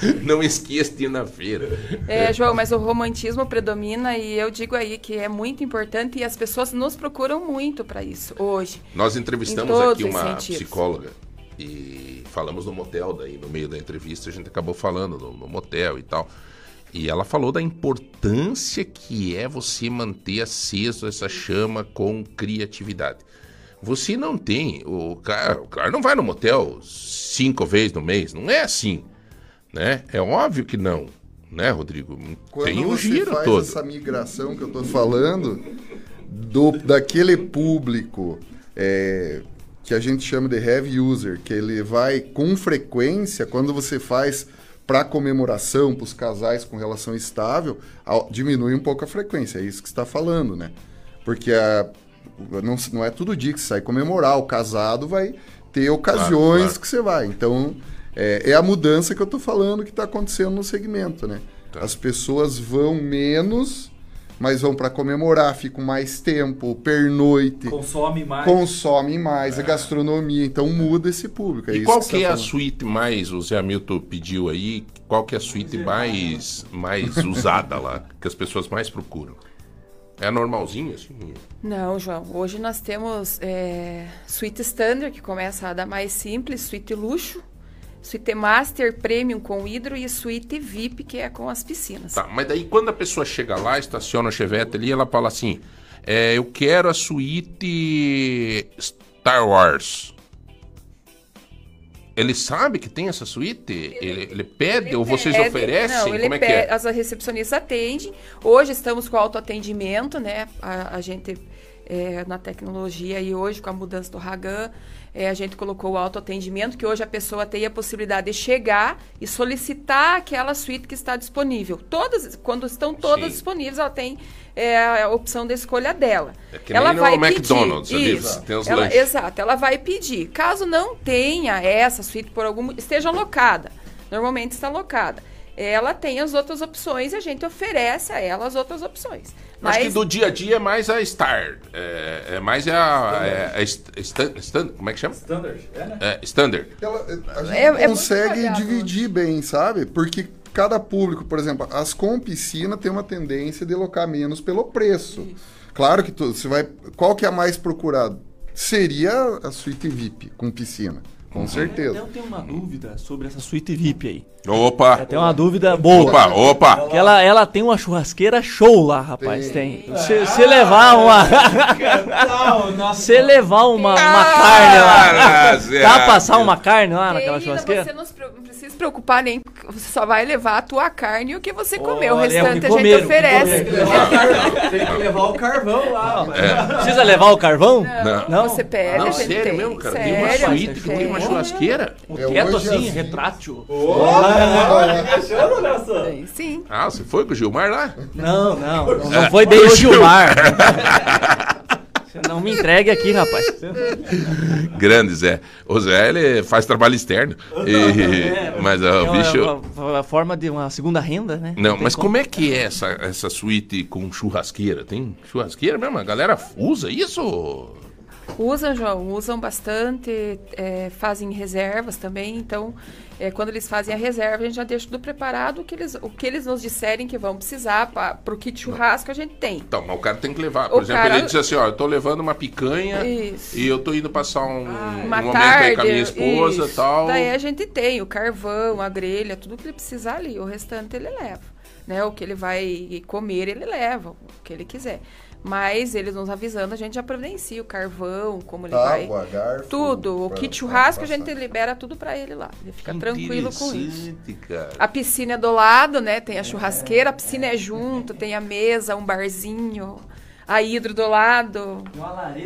Speaker 4: Não esqueça de ir na feira.
Speaker 23: É, João, mas o romantismo predomina e eu digo aí que é muito importante e as pessoas nos procuram muito para isso hoje.
Speaker 4: Nós entrevistamos aqui uma
Speaker 23: sentidos.
Speaker 4: psicóloga e falamos no motel, daí no meio da entrevista a gente acabou falando no, no motel e tal. E ela falou da importância que é você manter aceso essa chama com criatividade. Você não tem, o cara, o cara não vai no motel cinco vezes no mês, não é assim, né? É óbvio que não, né, Rodrigo?
Speaker 22: Quando
Speaker 4: tem um
Speaker 22: você
Speaker 4: giro
Speaker 22: faz
Speaker 4: todo.
Speaker 22: essa migração que eu estou falando, do, daquele público é, que a gente chama de heavy user, que ele vai com frequência, quando você faz para comemoração, para os casais com relação estável, ao- diminui um pouco a frequência, é isso que você está falando, né? Porque a, não, não é todo dia que você sai comemorar, o casado vai ter ocasiões
Speaker 4: claro.
Speaker 22: que você vai. Então, é, é a mudança que eu tô falando que está acontecendo no segmento, né?
Speaker 4: Tá.
Speaker 22: As pessoas vão menos, mas vão para comemorar, ficam mais tempo, pernoite.
Speaker 6: Consome mais.
Speaker 22: Consomem mais, a gastronomia. Então muda esse público. É
Speaker 4: E
Speaker 22: isso
Speaker 4: qual que é
Speaker 22: tá
Speaker 4: a suíte mais, o Zé Hamilton pediu aí, qual que é a suíte mais, mais usada lá, que as pessoas mais procuram? É a normalzinha, assim?
Speaker 23: Não, João. Hoje nós temos é, suíte standard, que começa a da mais simples, suíte luxo, suíte master premium com hidro e suíte VIP, que é com as piscinas.
Speaker 4: Tá, mas daí quando a pessoa chega lá, estaciona a Chevette ali, ela fala assim, é, eu quero a suíte Star Wars. Ele sabe que tem essa suíte? Ele, ele pede ou vocês
Speaker 23: Pede-
Speaker 4: oferecem?
Speaker 23: Não, ele
Speaker 4: Como é que
Speaker 23: pede-
Speaker 4: é?
Speaker 23: As recepcionistas atendem. Hoje estamos com autoatendimento, né? A, a gente é, na tecnologia e hoje com a mudança do Ragan, é, a gente colocou o autoatendimento, que hoje a pessoa tem a possibilidade de chegar e solicitar aquela suíte que está disponível. Todas, quando estão todas
Speaker 4: Sim.
Speaker 23: disponíveis, ela tem é, a opção da escolha dela.
Speaker 4: É que
Speaker 23: ela
Speaker 4: no
Speaker 23: vai
Speaker 4: McDonald's
Speaker 23: pedir,
Speaker 4: ali,
Speaker 23: isso,
Speaker 4: tem os
Speaker 23: ela-
Speaker 4: lanches.
Speaker 23: Exato, ela vai pedir. Caso não tenha essa suíte por algum esteja alocada, normalmente está alocada. Ela tem as outras opções e a gente oferece a ela as outras opções.
Speaker 4: Acho que
Speaker 23: Mas
Speaker 4: do dia a dia é mais a Star. É, é mais a. É, a est- stan- stan- como é que chama?
Speaker 6: Standard, é, né?
Speaker 4: É, standard.
Speaker 22: Ela- a gente
Speaker 23: É- é muito
Speaker 22: consegue
Speaker 23: variado
Speaker 22: dividir bem, sabe? Porque cada público, por exemplo, as com piscina tem uma tendência de locar menos pelo preço. Claro que tu, você vai. Qual que é a mais procurada? Seria a suíte VIP com piscina, com certeza.
Speaker 24: Eu tenho uma dúvida sobre essa suíte VIP aí.
Speaker 4: Opa!
Speaker 24: Eu tenho uma dúvida boa.
Speaker 4: Opa, opa!
Speaker 24: Que ela, ela tem uma churrasqueira show lá, rapaz. Tem. Se, se levar uma. se levar uma, uma carne lá. Dá pra passar uma carne lá naquela churrasqueira?
Speaker 23: você não, preocupar nem, você só vai levar a tua carne e o que você comeu. O
Speaker 24: Olha, é o
Speaker 23: restante a gente oferece.
Speaker 6: Tem que levar o carvão lá.
Speaker 4: É.
Speaker 24: Precisa levar o carvão?
Speaker 4: Não.
Speaker 23: Você pega,
Speaker 4: Não,
Speaker 23: a gente
Speaker 4: sério
Speaker 23: tem.
Speaker 4: mesmo, cara. Tem uma
Speaker 23: Sério,
Speaker 4: suíte que tem uma
Speaker 23: sério.
Speaker 4: churrasqueira.
Speaker 24: O
Speaker 22: É,
Speaker 24: teto assim,
Speaker 22: as-
Speaker 24: retrátil.
Speaker 23: Tem, sim.
Speaker 4: Ah, você foi com o Gilmar lá?
Speaker 24: Não, não. Não, não
Speaker 4: É.
Speaker 24: foi bem o Gilmar. Você não me entregue aqui, rapaz.
Speaker 4: Grande, Zé. O Zé, ele faz trabalho externo. E-
Speaker 24: É,
Speaker 4: mas
Speaker 24: é
Speaker 4: ó, o
Speaker 24: uma-
Speaker 4: bicho.
Speaker 24: uma- uma forma de uma segunda renda, né?
Speaker 4: Não,
Speaker 24: tem
Speaker 4: mas como é que é essa, essa suíte com churrasqueira? Tem churrasqueira mesmo? A galera usa isso?
Speaker 23: Usam, João, usam bastante, é, fazem reservas também. Então, é, quando eles fazem a reserva, a gente já deixa tudo preparado. O que eles, o que eles nos disserem que vão precisar para o kit churrasco, a gente tem.
Speaker 4: Então, mas o cara tem que levar. Por
Speaker 23: O
Speaker 4: exemplo,
Speaker 23: cara-
Speaker 4: ele diz assim, ó, eu tô levando uma picanha
Speaker 23: Isso.
Speaker 4: e eu tô indo passar um, um
Speaker 23: Uma
Speaker 4: momento
Speaker 23: tarde.
Speaker 4: aí com a minha esposa e tal.
Speaker 23: Daí a gente tem o carvão, a grelha, tudo que ele precisar ali. O restante ele leva. Né? O que ele vai comer, ele leva, o que ele quiser. Mas eles nos avisando, a gente já providencia o carvão, como ele vai.
Speaker 22: Água, garfo.
Speaker 23: Tudo. O
Speaker 22: pra-
Speaker 23: kit churrasco a gente libera tudo pra ele lá. Ele fica tranquilo com isso.
Speaker 4: Cara.
Speaker 23: A piscina é do lado, né? Tem a churrasqueira, a piscina é junto, tem a mesa, um barzinho, a hidro do lado.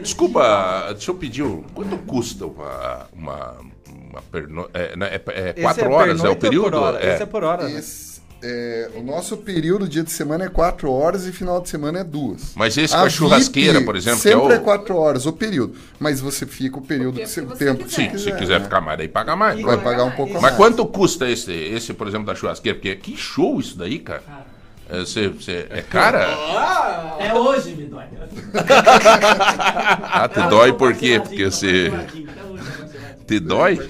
Speaker 4: Desculpa, deixa eu pedir, um- quanto custa uma... uma, uma perno... é, né, é, é
Speaker 6: Esse
Speaker 4: quatro
Speaker 6: é
Speaker 4: horas, é o período?
Speaker 6: por hora?
Speaker 4: É.
Speaker 6: Esse é por hora. né?
Speaker 22: É, o nosso período, dia de semana, é 4 horas e final de semana é duas.
Speaker 4: Mas esse com a churrasqueira, por exemplo, que é
Speaker 22: Sempre
Speaker 4: o-
Speaker 22: é 4 horas o período. Mas você fica o período que você, o tempo que você
Speaker 4: Sim, se quiser ficar mais, daí paga mais.
Speaker 22: Vai pagar um pouco
Speaker 4: Mas
Speaker 22: mais.
Speaker 4: quanto custa esse, esse, por exemplo, da churrasqueira? Porque que show isso daí, cara. É, você, você- é cara?
Speaker 24: É hoje, me dói.
Speaker 4: Ah, te dói por quê? Porque você. Te dói?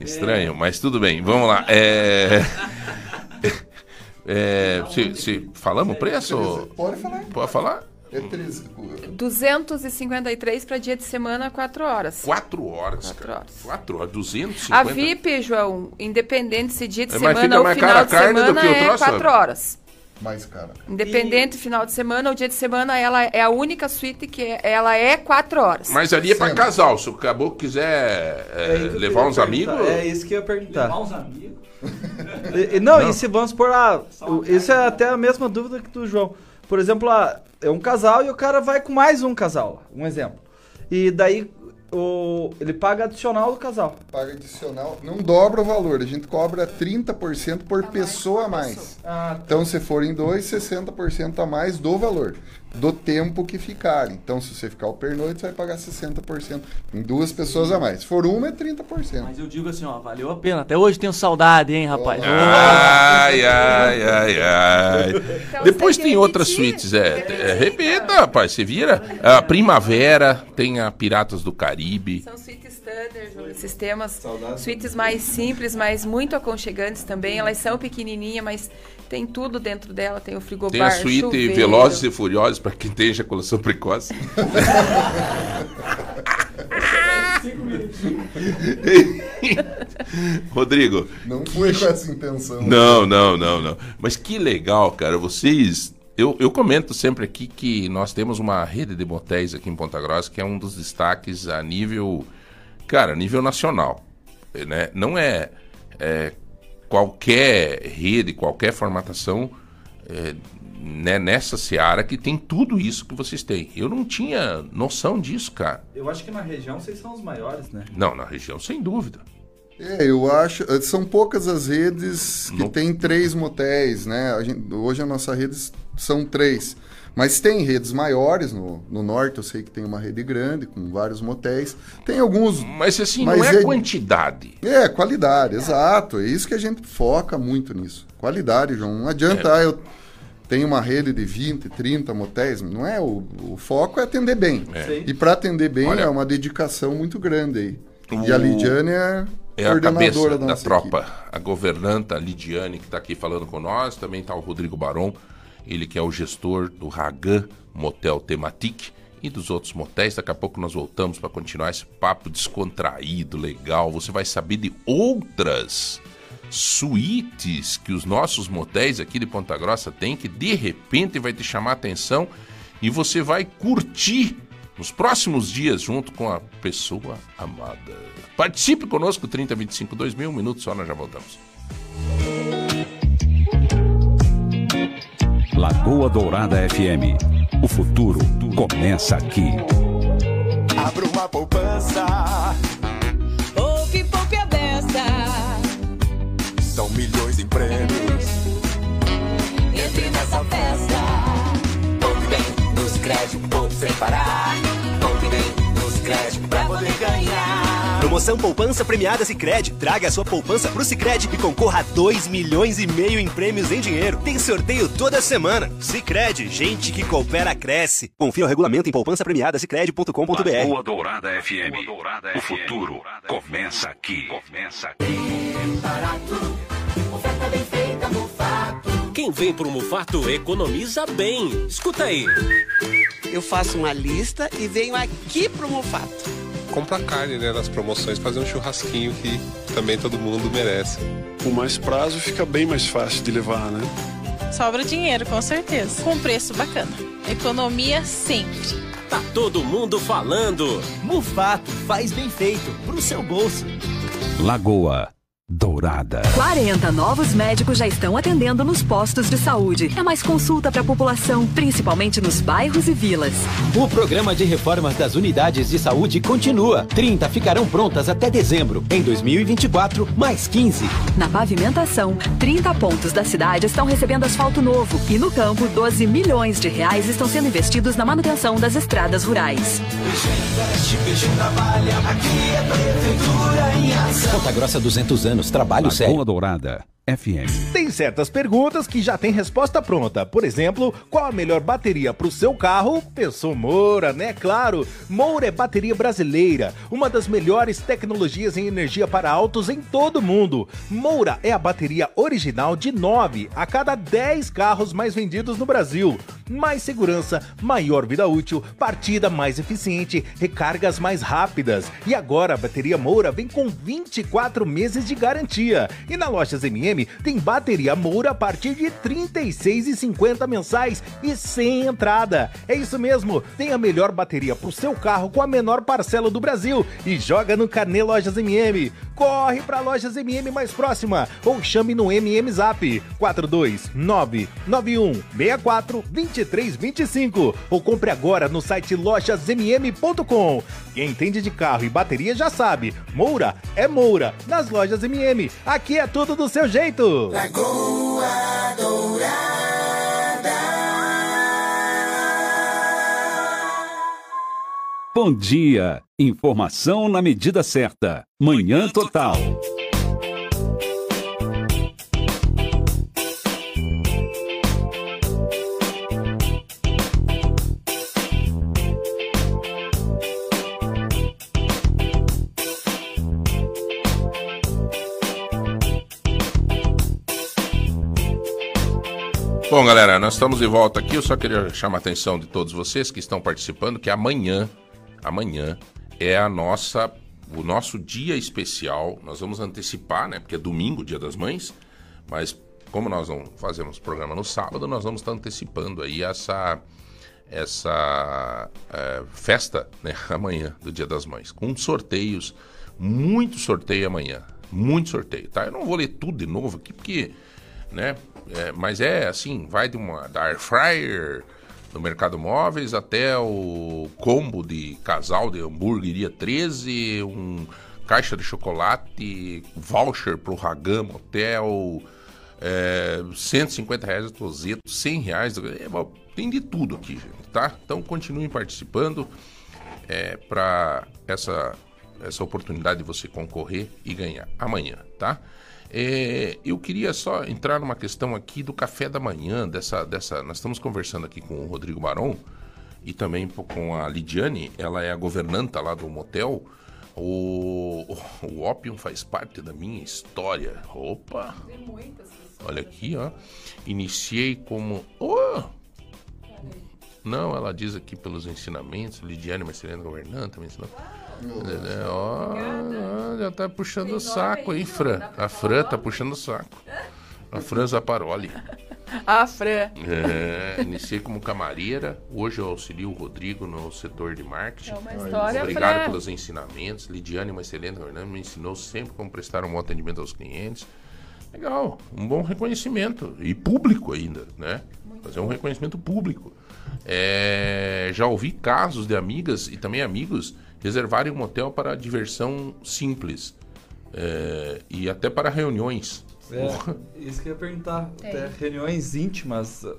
Speaker 4: Estranho, mas tudo bem. Vamos lá. É. É, se, se falamos o preço?
Speaker 22: Pode falar.
Speaker 4: Pode falar?
Speaker 22: É 13.
Speaker 23: 253 para dia de semana, 4 horas.
Speaker 4: Quatro horas.
Speaker 23: Quatro
Speaker 4: cara.
Speaker 23: horas.
Speaker 4: Quatro horas, 250.
Speaker 23: A VIP, João, independente se dia de
Speaker 4: É,
Speaker 23: semana ou final de
Speaker 4: carne do
Speaker 23: semana,
Speaker 4: que o
Speaker 23: é
Speaker 4: troço?
Speaker 23: 4 horas.
Speaker 22: Mais cara.
Speaker 23: Independente final de semana ou dia de semana, ela é a única suíte que é- ela é 4 horas.
Speaker 4: Mas ali é pra casal. Se o caboclo quiser é,
Speaker 6: É
Speaker 4: levar uns amigos.
Speaker 6: É isso que eu ia perguntar.
Speaker 24: Levar uns amigos?
Speaker 6: E- e não,
Speaker 4: Não.
Speaker 6: e se vamos por lá, o- isso é até a mesma dúvida que do João. Por exemplo, lá, é um casal e o cara vai com mais um casal, um exemplo. E daí o, ele paga adicional do casal.
Speaker 22: Paga adicional. Não dobra o valor. A gente cobra 30% por pessoa a mais.
Speaker 6: Ah,
Speaker 22: Então, se forem dois, 60% a mais do valor. Do tempo que ficarem. Então, se você ficar o pernoite, você vai pagar 60%. Em duas pessoas a mais. Se for uma, é 30%.
Speaker 24: Mas eu digo assim, ó, valeu a pena. Até hoje tenho saudade, hein, rapaz.
Speaker 4: Ai, ai, ai, ai.
Speaker 23: Então,
Speaker 4: Depois tem outras suítes, é. é repita, rapaz, você vira. A Primavera, tem a Piratas do Caribe.
Speaker 23: São suítes standard, sistemas, suítes mais simples, mas muito aconchegantes também. Elas são pequenininhas, mas tem tudo dentro dela. Tem o frigobar,
Speaker 4: Tem a suíte
Speaker 23: chuveiro.
Speaker 4: Velozes e Furiosos para quem tem ejaculação precoce. Rodrigo.
Speaker 22: Não foi com essa intenção.
Speaker 4: Não, não, não, não. Mas que legal, cara. Vocês. Eu, eu comento sempre aqui que nós temos uma rede de motéis aqui em Ponta Grossa que é um dos destaques a nível. Cara, a nível nacional. Né? Não é, é qualquer rede, qualquer formatação. é, né, nessa seara que tem tudo isso que vocês têm. Eu não tinha noção disso, cara.
Speaker 6: Eu acho que na região vocês são os maiores, né?
Speaker 4: Não, na região, sem dúvida.
Speaker 22: É, eu acho. eh, São poucas as redes que tem três motéis, né? A gente- hoje a nossa rede são três. Mas tem redes maiores, no, no norte eu sei que tem uma rede grande, com vários motéis. Tem alguns.
Speaker 4: Mas assim, não é quantidade.
Speaker 22: É, qualidade, exato. É isso que a gente foca muito nisso. Qualidade, João. Não adianta,
Speaker 4: É.
Speaker 22: ah, eu tenho uma rede de 20, 30 motéis. Não é. O, o foco é atender bem.
Speaker 4: É.
Speaker 22: E para atender bem
Speaker 4: Olha-
Speaker 22: é uma dedicação muito grande aí.
Speaker 4: O-
Speaker 22: E a Lidiane é,
Speaker 4: É a cabeça
Speaker 22: coordenadora
Speaker 4: da,
Speaker 22: nossa
Speaker 4: tropa, a governanta Lidiane, que está aqui falando com nós. Também está o Rodrigo Baron, ele que é o gestor do Ragan Motel Tematic e dos outros motéis. Daqui a pouco nós voltamos para continuar esse papo descontraído, legal. Você vai saber de outras suítes que os nossos motéis aqui de Ponta Grossa têm, que de repente vai te chamar a atenção e você vai curtir nos próximos dias junto com a pessoa amada. Participe conosco, 3025 2000, um minuto só, nós já voltamos.
Speaker 3: Lagoa Dourada FM. O futuro começa aqui.
Speaker 1: Abra uma poupança.
Speaker 25: Poupe, poupe a beça.
Speaker 1: São milhões em prêmios.
Speaker 25: Entre nessa festa.
Speaker 1: Poupe bem nos créditos, poupe sem parar. Poupe bem nos créditos pra poder ganhar.
Speaker 26: Promoção Poupança Premiada Sicredi. Traga a sua poupança pro Sicredi e concorra a 2 milhões e meio em prêmios em dinheiro. Tem sorteio toda semana. Sicredi, gente que coopera cresce. Confira o regulamento em poupancapremiadasicredi.com.br.
Speaker 3: Lagoa Dourada FM. O futuro começa aqui. Começa aqui.
Speaker 1: Oferta bem feita, Mufato.
Speaker 18: Quem vem pro Mufato economiza bem. Escuta aí.
Speaker 27: Eu faço uma lista e venho aqui pro Mufato.
Speaker 28: Comprar carne, né, nas promoções, fazer um churrasquinho que também todo mundo merece.
Speaker 29: Com mais prazo fica bem mais fácil de levar, né?
Speaker 25: Sobra dinheiro, com certeza. Com preço bacana. Economia sempre.
Speaker 18: Tá todo mundo falando.
Speaker 26: Mufato faz bem feito pro seu bolso.
Speaker 3: Lagoa Dourada.
Speaker 12: 40 novos médicos já estão atendendo nos postos de saúde. É mais consulta para a população, principalmente nos bairros e vilas.
Speaker 2: O programa de reformas das unidades de saúde continua. 30 ficarão prontas até dezembro. Em 2024, mais 15.
Speaker 12: Na pavimentação, 30 pontos da cidade estão recebendo asfalto novo. E no campo, 12 milhões de reais estão sendo investidos na manutenção das estradas rurais.
Speaker 1: Investe, peixe trabalha. Aqui é prefeitura em ação.
Speaker 2: Ponta Grossa 200 anos, trabalho sério.
Speaker 3: Lagoa Dourada FM.
Speaker 19: Tem certas perguntas que já tem resposta pronta. Por exemplo, qual a melhor bateria para o seu carro? Pensou Moura, né? Claro. Moura é bateria brasileira, uma das melhores tecnologias em energia para autos em todo o mundo. Moura é a bateria original de 9 a cada 10 carros mais vendidos no Brasil. Mais segurança, maior vida útil, partida mais eficiente, recargas mais rápidas. E agora a bateria Moura vem com 24 meses de garantia. E na Lojas MM tem bateria Moura a partir de R$ 36,50 mensais e sem entrada. É isso mesmo, tem a melhor bateria pro seu carro com a menor parcela do Brasil e joga no Carnê Lojas MM. Corre pra Lojas MM mais próxima ou chame no MM Zap 42991642325 ou compre agora no site lojasmm.com. Quem entende de carro e bateria já sabe, Moura é Moura nas lojas MM. Aqui é tudo do seu jeito.
Speaker 1: Lagoa
Speaker 3: Bom dia. Informação na medida certa. Manhã Total.
Speaker 4: Bom, galera, nós estamos de volta aqui. Eu só queria chamar a atenção de todos vocês que estão participando que amanhã, amanhã é a nossa o nosso dia especial. Nós vamos antecipar, né? Porque é domingo, Dia das Mães, mas como nós não fazemos programa no sábado, nós vamos estar antecipando aí essa essa é, festa, né? Amanhã do Dia das Mães, com sorteios, muito sorteio amanhã, muito sorteio, tá? Eu não vou ler tudo de novo aqui porque né? É, mas é assim, vai de uma da air fryer no mercado móveis até o combo de casal de hamburgueria 13, um caixa de chocolate, voucher pro Ragam Hotel, é, 150 reais a tozeto, 100 reais, é, tem de tudo aqui, gente, tá? Então continuem participando é, para essa, essa oportunidade de você concorrer e ganhar amanhã, tá? É, eu queria só entrar numa questão aqui do café da manhã, dessa, dessa. Nós estamos conversando aqui com o Rodrigo Baron e também com a Lidiane, ela é a governanta lá do motel. O, o Opium faz parte da minha história. Opa! Olha aqui, ó. Iniciei como. Oh! Não, ela diz aqui pelos ensinamentos, Lidiane Marcelino governanta, me ensinou. É, ó, já tá puxando o saco, hein, Fran? A Fran tá puxando o saco. A Fran Zaparoli.
Speaker 23: A Fran.
Speaker 4: É, iniciei como camareira, hoje eu auxilio o Rodrigo no setor de marketing.
Speaker 23: É uma história,
Speaker 4: Obrigado
Speaker 23: Fran.
Speaker 4: pelos ensinamentos. Lidiane, uma excelente me ensinou sempre como prestar um bom atendimento aos clientes. Legal, um bom reconhecimento. E público ainda, né? Fazer um reconhecimento público. É, já ouvi casos de amigas e também amigos reservarem um motel para diversão simples. é, e até para reuniões.
Speaker 6: É, isso que eu ia perguntar.
Speaker 23: Tem.
Speaker 6: Até reuniões íntimas, uh,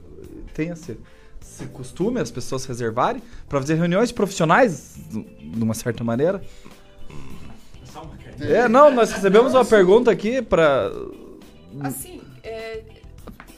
Speaker 6: tem esse, esse costume as pessoas reservarem para fazer reuniões profissionais, de uma certa maneira? É, não, nós recebemos uma pergunta aqui para
Speaker 23: Assim, é,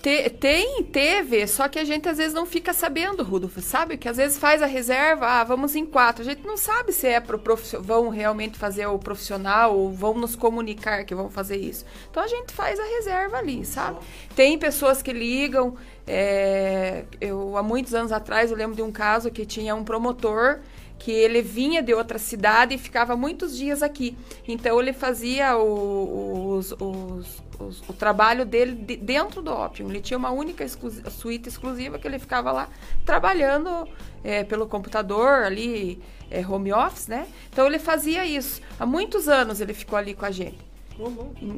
Speaker 23: te- tem, teve, só que a gente às vezes não fica sabendo, Rudolf, sabe? Que às vezes faz a reserva, ah, vamos em quatro. A gente não sabe se é pro profissional, vão realmente fazer o profissional ou vão nos comunicar que vão fazer isso. Então a gente faz a reserva ali, sabe? Tem pessoas que ligam. é, eu, há muitos anos atrás, eu lembro de um caso que tinha um promotor que ele vinha de outra cidade e ficava muitos dias aqui. Então ele fazia os- os- os- o trabalho dele de- dentro do Opium. Ele tinha uma única exclu- suíte exclusiva que ele ficava lá trabalhando é, pelo computador ali, é, home office, né? Então ele fazia isso. Há muitos anos ele ficou ali com a gente.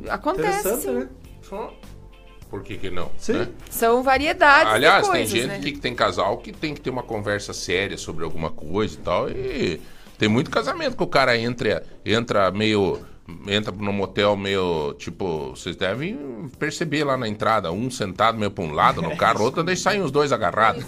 Speaker 23: Acontece,
Speaker 6: Interessante,
Speaker 23: sim.
Speaker 6: né?
Speaker 4: Por que, que não?
Speaker 6: Sim.
Speaker 4: né?
Speaker 23: São variedades
Speaker 4: Aliás,
Speaker 23: de coisas,
Speaker 4: tem gente
Speaker 23: né?
Speaker 4: que tem casal que tem que ter uma conversa séria sobre alguma coisa e tal. E tem muito casamento que o cara entra, entra meio. Entra no motel meio. Tipo, vocês devem perceber lá na entrada, um sentado meio pra um lado no carro, outro, daí saem os dois agarrados.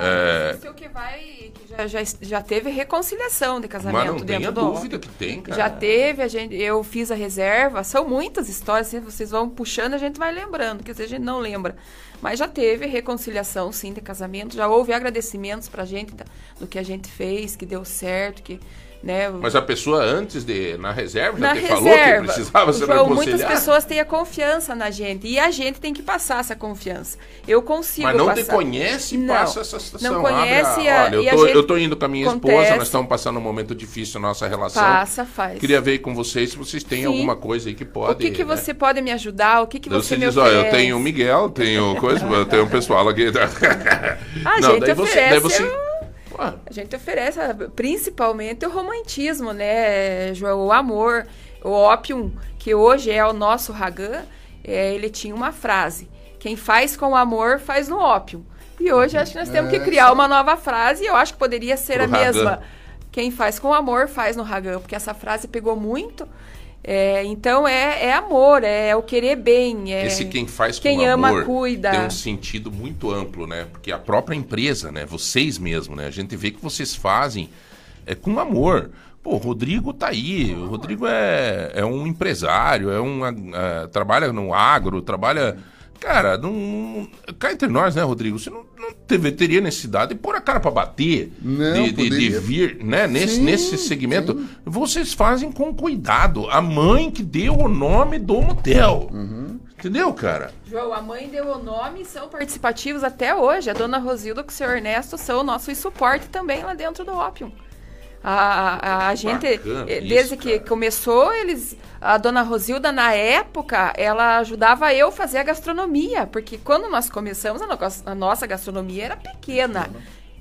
Speaker 4: É,
Speaker 23: Existe o que vai. que já, já, já teve reconciliação de casamento
Speaker 4: mas não
Speaker 23: dentro
Speaker 4: tenha
Speaker 23: do
Speaker 4: dúvida que tem, cara.
Speaker 23: Já teve, a gente, eu fiz a reserva, são muitas histórias, assim, vocês vão puxando, a gente vai lembrando, que às vezes a gente não lembra. Mas já teve reconciliação, sim, de casamento, já houve agradecimentos pra gente da- do que a gente fez, que deu certo, que, né...
Speaker 4: Mas a pessoa antes de. Na reserva já
Speaker 23: na
Speaker 4: te
Speaker 23: reserva,
Speaker 4: falou que precisava se
Speaker 23: João, muitas pessoas têm a confiança na gente e a gente tem que passar essa confiança. Eu consigo
Speaker 4: Mas não
Speaker 23: passar.
Speaker 4: te conhece e
Speaker 23: Não,
Speaker 4: passa essa situação.
Speaker 23: Não conhece
Speaker 4: Abre
Speaker 23: a,
Speaker 4: Olha, eu
Speaker 23: a
Speaker 4: tô, eu tô indo com a minha esposa,
Speaker 23: acontece.
Speaker 4: nós estamos passando um momento difícil na nossa relação.
Speaker 23: Passa, faz.
Speaker 4: Queria ver com vocês se vocês têm
Speaker 23: Sim.
Speaker 4: alguma coisa aí que pode.
Speaker 23: O que, que
Speaker 4: né?
Speaker 23: você pode me ajudar? O que, que você,
Speaker 4: você
Speaker 23: me
Speaker 4: diz, ó, eu tenho o Miguel, tenho coisa, eu tenho um pessoal aqui.
Speaker 23: A
Speaker 4: não,
Speaker 23: gente
Speaker 4: daí você,
Speaker 23: oferece
Speaker 4: daí você.
Speaker 23: A gente oferece ah, principalmente o romantismo, né, João? O amor. O Opium, que hoje é o nosso Ragan, é, ele tinha uma frase: Quem faz com amor, faz no Opium. E hoje acho que nós temos que
Speaker 22: É,
Speaker 23: criar uma nova frase, e eu acho que poderia ser
Speaker 4: Pro
Speaker 23: a mesma.
Speaker 4: Ragan.
Speaker 23: Quem faz com amor, faz no Ragan, porque essa frase pegou muito. É, então é, é amor, é o querer bem. É,
Speaker 4: Esse quem faz com
Speaker 23: quem
Speaker 4: amor
Speaker 23: ama, cuida.
Speaker 4: tem um sentido muito amplo, né? Porque a própria empresa, né? Vocês mesmo, né? A gente vê que vocês fazem é, com amor. Pô, o Rodrigo tá aí. O Rodrigo é, é um empresário, é um ah, trabalha no agro, trabalha. Cara, não, não- cá entre nós, né, Rodrigo? Você não, não teve, teria necessidade de pôr a cara pra bater,
Speaker 22: Não,
Speaker 4: de, de- de
Speaker 22: poderia.
Speaker 4: vir, né, nesse,
Speaker 22: Sim,
Speaker 4: nesse segmento. Vocês fazem com cuidado. A mãe que deu o nome do motel.
Speaker 22: Uhum.
Speaker 4: Entendeu, cara?
Speaker 23: João, a mãe deu o nome e são participativos até hoje. A dona Rosilda com o senhor Ernesto são o nosso suporte também lá dentro do Opium. A, a, a gente, eh,
Speaker 4: isso,
Speaker 23: desde que começou, eles. A dona Rosilda, na época, ela ajudava eu a fazer a gastronomia, porque quando nós começamos, a, no- a nossa gastronomia era pequena.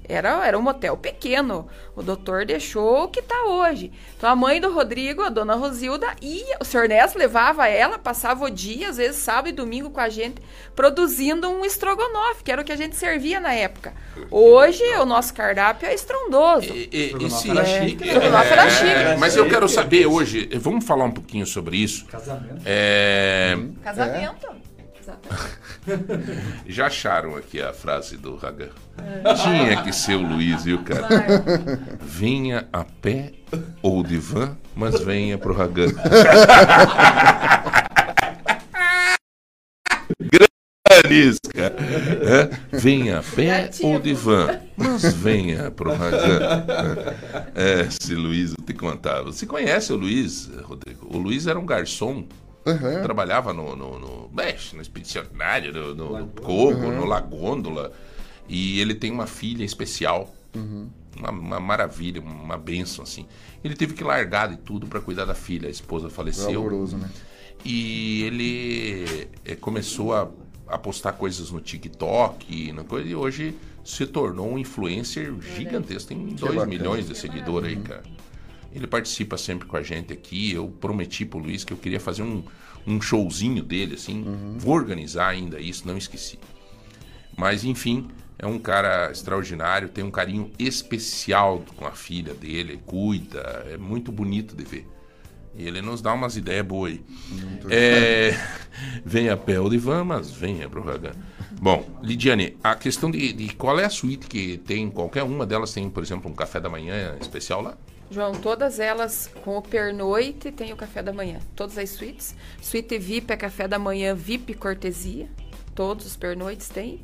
Speaker 23: Era, era um motel pequeno. O doutor deixou o que tá hoje. Então a mãe do Rodrigo, a dona Rosilda, ia. O senhor Ness levava ela, passava o dia, às vezes sábado e domingo com a gente, produzindo um estrogonofe, que era o que a gente servia na época. Hoje o nosso cardápio é estrondoso.
Speaker 4: E, e se-
Speaker 23: era
Speaker 4: é,
Speaker 23: chique, estrogonofe era
Speaker 4: é,
Speaker 23: chique.
Speaker 4: mas eu quero saber hoje, vamos falar um pouquinho sobre isso.
Speaker 6: Casamento.
Speaker 4: É,
Speaker 23: Casamento.
Speaker 4: Já acharam aqui a frase do Ragan?
Speaker 23: É.
Speaker 4: Tinha que ser o Luiz, viu, cara? Vinha a pé ou de van, mas venha pro Ragan. Granisca. É, Venha a pé ou de van, mas venha pro Ragan. É, esse Luiz, eu te contar. Você conhece o Luiz, Rodrigo? O Luiz era um garçom. Trabalhava no, no, no, no expedicionário, no, no, no Coco,
Speaker 22: Uhum.
Speaker 4: no Lagôndola. E ele tem uma filha especial.
Speaker 22: Uhum.
Speaker 4: Uma, uma maravilha, uma benção, assim. Ele teve que largar de tudo para cuidar da filha. A esposa faleceu.
Speaker 22: Valoroso, né?
Speaker 4: E ele eh, começou a, a postar coisas no TikTok e, na coisa, e hoje se tornou um influencer gigantesco. Tem 2
Speaker 22: bacana.
Speaker 4: milhões de seguidores aí, cara. Ele participa sempre com a gente aqui. Eu prometi pro Luiz que eu queria fazer um, um showzinho dele, assim. Vou organizar ainda isso, não esqueci. Mas, enfim, é um cara extraordinário, tem um carinho especial com a filha dele, cuida, é muito bonito de ver. E ele nos dá umas ideias boas aí. É, vem a pé de van, mas venha pro Ragan. Bom, Lidiane, a questão de, de qual é a suíte que tem, qualquer uma delas tem, por exemplo, um café da manhã especial lá?
Speaker 23: João, todas elas com o pernoite tem o café da manhã. Todas as suítes. Suíte VIP é café da manhã VIP cortesia. Todos os pernoites têm.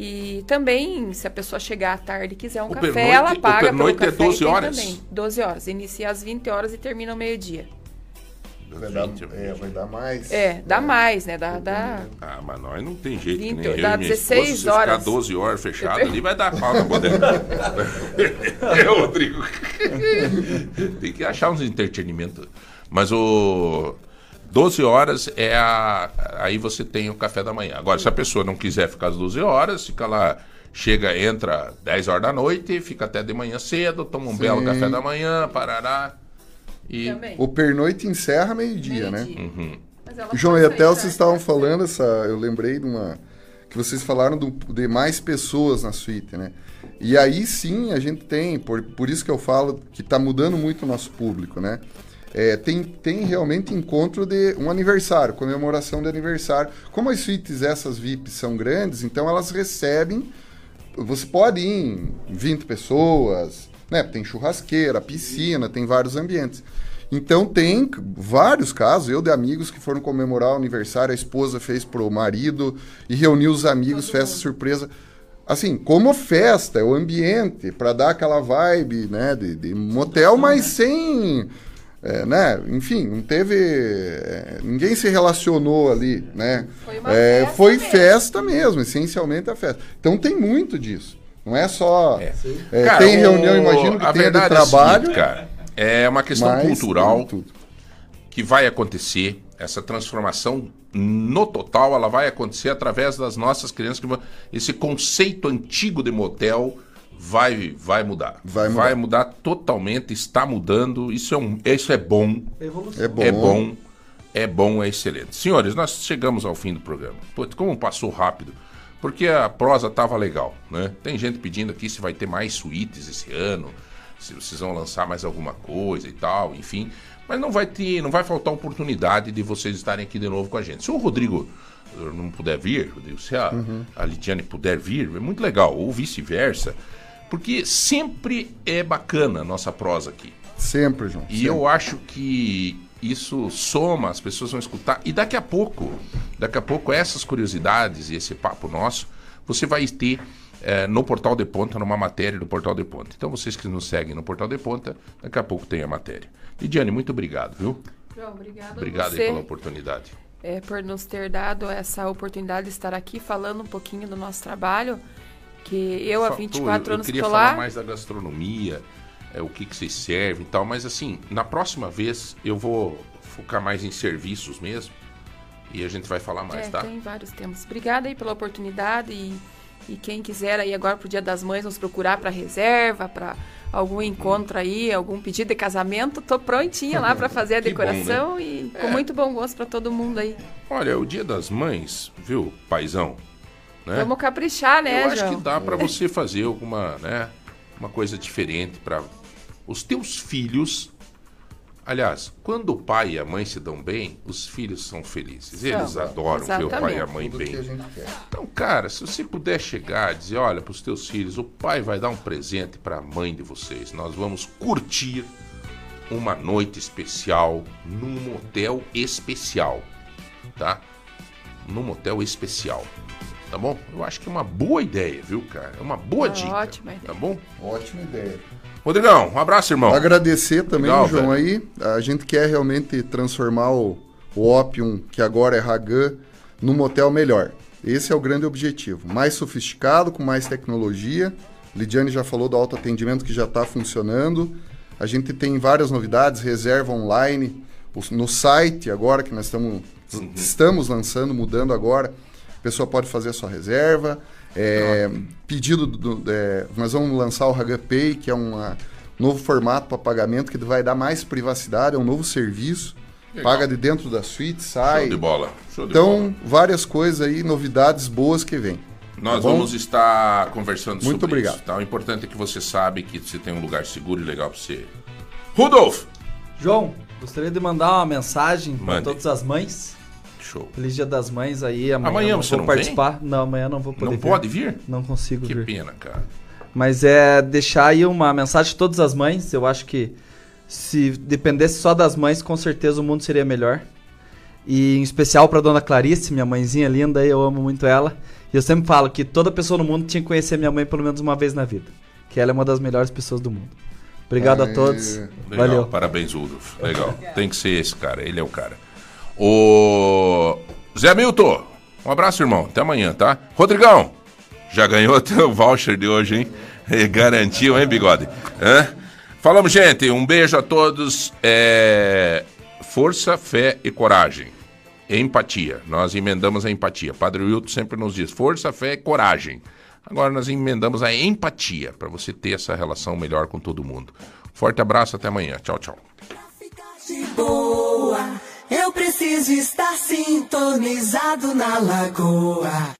Speaker 23: E também, se a pessoa chegar à tarde e quiser um
Speaker 4: O
Speaker 23: café,
Speaker 4: pernoite-
Speaker 23: ela
Speaker 4: o
Speaker 23: paga pelo
Speaker 4: pernoite é
Speaker 23: café. e
Speaker 4: 12
Speaker 23: tem
Speaker 4: horas?
Speaker 23: Também. 12 horas. Inicia às 20 horas e termina ao meio-dia.
Speaker 22: Vai dar, é, vai dar mais.
Speaker 23: É, dá mais, né? Dá, dá...
Speaker 4: Ah, mas nós não tem jeito que
Speaker 23: 20,
Speaker 4: nem eu
Speaker 23: dá
Speaker 4: e minha
Speaker 23: 16
Speaker 4: esposa, se
Speaker 23: horas.
Speaker 4: ficar 12 horas fechado ali, vai dar pau na bodega. é, Rodrigo. tem que achar uns entretenimentos. Mas o 12 horas é a... Aí você tem o café da manhã. Agora, se a pessoa não quiser ficar às 12 horas, fica lá... Chega, entra 10 horas da noite, fica até de manhã cedo, toma um
Speaker 22: Sim.
Speaker 4: belo café da manhã, parará. E...
Speaker 22: O pernoite encerra meio-dia, né?
Speaker 4: Uhum.
Speaker 22: João, e até vocês estavam falando, essa, eu lembrei de uma. Que vocês falaram do- de mais pessoas na suíte, né? E aí sim a gente tem, por, por isso que eu falo que está mudando muito o nosso público, né? É, tem, tem realmente encontro de um aniversário, comemoração de aniversário. Como as suítes, essas VIPs, são grandes, então elas recebem. Você pode ir em 20 pessoas, né? Tem churrasqueira, piscina, tem vários ambientes. Então tem vários casos, eu de amigos que foram comemorar o aniversário, a esposa fez pro marido e reuniu os amigos, festa surpresa. Assim, como festa, é o ambiente, para dar aquela vibe, né, de, de motel, mas sem, é, né, enfim, não teve, é, ninguém se relacionou ali, né.
Speaker 23: Foi
Speaker 22: É,
Speaker 23: festa
Speaker 22: foi
Speaker 23: mesmo.
Speaker 22: festa mesmo, essencialmente a festa. Então tem muito disso. Não é só. é,
Speaker 4: Cara,
Speaker 22: tem
Speaker 4: o-
Speaker 22: reunião, imagino que
Speaker 4: a
Speaker 22: tenha de
Speaker 4: verdade
Speaker 22: trabalho.
Speaker 4: É, cara, é uma questão cultural
Speaker 22: tem
Speaker 4: que vai acontecer. Essa transformação no total, ela vai acontecer através das nossas crianças. Que vão, esse conceito antigo de motel vai, vai mudar.
Speaker 22: Vai mudar.
Speaker 4: totalmente, está mudando. Isso é, um, isso é bom.
Speaker 6: Evolução.
Speaker 22: É bom.
Speaker 4: É bom. É bom, é excelente. Senhores, nós chegamos ao fim do programa. Putz, como passou rápido. Porque a prosa tava legal, né? Tem gente pedindo aqui se vai ter mais suítes esse ano, se vocês vão lançar mais alguma coisa e tal, enfim. Mas não vai ter, não vai faltar oportunidade de vocês estarem aqui de novo com a gente. Se o Rodrigo eh, não puder vir, Rodrigo, se a,
Speaker 22: Uhum.
Speaker 4: a Lidiane puder vir, é muito legal, ou vice-versa. Porque sempre é bacana a nossa prosa aqui.
Speaker 22: Sempre, João.
Speaker 4: E
Speaker 22: sempre.
Speaker 4: eu acho que isso soma, as pessoas vão escutar. E daqui a pouco, daqui a pouco, essas curiosidades e esse papo nosso, você vai ter eh, no Portal de Ponta, numa matéria do Portal de Ponta. Então, vocês que nos seguem no Portal de Ponta, daqui a pouco tem a matéria. Lidiane, muito obrigado, viu?
Speaker 23: João, obrigado
Speaker 4: Obrigado pela oportunidade.
Speaker 23: é, por nos ter dado essa oportunidade de estar aqui falando um pouquinho do nosso trabalho. Que eu, há
Speaker 4: Fa-
Speaker 23: 24
Speaker 4: pô, eu,
Speaker 23: anos
Speaker 4: eu
Speaker 23: que
Speaker 4: queria falar
Speaker 23: lá.
Speaker 4: mais da gastronomia, é, o que, que vocês servem e tal, mas assim, na próxima vez eu vou focar mais em serviços mesmo e a gente vai falar mais,
Speaker 23: é,
Speaker 4: tá?
Speaker 23: tem vários temas. Obrigada aí pela oportunidade e E quem quiser aí agora pro Dia das Mães nos procurar para reserva, para algum encontro aí, algum pedido de casamento, tô prontinha lá para fazer a
Speaker 4: Que bom,
Speaker 23: decoração
Speaker 4: né?
Speaker 23: e com
Speaker 4: É.
Speaker 23: muito bom gosto para todo mundo aí.
Speaker 4: Olha, o dia das mães, viu, paizão? Né?
Speaker 23: Vamos caprichar, né,
Speaker 4: Eu acho
Speaker 23: João?
Speaker 4: que dá pra você fazer alguma, né, uma coisa diferente para os teus filhos. Aliás, quando o pai e a mãe se dão bem, os filhos são felizes. Eles
Speaker 23: São,
Speaker 4: adoram ver o pai e a mãe
Speaker 22: Tudo
Speaker 4: bem.
Speaker 22: que a gente quer.
Speaker 4: Então, cara, se você puder chegar e dizer, olha, para os teus filhos, o pai vai dar um presente para a mãe de vocês. Nós vamos curtir uma noite especial num motel especial, tá? Num motel especial, tá bom? Eu acho que é uma boa ideia, viu, cara? É uma boa
Speaker 23: É
Speaker 4: dica,
Speaker 23: ótima ideia.
Speaker 4: tá bom?
Speaker 22: Ótima ideia.
Speaker 4: Rodrigão, um abraço, irmão.
Speaker 22: Agradecer também,
Speaker 4: Legal,
Speaker 22: João,
Speaker 4: velho.
Speaker 22: aí. A gente quer realmente transformar o, o Opium, que agora é Ragan, num motel melhor. Esse é o grande objetivo. Mais sofisticado, com mais tecnologia. Lidiane já falou do autoatendimento que já está funcionando. A gente tem várias novidades, reserva online. No site agora, que nós estamos, estamos lançando, mudando agora, a pessoa pode fazer a sua reserva. É, pedido, do, do- é, nós vamos lançar o Ragan Pay, que é um novo formato para pagamento, que vai dar mais privacidade, é um novo serviço.
Speaker 4: Legal.
Speaker 22: Paga de dentro da suíte, sai.
Speaker 4: Show de bola. Show de
Speaker 22: então, várias coisas aí, novidades boas que vem.
Speaker 4: Nós
Speaker 22: Tá
Speaker 4: vamos estar conversando
Speaker 22: Muito
Speaker 4: sobre
Speaker 22: obrigado.
Speaker 4: isso. Tá? O importante é que você sabe que você tem um lugar seguro e legal para você. Rudolf!
Speaker 6: João, gostaria de mandar uma mensagem para todas as mães.
Speaker 4: Show.
Speaker 6: Feliz Dia das Mães aí. Amanhã,
Speaker 4: Amanhã
Speaker 6: não
Speaker 4: você
Speaker 6: vou
Speaker 4: não
Speaker 6: participar. Não, amanhã não vou poder
Speaker 4: Não
Speaker 6: vir.
Speaker 4: pode vir?
Speaker 6: Não consigo
Speaker 4: Que
Speaker 6: vir.
Speaker 4: pena, cara.
Speaker 6: Mas é deixar aí uma mensagem a todas as mães. Eu acho que se dependesse só das mães, com certeza o mundo seria melhor. E em especial para dona Clarice, minha mãezinha linda, eu amo muito ela. E eu sempre falo que toda pessoa no mundo tinha que conhecer minha mãe pelo menos uma vez na vida. Que ela é uma das melhores pessoas do mundo. Obrigado a
Speaker 22: Aê.
Speaker 6: todos.
Speaker 4: Legal,
Speaker 6: Valeu.
Speaker 4: Parabéns, Rudolf. Legal. Tem que ser esse cara. Ele é o cara. O Zé Milton. Um abraço, irmão. Até amanhã, tá? Rodrigão. Já ganhou teu voucher de hoje, hein? Garantiu, hein, bigode? Hã? Falamos, gente. Um beijo a todos. É... Força, fé e coragem. Empatia. Nós emendamos a empatia. Padre Wilton sempre nos diz força, fé e coragem. Agora nós emendamos a empatia para você ter essa relação melhor com todo mundo. Forte abraço, até amanhã. Tchau, tchau.
Speaker 1: Eu preciso estar sintonizado na lagoa.